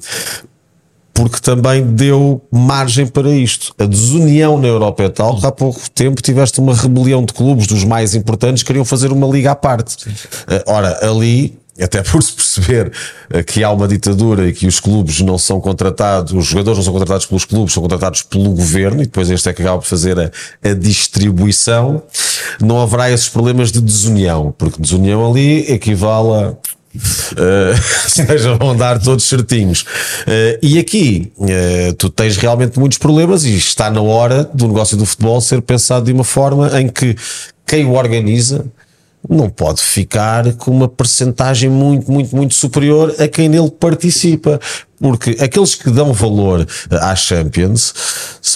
porque também deu margem para isto. A desunião na Europa é tal que há pouco tempo tiveste uma rebelião de clubes dos mais importantes que queriam fazer uma liga à parte. Eh, Ora, ali. Até por se perceber eh, que há uma ditadura e que os clubes não são contratados, os jogadores não são contratados pelos clubes, são contratados pelo governo, e depois este é que acaba por fazer a, a distribuição, não haverá esses problemas de desunião, porque desunião ali equivale a Uh, seja, vão dar todos certinhos. Uh, e aqui uh, tu tens realmente muitos problemas e está na hora do negócio do futebol ser pensado de uma forma em que quem o organiza não pode ficar com uma percentagem muito, muito, muito superior a quem nele participa. Porque aqueles que dão valor à Champions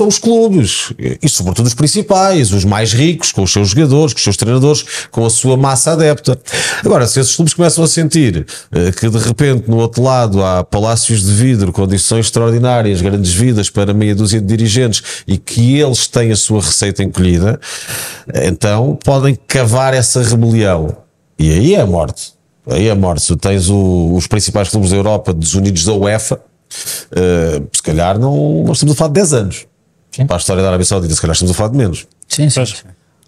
são os clubes, e sobretudo os principais, os mais ricos, com os seus jogadores, com os seus treinadores, com a sua massa adepta. Agora, se esses clubes começam a sentir eh, que de repente no outro lado há palácios de vidro, condições extraordinárias, grandes vidas para meia dúzia de dirigentes e que eles têm a sua receita encolhida, então podem cavar essa rebelião. E aí é a morte. Aí é a morte. Se tens o- os principais clubes da Europa desunidos da UEFA, eh, se calhar não, estamos a falar de 10 anos. Para a história da Arábia Saudita, se calhar estamos a falar de menos. Sim, sim.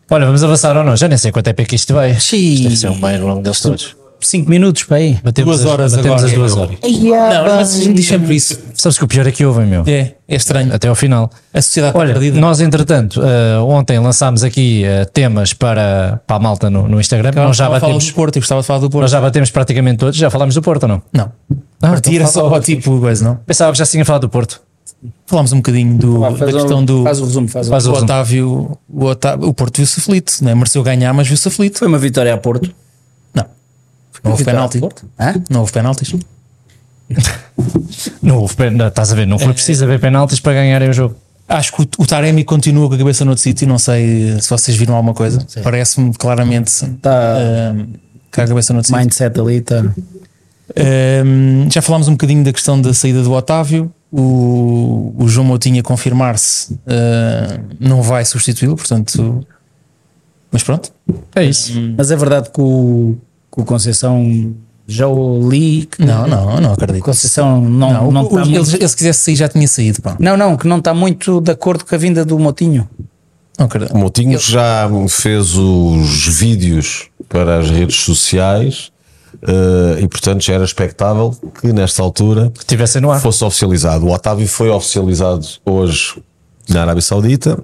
Olha, vamos avançar ou não? Já nem sei quanto é que isto vai. Isto deve ser o mais longo deles todos. 5 minutos para aí. Batemos Duas as- horas batemos agora. as duas horas. Não, mas a gente diz sempre isso. Sabes que o pior é que ouvem, meu. É, é estranho. Até ao final. A sociedade está Olha, perdida. nós entretanto, eh, ontem lançámos aqui eh, temas para, para a malta no, no Instagram. nós já batemos. do Porto, eu gostava de falar do Porto. Nós já batemos praticamente todos. Já falámos do Porto ou não? Não. Ah, Partira então só tipo coisa, não? Pensava que já tinha falado do Porto. Falámos um bocadinho do, da questão o, do. faz o resumo. Faz o Faz o o resumo. Otávio, o Otávio, o Porto viu-se aflito, né? mereceu ganhar, mas viu-se aflito. Foi uma vitória a Porto. Não, não houve penalti. Não houve penaltis. Não houve pen- não, Estás a ver? Não foi preciso haver penaltis para ganharem o jogo. Acho que o, o Taremi continua com a cabeça no outro sítio. Não sei se vocês viram alguma coisa. Parece-me claramente Tá. ahm, com a cabeça no outro sítio. Mindset ali está. Ahm, já falámos um bocadinho da questão da saída do Otávio. O, o João Moutinho a confirmar-se ah, não vai substituí-lo, portanto. Mas pronto. É isso. Mas é verdade que o, que o Conceição já o li. Que Não, não, não acredito. Conceição não, Não, não, o- está o- ele, muito, ele se quisesse sair já tinha saído. Pá. não, não, que não está muito de acordo com a vinda do Motinho. Não acredito. O Moutinho já fez os vídeos para as redes sociais eh, e, portanto, já era expectável que nesta altura Que tivessem no ar. fosse oficializado. O Otávio foi oficializado hoje na Arábia Saudita.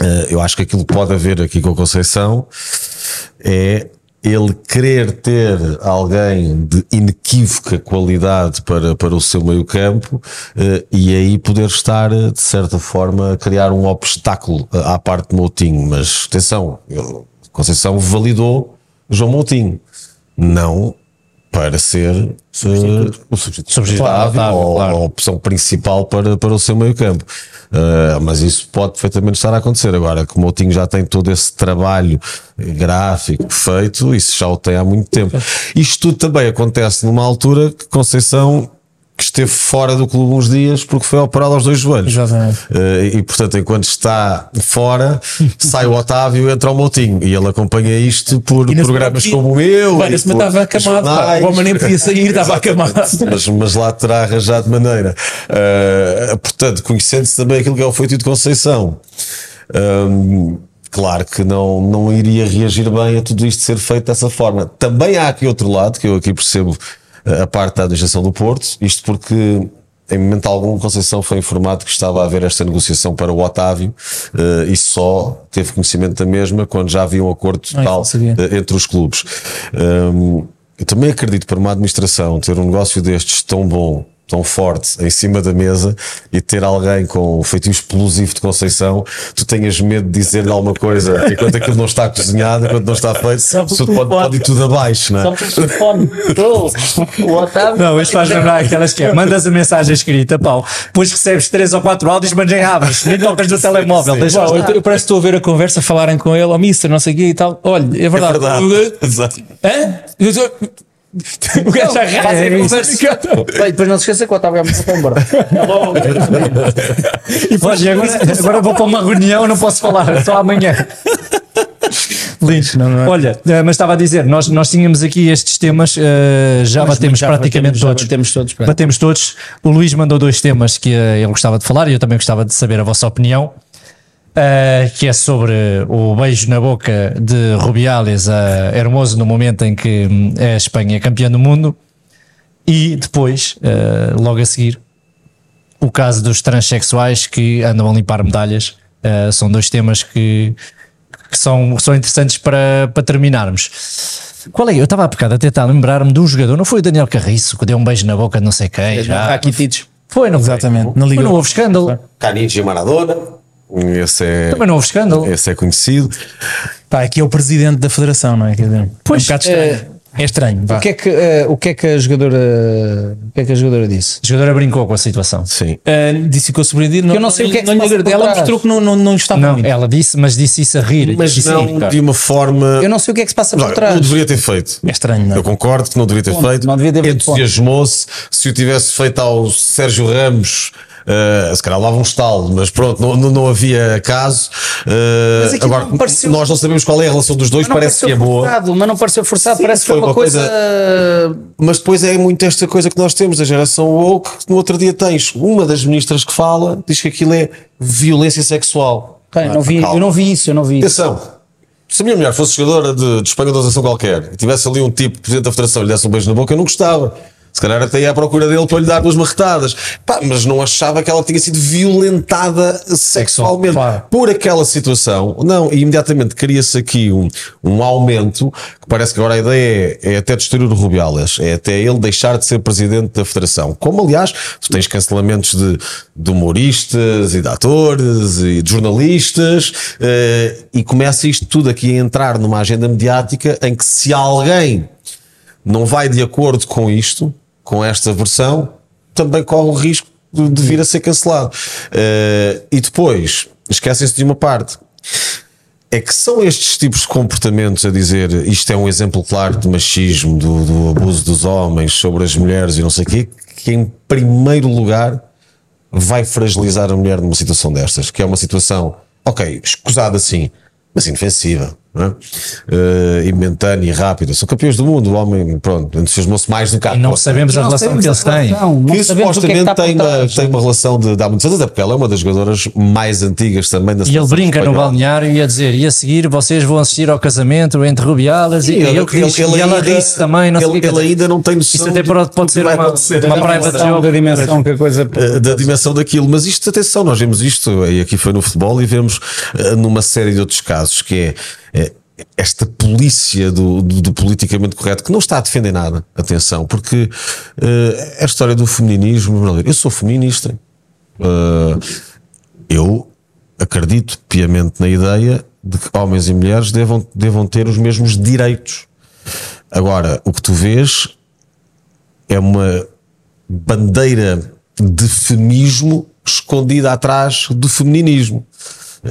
Eh, eu acho que aquilo que pode haver aqui com a Conceição é ele querer ter alguém de inequívoca qualidade para, para o seu meio-campo eh, e aí poder estar, de certa forma, a criar um obstáculo à parte de Moutinho. Mas atenção, ele- Conceição validou João Moutinho, não para ser eh, o substituto Substituto, claro, ou claro. a opção principal para, para o seu meio-campo. Uh, mas isso pode perfeitamente estar a acontecer. Agora, que o Moutinho já tem todo esse trabalho gráfico feito, isso já o tem há muito tempo. Isto tudo também acontece numa altura que Conceição que esteve fora do clube uns dias porque foi operado aos dois joelhos. Exatamente. Uh, e portanto, enquanto está fora, sai o Otávio, entra o Moutinho e ele acompanha isto por programas próprio- como o meu. Olha, e me por estava acamado. pá. O homem nem podia sair, estava acamado. mas, mas lá terá arranjado maneira. Uh, portanto, conhecendo-se também aquilo que é o feito de Conceição, um, claro que não, não iria reagir bem a tudo isto ser feito dessa forma. Também há aqui outro lado, que eu aqui percebo a parte da administração do Porto, isto porque. Em momento algum, Conceição foi informado que estava a haver esta negociação para o Otávio uh, e só teve conhecimento da mesma quando já havia um acordo Ai, total eh, entre os clubes. Um, eu também acredito para uma administração ter um negócio destes tão bom, tão forte em cima da mesa e ter alguém com o feitio explosivo de Conceição, tu tenhas medo de dizer-lhe alguma coisa enquanto aquilo não está cozinhado, enquanto não está feito, isso pode, pode ir tudo abaixo, não é? Só por telefone. o Otávio. Não, isto faz lembrar aquelas que é, mandas a mensagem escrita, pau, depois recebes três ou quatro áudios, mas nem abres, nem tocas no telemóvel, deixa Uau, eu, eu parece que estou a ver a conversa, falarem com ele, ó mister, não sei o quê e tal. Olha, é É verdade. verdade. Exato. Hã? O gajo arrasa é. Bem, depois não se esqueça que o Otávio já foi embora. Olha, agora, agora vou para uma reunião, não posso falar, só amanhã. Lixo, não, não é? Olha, eh, mas estava a dizer, nós, nós tínhamos aqui estes temas, eh, já batemos já praticamente batemos, já todos. batemos todos. Batemos todos. O Luís mandou dois temas que eh, ele gostava de falar e eu também gostava de saber a vossa opinião. Eh, que é sobre o beijo na boca de Rubiales a Hermoso no momento em que hum, a Espanha é campeã do mundo e depois, eh, logo a seguir, o caso dos transexuais que andam a limpar medalhas. Eh, são dois temas que, que são, são interessantes para, para terminarmos. Qual é? Eu estava há bocado a tentar lembrar-me de um jogador, não foi o Daniel Carriço que deu um beijo na boca de não sei quem? Já. Rakitic. Foi, não foi? Exatamente, Foi, não houve escândalo. Caniche e Maradona, esse é, Também não houve escândalo. esse é conhecido. Pá, aqui é o presidente da federação, não é? Quer dizer, Pois, é um bocado estranho. É estranho. O que é que, eh, o que é que a jogadora o que é que a jogadora disse? A jogadora brincou com a situação. Sim. Ah, disse que ficou surpreendido. Eu não sei o que é que não se lhe passa por agradou. Ela trás. mostrou que não, não, não estava Não, muito. ela disse, mas disse isso a rir. Mas Disse não de uma forma. Eu não sei o que é que se passa por trás. Não deveria ter feito. É estranho, não é? Eu concordo que não deveria ter Ponto, feito. não devia ter feito Entusiasmou-se. Se o tivesse feito ao Sérgio Ramos, eh, se calhar lava um estalo, mas pronto, não, não, havia caso. Aquilo agora, não pareceu- nós não sabemos qual é a relação dos dois, parece que é pareceu boa. forçado, mas não pareceu forçado, Sim, parece que foi uma uma coisa. Mas depois é muito esta coisa que nós temos, a geração woke, no outro dia tens uma das ministras que fala, diz que aquilo é violência sexual. Ok, não vi, Calma. eu não vi isso, eu não vi isso. Atenção, se a minha mulher fosse jogadora de, de Espanha de qualquer e tivesse ali um tipo, presidente da federação, lhe desse um beijo na boca, eu não gostava. Se calhar até ia à procura dele para lhe dar duas marretadas. Pá, mas não achava que ela tinha sido violentada sexualmente claro. por aquela situação. Não, e imediatamente cria-se aqui um, um aumento que parece que agora a ideia é, é até destruir o Rubiales, é até ele deixar de ser presidente da federação. Como aliás, tu tens cancelamentos de, de humoristas e de atores e de jornalistas, eh, e começa isto tudo aqui a entrar numa agenda mediática em que se alguém não vai de acordo com isto, com esta versão, também corre o risco de, vir a ser cancelado. Eh, e depois, esquecem-se de uma parte. É que são estes tipos de comportamentos a dizer isto é um exemplo claro de machismo, do, do abuso dos homens sobre as mulheres e não sei o quê, que em primeiro lugar vai fragilizar a mulher numa situação destas, que é uma situação, ok, escusada sim, mas inofensiva, não é? Eh, e momentânea e rápida. São campeões do mundo, o homem, pronto, entusiasmou-se mais do que a E não sabemos a Não relação sabemos que eles têm. não que o que é que supostamente tem, uma, tem uma relação de, de há muitos anos, até porque ela é uma das jogadoras mais antigas também da E ele brinca no espanhola. balneário e a dizer: e a seguir vocês vão assistir ao casamento entre Rubiales e, e eu que disse, e ela disse também. Não ele, ele ainda não tem noção Isto até pode, pode ser uma, uma Da private da dimensão que a coisa. eh, da dimensão daquilo, mas isto, atenção, nós vemos isto, e aqui foi no futebol, e vemos eh, numa série de outros casos, que é eh, esta polícia do, do, do politicamente correto, que não está a defender nada, atenção, porque eh, a história do feminismo, eu sou feminista, Eh, eu acredito piamente na ideia de que homens e mulheres devam, devam ter os mesmos direitos. Agora, o que tu vês é uma bandeira de feminismo escondida atrás do femininismo.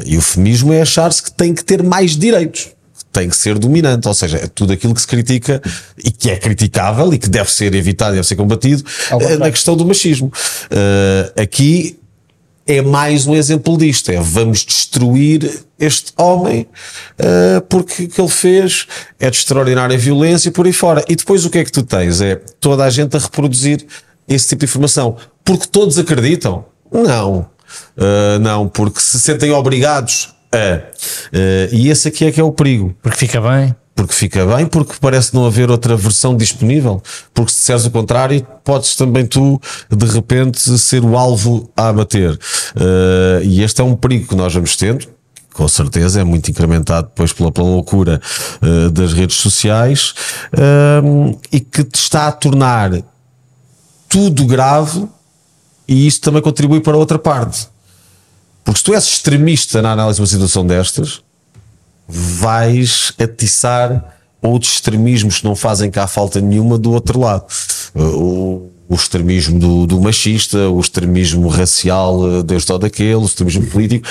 E o feminismo é achar-se que tem que ter mais direitos. Tem que ser dominante, ou seja, é tudo aquilo que se critica e que é criticável e que deve ser evitado, deve ser combatido eh, na questão do machismo. Eh, aqui é mais um exemplo disto: é vamos destruir este homem uh, porque o que ele fez é de extraordinária violência e por aí fora. E depois o que é que tu tens? É toda a gente a reproduzir esse tipo de informação porque todos acreditam? Não, Uh, não, porque se sentem obrigados a. Uh, e esse aqui é que é o perigo Porque fica bem. porque fica bem, porque parece não haver outra versão disponível. Porque se disseres o contrário, podes também tu, de repente, ser o alvo a abater. Uh, e este é um perigo que nós vamos tendo. Com certeza é muito incrementado depois pela, pela loucura uh, das redes sociais um, e que te está a tornar tudo grave e isso também contribui para outra parte. Porque se tu és extremista na análise de uma situação destas, vais atiçar outros extremismos que não fazem cá falta nenhuma do outro lado. O, o extremismo do, do machista, o extremismo racial eh, deste ou daquele, o extremismo político,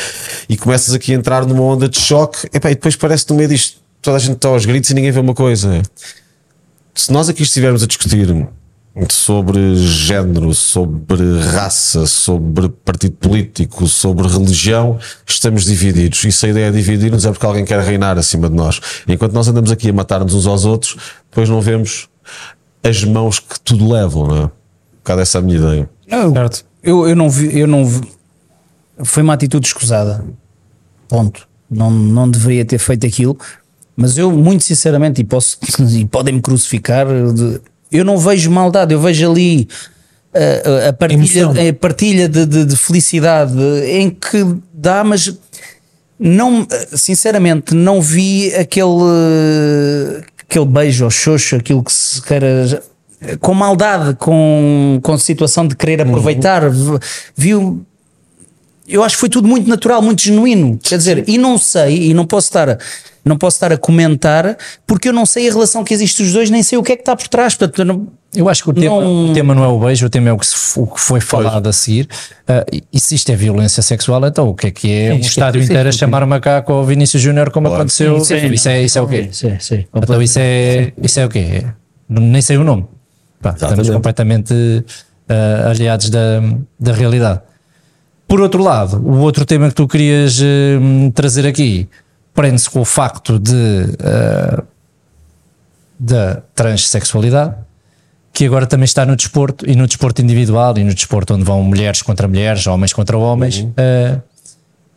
e começas aqui a entrar numa onda de choque, e depois parece no meio disto, toda a gente está aos gritos e ninguém vê uma coisa. Se nós aqui estivermos a discutir sobre género, sobre raça, sobre partido político, sobre religião, estamos divididos. E se a ideia é dividir-nos é porque alguém quer reinar acima de nós. Enquanto nós andamos aqui a matar-nos uns aos outros, depois não vemos as mãos que tudo levam, não é? Um bocado essa é a minha ideia. Não, Certo. eu, eu não vi, eu não vi. Foi uma atitude escusada. Ponto. Não, não deveria ter feito aquilo. Mas eu, muito sinceramente, e, posso, e podem-me crucificar, de- eu não vejo maldade, eu vejo ali a, a- a partilha, a partilha de, de- de felicidade em que dá, mas não, sinceramente, não vi aquele, aquele beijo ou xoxo, aquilo que se queira, com maldade, com, com situação de querer aproveitar. Viu, eu acho que foi tudo muito natural, muito genuíno. Quer dizer, e não sei, e não posso estar a, não posso estar a comentar porque eu não sei a relação que existe dos dois, nem sei o que é que está por trás. Portanto, eu não- Eu acho que o tema, Não- o tema não é o beijo, o tema é o que, se- o que foi falado a seguir. Ah, e- se isto é violência sexual, então o que é que é um isto é- estádio é inteiro a chamar Macaco ao Vinícius Júnior como aconteceu? Isso é, isso é, o quê? Sim, sim. Então isso é, isso é o quê? Nem sei o nome. Pá, estamos completamente ah, aliados da, da realidade. Por outro lado, o outro tema que tu querias hum, trazer aqui prende-se com o facto de ah, da transexualidade, que agora também está no desporto e no desporto individual e no desporto onde vão mulheres contra mulheres, homens contra homens, ah,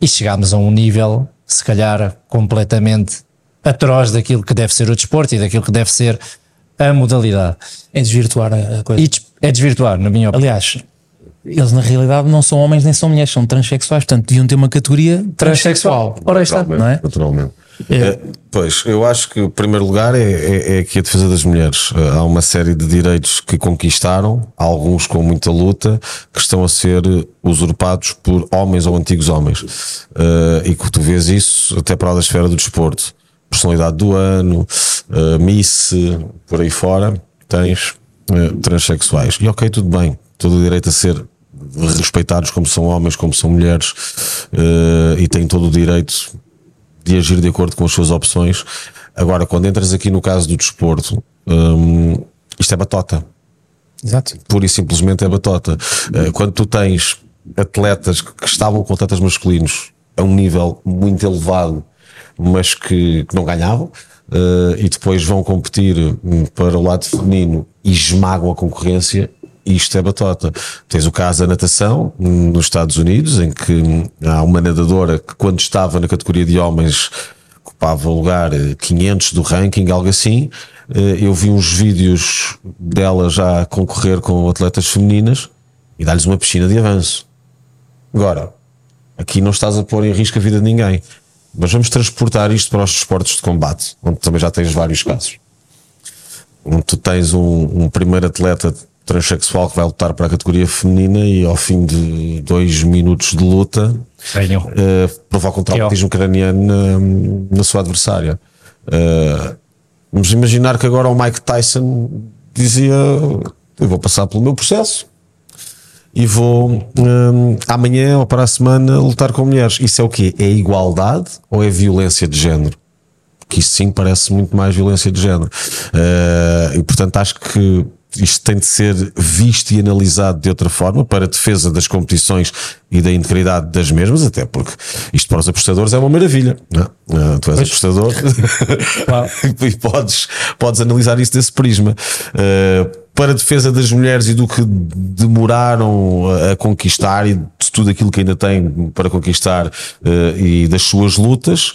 e chegámos a um nível, se calhar, completamente atroz daquilo que deve ser o desporto e daquilo que deve ser a modalidade. É desvirtuar a coisa. E é desvirtuar, na minha opinião. Aliás, eles na realidade não são homens nem são mulheres, são transexuais, portanto deviam ter uma categoria transexual. Ora, está. Não é? Naturalmente. É, pois, eu acho que o primeiro lugar é, é, é aqui a defesa das mulheres. Eh, Há uma série de direitos que conquistaram, alguns com muita luta, que estão a ser usurpados por homens ou antigos homens. Eh, e que tu vês isso até para a da esfera do desporto. Personalidade do ano, eh, Miss, por aí fora, tens transexuais. E ok, tudo bem, todo o direito a ser respeitados como são homens, como são mulheres, eh, e têm todo o direito de agir de acordo com as suas opções. Agora, quando entras aqui no caso do desporto, hum, isto é batota. Exato. Pura e simplesmente é batota. Eh, Quando tu tens atletas que estavam com atletas masculinos a um nível muito elevado, mas que, que não ganhavam, eh, e depois vão competir hum, para o lado feminino e esmagam a concorrência, isto é batota. Tens o caso da natação hum, nos Estados Unidos, em que hum, há uma nadadora que, quando estava na categoria de homens, ocupava o lugar eh, 500 do ranking, algo assim. Eh, Eu vi uns vídeos dela já concorrer com atletas femininas e dar-lhes uma piscina de avanço. Agora, aqui não estás a pôr em risco a vida de ninguém. Mas vamos transportar isto para os desportos de combate, onde também já tens vários casos. Onde tu tens um, um primeiro atleta transexual que vai lutar para a categoria feminina e ao fim de dois minutos de luta uh, provoca um traumatismo craniano na, na sua adversária. Uh, vamos imaginar que agora o Mike Tyson dizia: Eu vou passar pelo meu processo e vou um, amanhã ou para a semana lutar com mulheres. Isso é o quê? É igualdade ou é violência de género? que isso sim parece muito mais violência de género. Uh, e portanto acho que isto tem de ser visto e analisado de outra forma para a defesa das competições e da integridade das mesmas, até porque isto para os apostadores é uma maravilha. Não é? Uh, tu és apostador e podes, podes analisar isso desse prisma. Uh, para a defesa das mulheres e do que demoraram a conquistar e de tudo aquilo que ainda têm para conquistar uh, e das suas lutas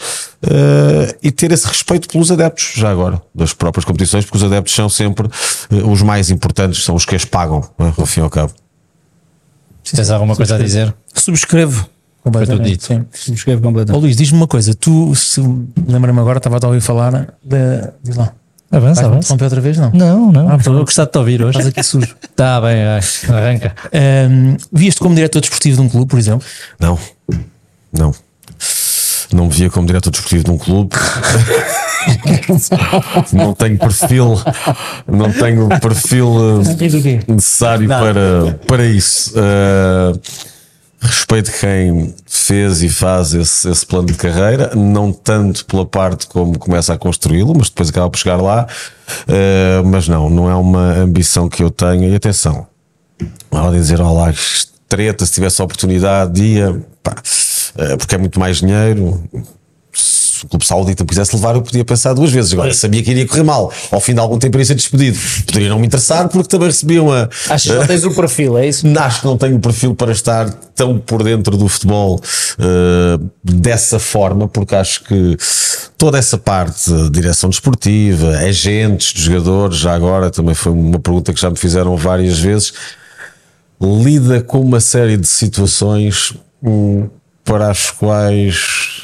uh, e ter esse respeito pelos adeptos, já agora, das próprias competições, porque os adeptos são sempre uh, os mais importantes, são os que as pagam, é? ao fim e ao cabo. Tens alguma coisa a dizer? Subscrevo. Completamente. Sim. Subscrevo completamente. Luís, diz-me uma coisa, tu se lembra-me agora, estava a ouvir falar da. Diz lá. Avança, avança. interromper outra vez? Não. Não, não. Ah, Estou a gostar de te ouvir hoje. Estás aqui sujo. Está bem, arranca. Ahm, Vias-te como diretor desportivo de um clube, por exemplo? Não, não. Não me via como diretor desportivo de um clube. não tenho perfil, não tenho perfil eh, necessário para, para isso. Uh, respeito quem fez e faz esse, esse plano de carreira, não tanto pela parte como começa a construí-lo, mas depois acaba por chegar lá. Uh, mas não, não é uma ambição que eu tenho. E atenção, ao dizer olá, treta, se tivesse a oportunidade, ia, pá, uh, porque é muito mais dinheiro. Se o Clube Saudita me quisesse levar, eu podia pensar duas vezes. Agora sabia que iria correr mal. Ao fim de algum tempo iria ser despedido. Poderia não me interessar, porque também recebia uma. Achas que não tens o perfil, é isso? Acho que não tenho o perfil para estar tão por dentro do futebol uh, dessa forma, porque acho que toda essa parte, de direção desportiva, agentes de jogadores, já agora também foi uma pergunta que já me fizeram várias vezes, lida com uma série de situações hum, para as quais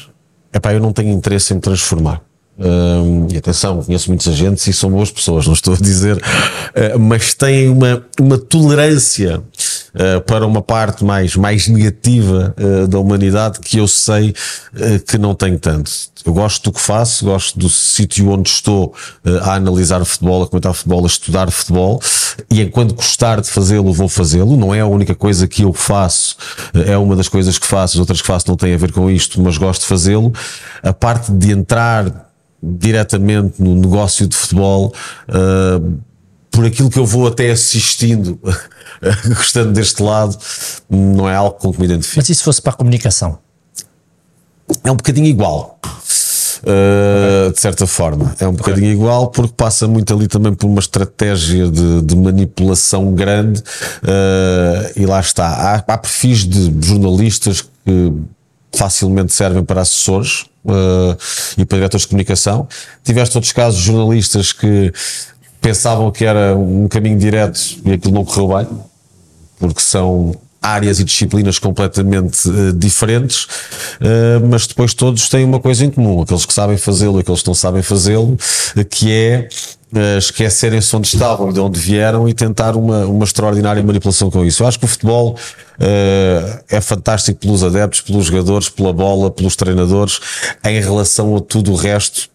epá, eu não tenho interesse em me transformar. E atenção, conheço muitos agentes e são boas pessoas, não estou a dizer, uh, mas têm uma, uma tolerância eh, para uma parte mais, mais negativa eh, da humanidade que eu sei eh, que não tenho tanto. Eu gosto do que faço, gosto do sítio onde estou a analisar futebol, a comentar futebol, a estudar futebol, e enquanto gostar de fazê-lo, vou fazê-lo. Não é a única coisa que eu faço, é uma das coisas que faço, as outras que faço não têm a ver com isto, mas gosto de fazê-lo. A parte de entrar diretamente no negócio de futebol, uh, por aquilo que eu vou até assistindo, gostando deste lado, não é algo com que me identifico. Mas e se fosse para a comunicação? É um bocadinho igual. Uh, de certa forma, é um bocadinho igual porque passa muito ali também por uma estratégia de, de manipulação grande uh, e lá está. Há, há perfis de jornalistas que facilmente servem para assessores uh, e para diretores de comunicação. Tiveste outros casos de jornalistas que pensavam que era um caminho direto e aquilo não correu bem, porque são áreas e disciplinas completamente uh, diferentes, uh, mas depois todos têm uma coisa em comum, aqueles que sabem fazê-lo e aqueles que não sabem fazê-lo, que é uh, esquecerem-se onde estavam, de onde vieram e tentar uma, uma extraordinária manipulação com isso. Eu acho que o futebol é fantástico pelos adeptos, pelos jogadores, pela bola, pelos treinadores, em relação a tudo o resto,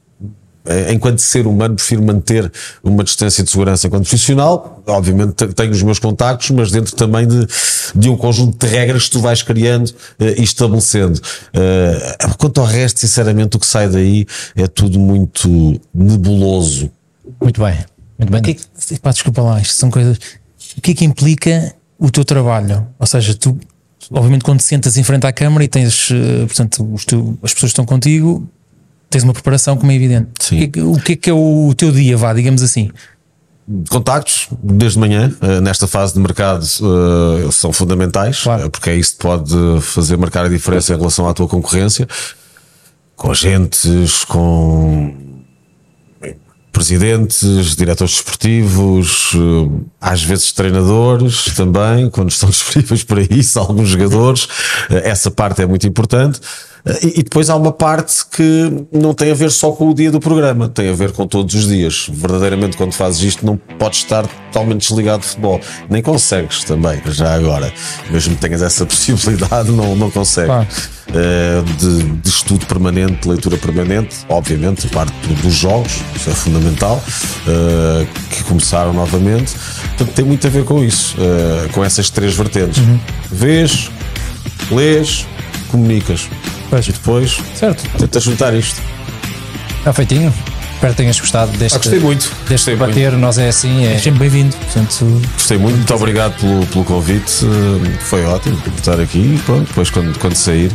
enquanto ser humano, prefiro manter uma distância de segurança enquanto profissional. Obviamente tenho os meus contactos, mas dentro também de, de um conjunto de regras que tu vais criando uh, e estabelecendo. Uh, quanto ao resto, sinceramente, o que sai daí é tudo muito nebuloso. Muito bem, muito bem. O que é que, pá, desculpa lá, isto são coisas. O que é que implica o teu trabalho? Ou seja, tu, obviamente, quando te sentas em frente à câmara e tens, portanto, os teu, as pessoas que estão contigo, tens uma preparação, como é evidente. Sim. O, que é, o que é que é o teu dia, vá, digamos assim? Contactos, desde manhã, uh, nesta fase de mercado, uh, são fundamentais, Claro. uh, porque é isso que pode fazer marcar a diferença em relação à tua concorrência. Com agentes, com presidentes, diretores desportivos, eh, às vezes treinadores também, quando estão disponíveis para isso, alguns jogadores. Eh, Essa parte é muito importante. E e depois há uma parte que não tem a ver só com o dia do programa, tem a ver com todos os dias. Verdadeiramente, quando fazes isto, não podes estar totalmente desligado de futebol. Nem consegues também, já agora. Mesmo que tenhas essa possibilidade, não, não consegues. Claro. Eh, de, de estudo permanente, de leitura permanente, obviamente, parte do- dos jogos, isso é fundamental, eh, que começaram novamente. Portanto, tem muito a ver com isso, eh, com essas três vertentes. Vês, lês, comunicas. Pois. E depois Certo. tentas juntar isto. Está feitinho? Espero que tenhas gostado deste, Ah, gostei muito. deste Gostei muito. bater. Nós é assim, é, És sempre bem-vindo. Portanto, Gostei muito, muito obrigado pelo, pelo convite. Foi ótimo por estar aqui. E pronto, depois quando, quando sair,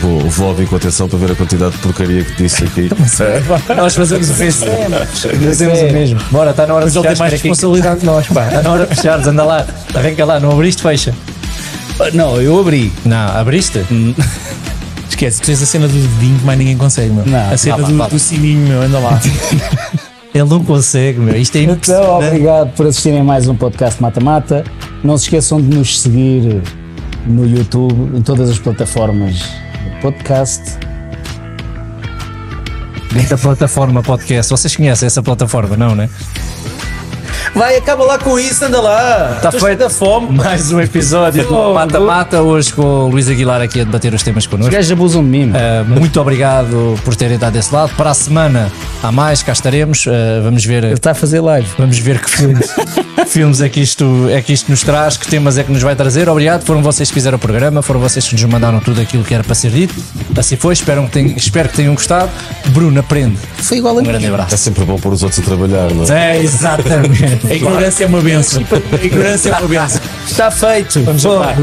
vou, vou ouvir com atenção para ver a quantidade de porcaria que disse aqui. Nós fazemos o mesmo. Fazemos o mesmo. Bora, está na hora de mas ele tem mais responsabilidade que nós, pá. Está na hora de fechares, anda lá. Arranca lá, não abriste, fecha. Não, eu abri. Não, abriste? Esquece, tu tens a cena do dedinho que mais ninguém consegue, meu. Não. a cena Vá, do, vá. do sininho, meu, anda lá. Ele não consegue, meu. Isto é Então, impressionante. obrigado por assistirem mais um podcast Mata-Mata. Não se esqueçam de nos seguir no YouTube, em todas as plataformas podcast. Da plataforma podcast. Vocês conhecem essa plataforma, não, né? Vai, acaba lá com isso, anda lá. Está feito a fome. Mais um episódio do Fogo. Mata-Mata. Hoje com o Luís Aguilar aqui a debater os temas Os connosco. gajos abusam de mim. Uh, muito obrigado por terem dado esse lado. Para a semana há mais, cá estaremos. Uh, vamos ver. Ele está a fazer live. Vamos ver que filmes, filmes é, que isto, é que isto nos traz, que temas é que nos vai trazer. Obrigado, foram vocês que fizeram o programa, foram vocês que nos mandaram tudo aquilo que era para ser dito. Assim foi, espero que tenham, espero que tenham gostado. Bruno, aprende. Foi igual a Um mim. grande É abraço. sempre bom pôr os outros a trabalhar, não é? É, exatamente. A ignorância é uma benção. A ignorância é uma benção. Está feito. Vamos lá.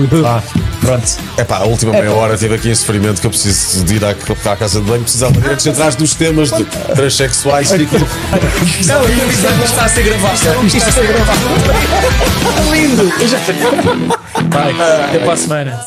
Pronto. É pá, a última meia hora tive aqui em sofrimento que eu preciso de ir à, à casa de banho, precisava de antes atrás dos temas de transexuais. Fico... Não, isto está a ser gravado. Isto está a ser gravado. Lindo. Vai, até para a semana.